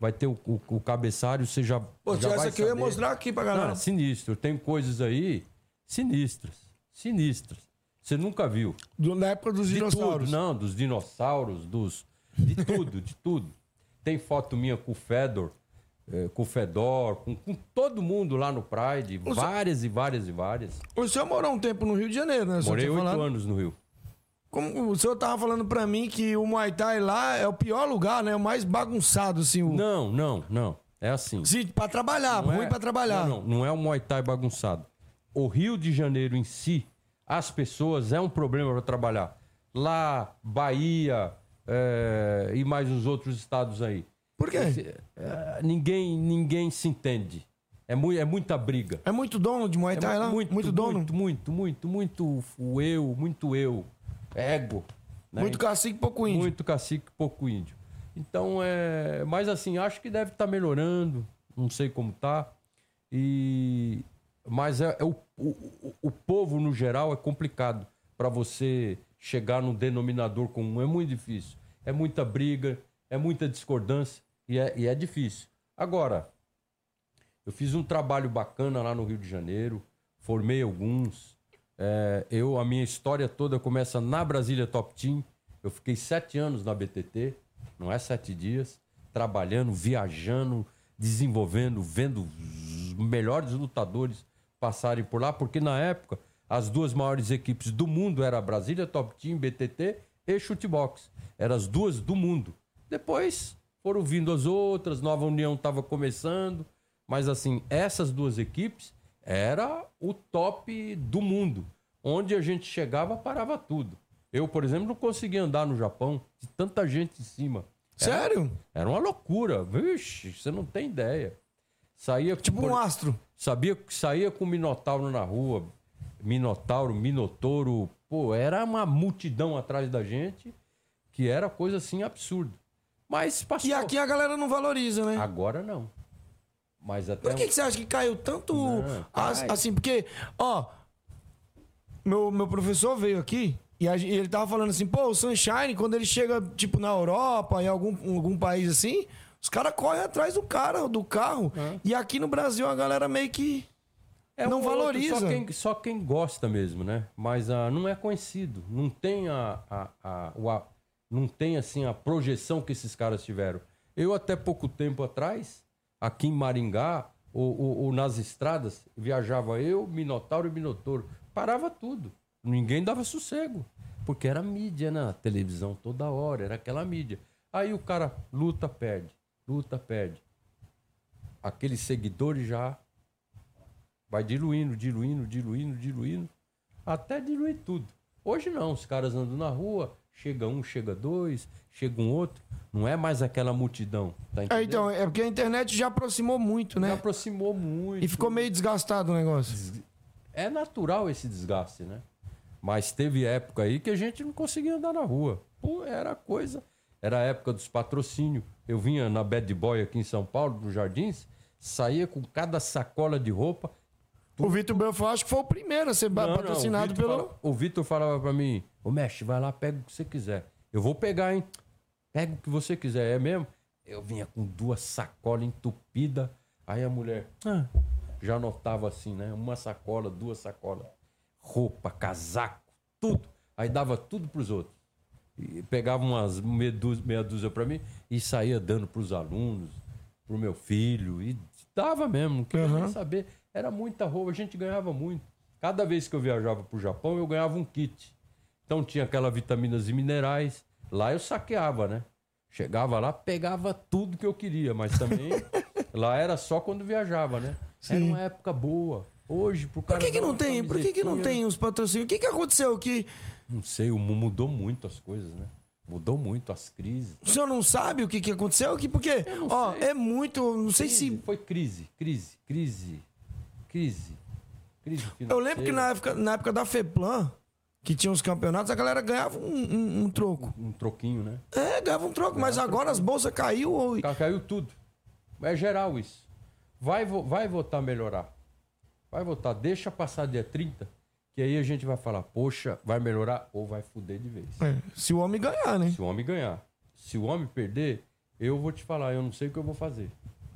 Vai ter o, o, o cabeçalho, você já. Pô, já essa vai aqui eu ia saber. mostrar aqui pra galera. Não, sinistro. Tem coisas aí sinistras. Sinistras. Você nunca viu. Do- na época dos De dinossauros. tudo, não, dos dinossauros, dos. De tudo, de tudo. Tem foto minha com o Fedor, eh, com o Fedor, com, com todo mundo lá no Pride. O Várias e várias e várias. O senhor morou um tempo no Rio de Janeiro, né? Morei oito anos no Rio. Como o senhor tava falando pra mim que o Muay Thai lá é o pior lugar, né? O mais bagunçado, assim. O... Não, não, não. É assim. Sim, pra trabalhar, Não ruim é- pra trabalhar. Não, não, não é o Muay Thai bagunçado. O Rio de Janeiro em si, as pessoas, é um problema para trabalhar. Lá, Bahia é, e mais os outros estados aí. Por quê? É, ninguém, ninguém se entende. É, mui- é muita briga. É muito dono de Muay É Thai lá? muito, Muito, dono? Muito, muito, muito, muito o eu, muito eu. Ego. né? Muito cacique, pouco índio. Muito cacique, pouco índio. Então, é. Mas assim, acho que deve estar melhorando. Não sei como tá. E. Mas é, é o, o, o povo, no geral, é complicado para você chegar num denominador comum. É muito difícil. É muita briga, é muita discordância e é, e é difícil. Agora, eu fiz um trabalho bacana lá no Rio de Janeiro, formei alguns. É, eu, a minha história toda começa na Brasília Top Team. Eu fiquei sete anos na BTT, não é sete dias, trabalhando, viajando, desenvolvendo, vendo os melhores lutadores passarem por lá, porque na época as duas maiores equipes do mundo eram a Brasília Top Team, BTT e Chutebox. Eram as duas do mundo. Depois foram vindo as outras, Nova União estava começando, mas assim, essas duas equipes era o top do mundo. Onde a gente chegava, parava tudo. Eu, por exemplo, não conseguia andar no Japão, de tanta gente em cima. Era- Sério? Era uma loucura. Vixe, você não tem ideia. Saía Tipo um astro. Sabia que saía com Minotauro na rua. Minotauro, Minotouro. Pô, era uma multidão atrás da gente que era coisa assim absurda. Mas passou. E aqui a galera não valoriza, né? Agora não. Mas até. Por que, que você acha que caiu tanto Não, as- assim? Porque, ó, meu, meu professor veio aqui e, a e ele tava falando assim, pô, o Sunshine, quando ele chega, tipo, na Europa, em algum, em algum país assim, os caras correm atrás do cara, do carro. E aqui no Brasil a galera meio que. É não um outro, valoriza. só, quem, só quem gosta mesmo, né? Mas ah, não é conhecido. Não tem a, a, a- o a- não tem assim a projeção que esses caras tiveram. Eu até pouco tempo atrás, aqui em Maringá, ou, ou- ou nas estradas, viajava eu, Minotauro e Minotouro. Parava tudo. Ninguém dava sossego. Porque era mídia na televisão toda hora, era aquela mídia. Aí o cara luta, perde, luta, perde. Aqueles seguidores já Vai diluindo, diluindo, diluindo, diluindo, até diluir tudo. Hoje não, os caras andam na rua, chega um, chega dois, chega um outro. Não é mais aquela multidão, tá É, então, é porque a internet já aproximou muito, Já né? aproximou muito. E ficou meio desgastado o negócio. É natural esse desgaste, né? Mas teve época aí que a gente não conseguia andar na rua. Pô, era coisa. Era a época dos patrocínios. Eu vinha na Bad Boy aqui em São Paulo, nos Jardins, saía com cada sacola de roupa. O Vitor Belfort acho que foi o primeiro a ser Não, não, patrocinado o Vitor pelo. fala- o Vitor falava pra mim, ô mestre, vai lá, pega o que você quiser. Eu vou pegar, hein? Pega o que você quiser, é mesmo? Eu vinha com duas sacolas entupidas. Aí a mulher ah, já notava assim, né? Uma sacola, duas sacolas. Roupa, casaco, tudo. Aí dava tudo pros outros. E pegava umas meia dúzia, meia dúzia pra mim e saía dando pros alunos, pro meu filho. E dava mesmo, não queria Aham. saber. Era muita roupa, a gente ganhava muito. Cada vez que eu viajava pro Japão, eu ganhava um kit. Então tinha aquela vitaminas e minerais. Lá eu saqueava, né? Chegava lá, pegava tudo que eu queria, mas também lá era só quando viajava, né? Era uma época boa. Hoje, pro Por cara. que, que dar não tem? Por que, que não tem os patrocínios? O que, que aconteceu que Não sei, mudou muito as coisas, né? Mudou muito as crises. o senhor não sabe o que, que aconteceu? Que, porque, ó, sei. é muito. Não sei se. Foi crise, crise, crise, crise. Crise Eu lembro que na época, na época da FEPLAN, que tinha os campeonatos, a galera ganhava um, um- um troco. Um troquinho, né? É, ganhava um troco, mas agora as bolsas caiu. ou- Ca- Caiu tudo. É geral isso. Vai, vai votar melhorar. Vai votar. Deixa passar dia 30, que aí a gente vai falar, poxa, vai melhorar ou vai fuder de vez. É, se o homem ganhar, né? Se o homem ganhar. Se o homem perder, eu vou te falar, eu não sei o que eu vou fazer.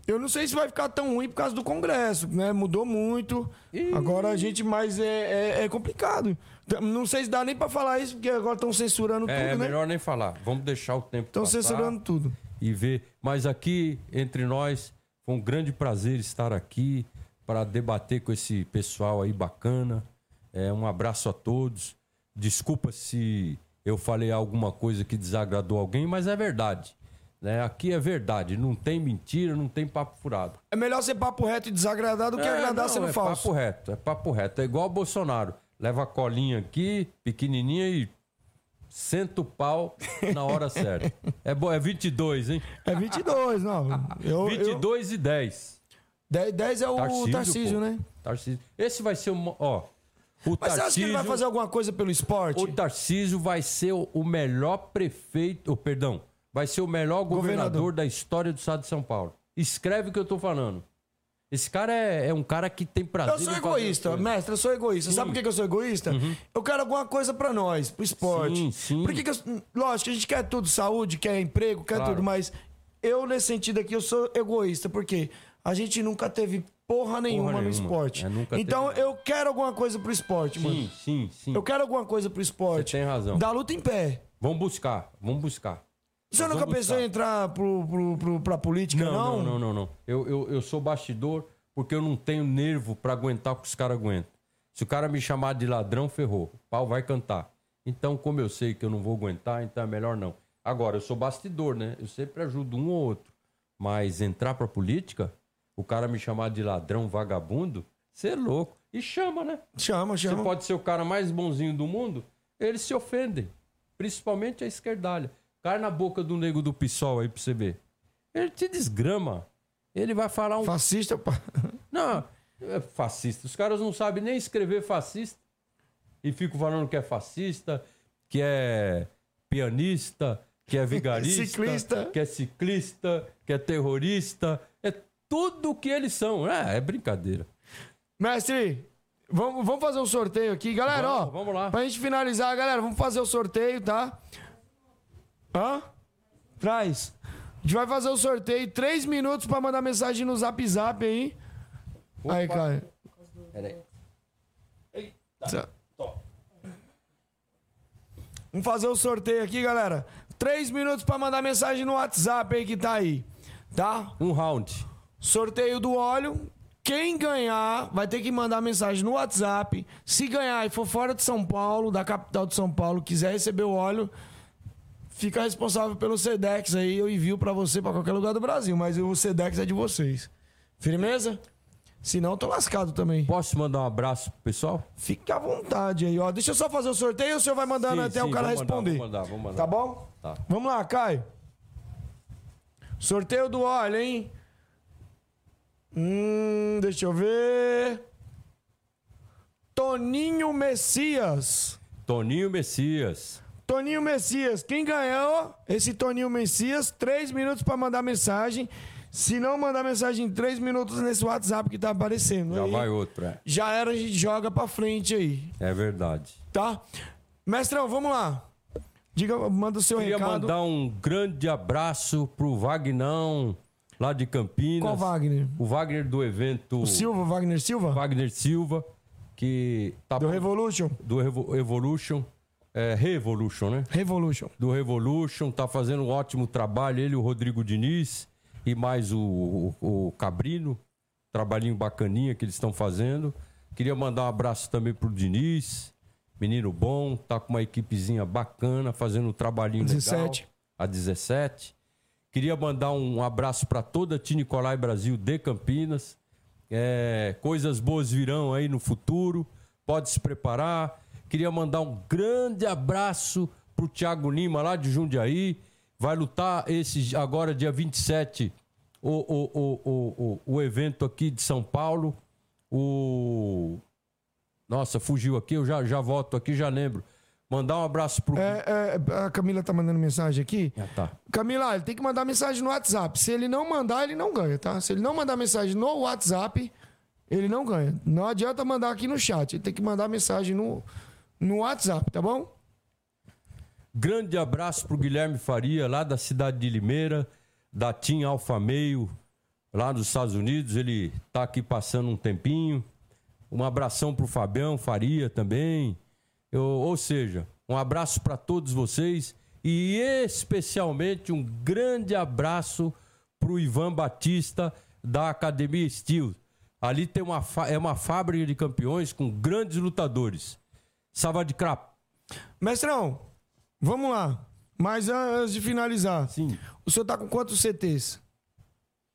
Eu não sei se vai ficar tão ruim por causa do Congresso, né? Mudou muito. Ih. Agora a gente, mas é, é, é complicado. T- Não sei se dá nem pra falar isso, porque agora estão censurando É, tudo, né? melhor nem falar. Vamos deixar o tempo Estão censurando tudo. e ver. Mas aqui, entre nós, foi um grande prazer estar aqui para debater com esse pessoal aí bacana. É, um abraço a todos. Desculpa se eu falei alguma coisa que desagradou alguém, mas é verdade. Né? Aqui é verdade, não tem mentira, não tem papo furado. É melhor ser papo reto e desagradar do que É, agradar não, sendo é falso. papo reto, é papo reto. É igual o Bolsonaro. Leva a colinha aqui, pequenininha e senta o pau na hora certa. É, bo- é 22, hein? É 22, não. Eu, 22 e 10. Eu, 10 é o Tarcísio, pô. né? Tarcísio. Esse vai ser o. Ó, o Mas você acha que ele vai Tarcísio, fazer alguma coisa pelo esporte? o Tarcísio vai ser o, melhor prefeito. Oh, perdão. vai ser o melhor governador, Governador. da história do estado de São Paulo. Escreve o que eu tô falando. Esse cara é, é um cara que tem prazer Eu sou egoísta, mestre, eu sou egoísta. Sabe por que eu sou egoísta? Eu quero alguma coisa pra nós, pro esporte. Sim, sim. Por que que eu- lógico, a gente quer tudo, saúde, quer emprego, quer Claro. tudo, mas eu, nesse sentido aqui, eu sou egoísta, porque a gente nunca teve porra nenhuma, no nenhuma. esporte. É, nunca então teve. eu quero alguma coisa pro esporte, mano. Sim, sim, sim. Eu quero alguma coisa pro esporte. Você tem razão. Da luta em pé. Vamos buscar, vamos buscar. O senhor nunca pensou em entrar pro, pro, pro, pra política, não? Não, não, não, não, não. Eu, eu, eu sou bastidor porque eu não tenho nervo pra aguentar o que os caras aguentam. Se o cara me chamar de ladrão, ferrou. O pau vai cantar. Então, como eu sei que eu não vou aguentar, então é melhor não. Agora, eu sou bastidor, né? Eu sempre ajudo um ou outro. Mas entrar pra política, o cara me chamar de ladrão, vagabundo, você é louco. E chama, né? Chama, Você chama. pode ser o cara mais bonzinho do mundo, eles se ofendem. Principalmente a esquerdalha. Cai na boca do nego do PSOL aí pra você ver. Ele te desgrama. Ele vai falar um. Fascista, pá. Não, é fascista. Os caras não sabem nem escrever fascista. E ficam falando que é fascista, que é pianista, que é vigarista, Ciclista. que é ciclista, que é terrorista. Tudo o que eles são. É, é brincadeira. Mestre, vamos, vamos fazer um sorteio aqui. Galera, Vamos, ó. vamos lá. Pra gente finalizar, galera, vamos fazer o sorteio, tá? Hã? Traz. A gente vai fazer o sorteio. Três minutos pra mandar mensagem no zap zap aí. Aí, cara. Peraí. Vamos fazer o sorteio aqui, galera. Três minutos pra mandar mensagem no WhatsApp aí que tá aí. Tá? Um round. Sorteio do óleo. Quem ganhar vai ter que mandar mensagem no WhatsApp. Se ganhar e for fora de São Paulo, da capital de São Paulo, quiser receber o óleo, fica responsável pelo Sedex aí. Eu envio pra você pra qualquer lugar do Brasil, mas o Sedex é de vocês. Firmeza? Se não, tô lascado também. Posso mandar um abraço pro pessoal? Fique à vontade aí, ó. Deixa eu só fazer o sorteio o senhor vai mandando Sim, até sim, o cara mandar, responder. vou mandar, vou mandar. Tá bom? Tá. Vamos lá, Caio. Sorteio do óleo, hein? Hum, deixa eu ver. Toninho Messias. Toninho Messias. Toninho Messias. Quem ganhou esse Toninho Messias, três minutos pra mandar mensagem. Se não mandar mensagem em três minutos nesse WhatsApp que tá aparecendo. Já aí, vai outro, é. já era, a gente joga pra frente aí, É verdade. tá? Mestrão, vamos lá. Diga, manda o seu Queria recado. mandar um grande abraço pro Vagnão, lá de Campinas. Qual Wagner? O Wagner do evento O Silva, Wagner Silva? Wagner Silva, que tá Do Revolution? do Revo- Evolution, é, Revolution, né? Revolution. do Revolution, tá fazendo um ótimo trabalho. Ele, o Rodrigo Diniz e mais o, o, o Cabrino. Trabalhinho bacaninha que eles estão fazendo. Queria mandar um abraço também pro Diniz. Menino bom, tá com uma equipezinha bacana, fazendo um trabalhinho 17. legal. A 17. Queria mandar um abraço para toda a Tia Nicolai Brasil de Campinas. É, coisas boas virão aí no futuro. Pode se preparar. Queria mandar um grande abraço pro Thiago Lima, lá de Jundiaí. Vai lutar esse agora, dia 27, o, o, o, o, o, o evento aqui de São Paulo. O. Nossa, fugiu aqui, eu já, já volto aqui, já lembro. Mandar um abraço pro. É, é, a Camila tá mandando mensagem aqui. Ah, tá. Camila, ele tem que mandar mensagem no WhatsApp. Se ele não mandar, ele não ganha, tá? Se ele não mandar mensagem no WhatsApp, ele não ganha. Não adianta mandar aqui no chat. Ele tem que mandar mensagem no, no WhatsApp, tá bom? Grande abraço pro Guilherme Faria, lá da cidade de Limeira, da Team Alfa Meio, lá nos Estados Unidos. Ele tá aqui passando um tempinho. Um abração pro Fabião Faria também. Eu- ou seja, um abraço para todos vocês e especialmente um grande abraço pro Ivan Batista da Academia Steel. Ali tem uma é uma fábrica de campeões com grandes lutadores. Salva de crap. Mestrão, vamos lá. Mas antes de finalizar, Sim. o senhor tá com quantos CTs?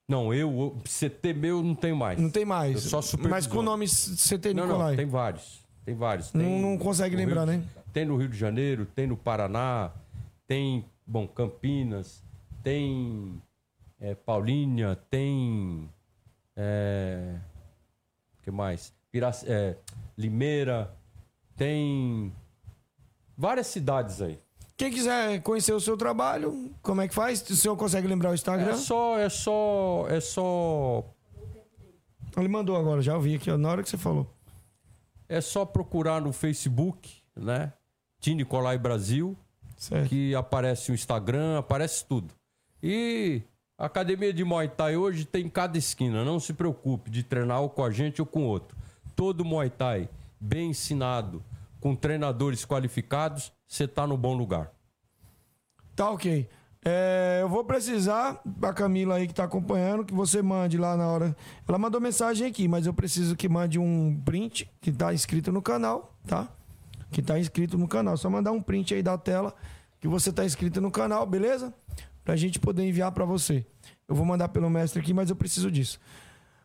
Não, eu, o CT meu não tenho mais. Não tem mais. Eu só. Mas com o nome CT Não, Nicolai. não, tem vários. Tem vários. Não- Tem não consegue no Rio lembrar, de- né? Tem no Rio de Janeiro, tem no Paraná, tem, bom, Campinas, tem é, Paulínia, tem. É, que mais? Pirac, é, Limeira, tem várias cidades aí. Quem quiser conhecer o seu trabalho, como é que faz? O senhor consegue lembrar o Instagram? É só, é só, é só, Ele mandou agora, já ouvi aqui, ó, na hora que você falou. É só procurar no Facebook, né? Tim Nicolai Brasil, Certo. que aparece o Instagram, aparece tudo. E a academia de Muay Thai hoje tem em cada esquina. Não se preocupe de treinar ou com a gente ou com outro. Todo Muay Thai bem ensinado, com treinadores qualificados, você tá no bom lugar. Tá ok. É, eu vou precisar, a Camila aí que tá acompanhando, que você mande lá na hora. Ela mandou mensagem aqui, mas eu preciso que mande um print que tá inscrito no canal, tá? Que tá inscrito no canal. Só mandar um print aí da tela que você tá inscrito no canal, beleza? Pra gente poder enviar pra você. Eu vou mandar pelo mestre aqui, mas eu preciso disso.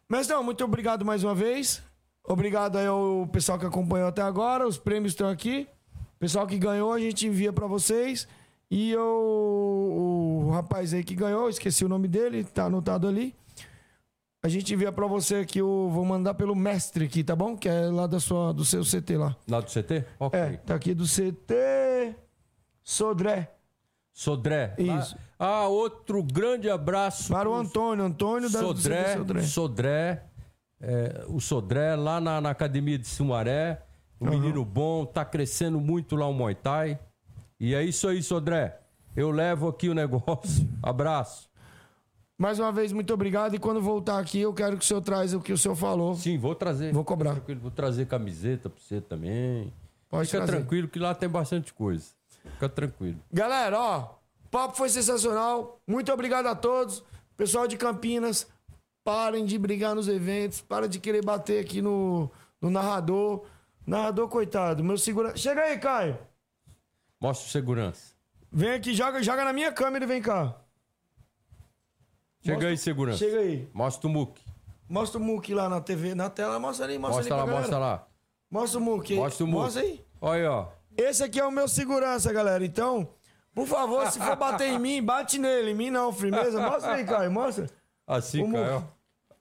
Mestrão, muito obrigado mais uma vez. Obrigado aí ao pessoal que acompanhou até agora. Os prêmios estão aqui. Pessoal que ganhou, a gente envia pra vocês. E eu, o rapaz aí que ganhou, esqueci o nome dele, tá anotado ali. A gente envia pra você aqui, o, vou mandar pelo mestre aqui, tá bom? Que é lá da sua, do seu CT lá. Lá do CT? Ok. É, tá aqui do CT Sodré. Sodré. Isso. Ah, outro grande abraço. Para o Antônio, Antônio Sodré, Sodré. Sodré, é, o Sodré lá na, na academia de Sumaré, um menino bom, tá crescendo muito lá o Muay Thai. E é isso aí, Sodré. Eu levo aqui o negócio. Abraço. Mais uma vez, muito obrigado. E quando voltar aqui, eu quero que o senhor traz o que o senhor falou. Sim, vou trazer. Vou cobrar. Tranquilo, Vou trazer camiseta pra você também. Pode Fica trazer. tranquilo que lá tem bastante coisa. Fica tranquilo. Galera, ó, o papo foi sensacional. Muito obrigado a todos. Pessoal de Campinas, parem de brigar nos eventos, para de querer bater aqui no, no narrador. Narrador, coitado, meu segurança. Chega aí, Caio. Mostra o segurança. Vem aqui, joga, joga na minha câmera e vem cá. Chega Mostra- aí, segurança. Chega aí. Mostra o muque. Mostra o Muki lá na TV, na tela. Mostra ali, mostra, Mostra ali lá, mostra galera. lá. Mostra o aí. Mostra o muque. Mostra aí. Olha aí, ó. Esse aqui é o meu segurança, galera. Então, por favor, se for bater em mim, bate nele. Em mim não, firmeza. Mostra aí, Caio, mostra. Assim, muque. Caio.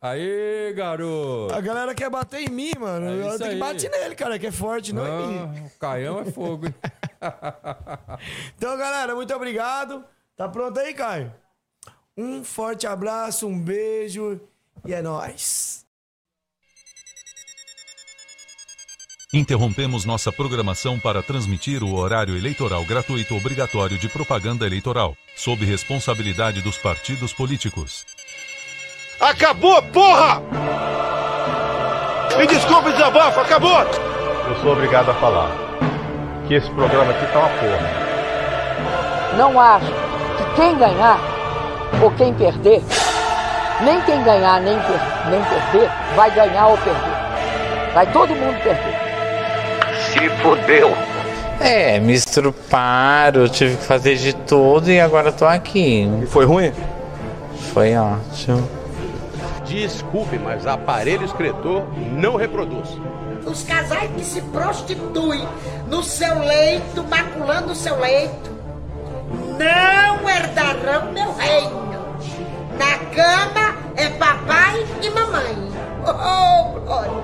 Aê, garoto. A galera quer bater em mim, mano. É tenho que bater nele, cara, que é forte, não em mim. Ah, o Caião é fogo, hein? Então, galera, muito obrigado. Tá pronto aí, Caio? Um forte abraço, um beijo e é nóis. Interrompemos nossa programação para transmitir o horário eleitoral gratuito obrigatório de propaganda eleitoral, sob responsabilidade dos partidos políticos. Acabou, porra! Me desculpe, desabafo, acabou! Eu sou obrigado a falar que esse programa aqui tá uma porra. Não acho que quem ganhar ou quem perder, nem quem ganhar nem, per- nem perder, vai ganhar ou perder. Vai todo mundo perder. Se fodeu! É, me estruparam, tive que fazer de tudo e agora tô aqui. E foi ruim? Foi ótimo. Desculpe, mas aparelho excretor não reproduz. Os casais que se prostituem no seu leito, maculando o seu leito, não herdarão meu reino. Na cama é papai e mamãe. Oh, glória!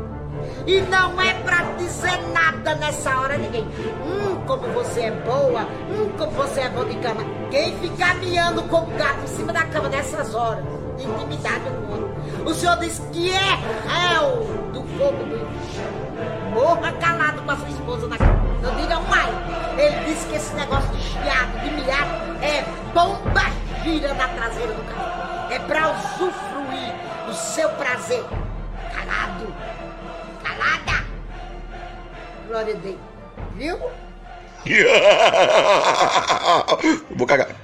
E não é pra dizer nada nessa hora ninguém. Hum, como você é boa. Hum, como você é bom de cama. Quem ficar miando como gato em cima da cama nessas horas, de intimidade com o outro. O Senhor diz que é réu do fogo do inferno. Morra calado com a sua esposa na cama. Não digam mais. Ele disse que esse negócio de chiado, de miado, é bomba gira na traseira do carro. É pra usufruir do seu prazer. Calado. Calada. Glória a Deus. Viu? Vou cagar.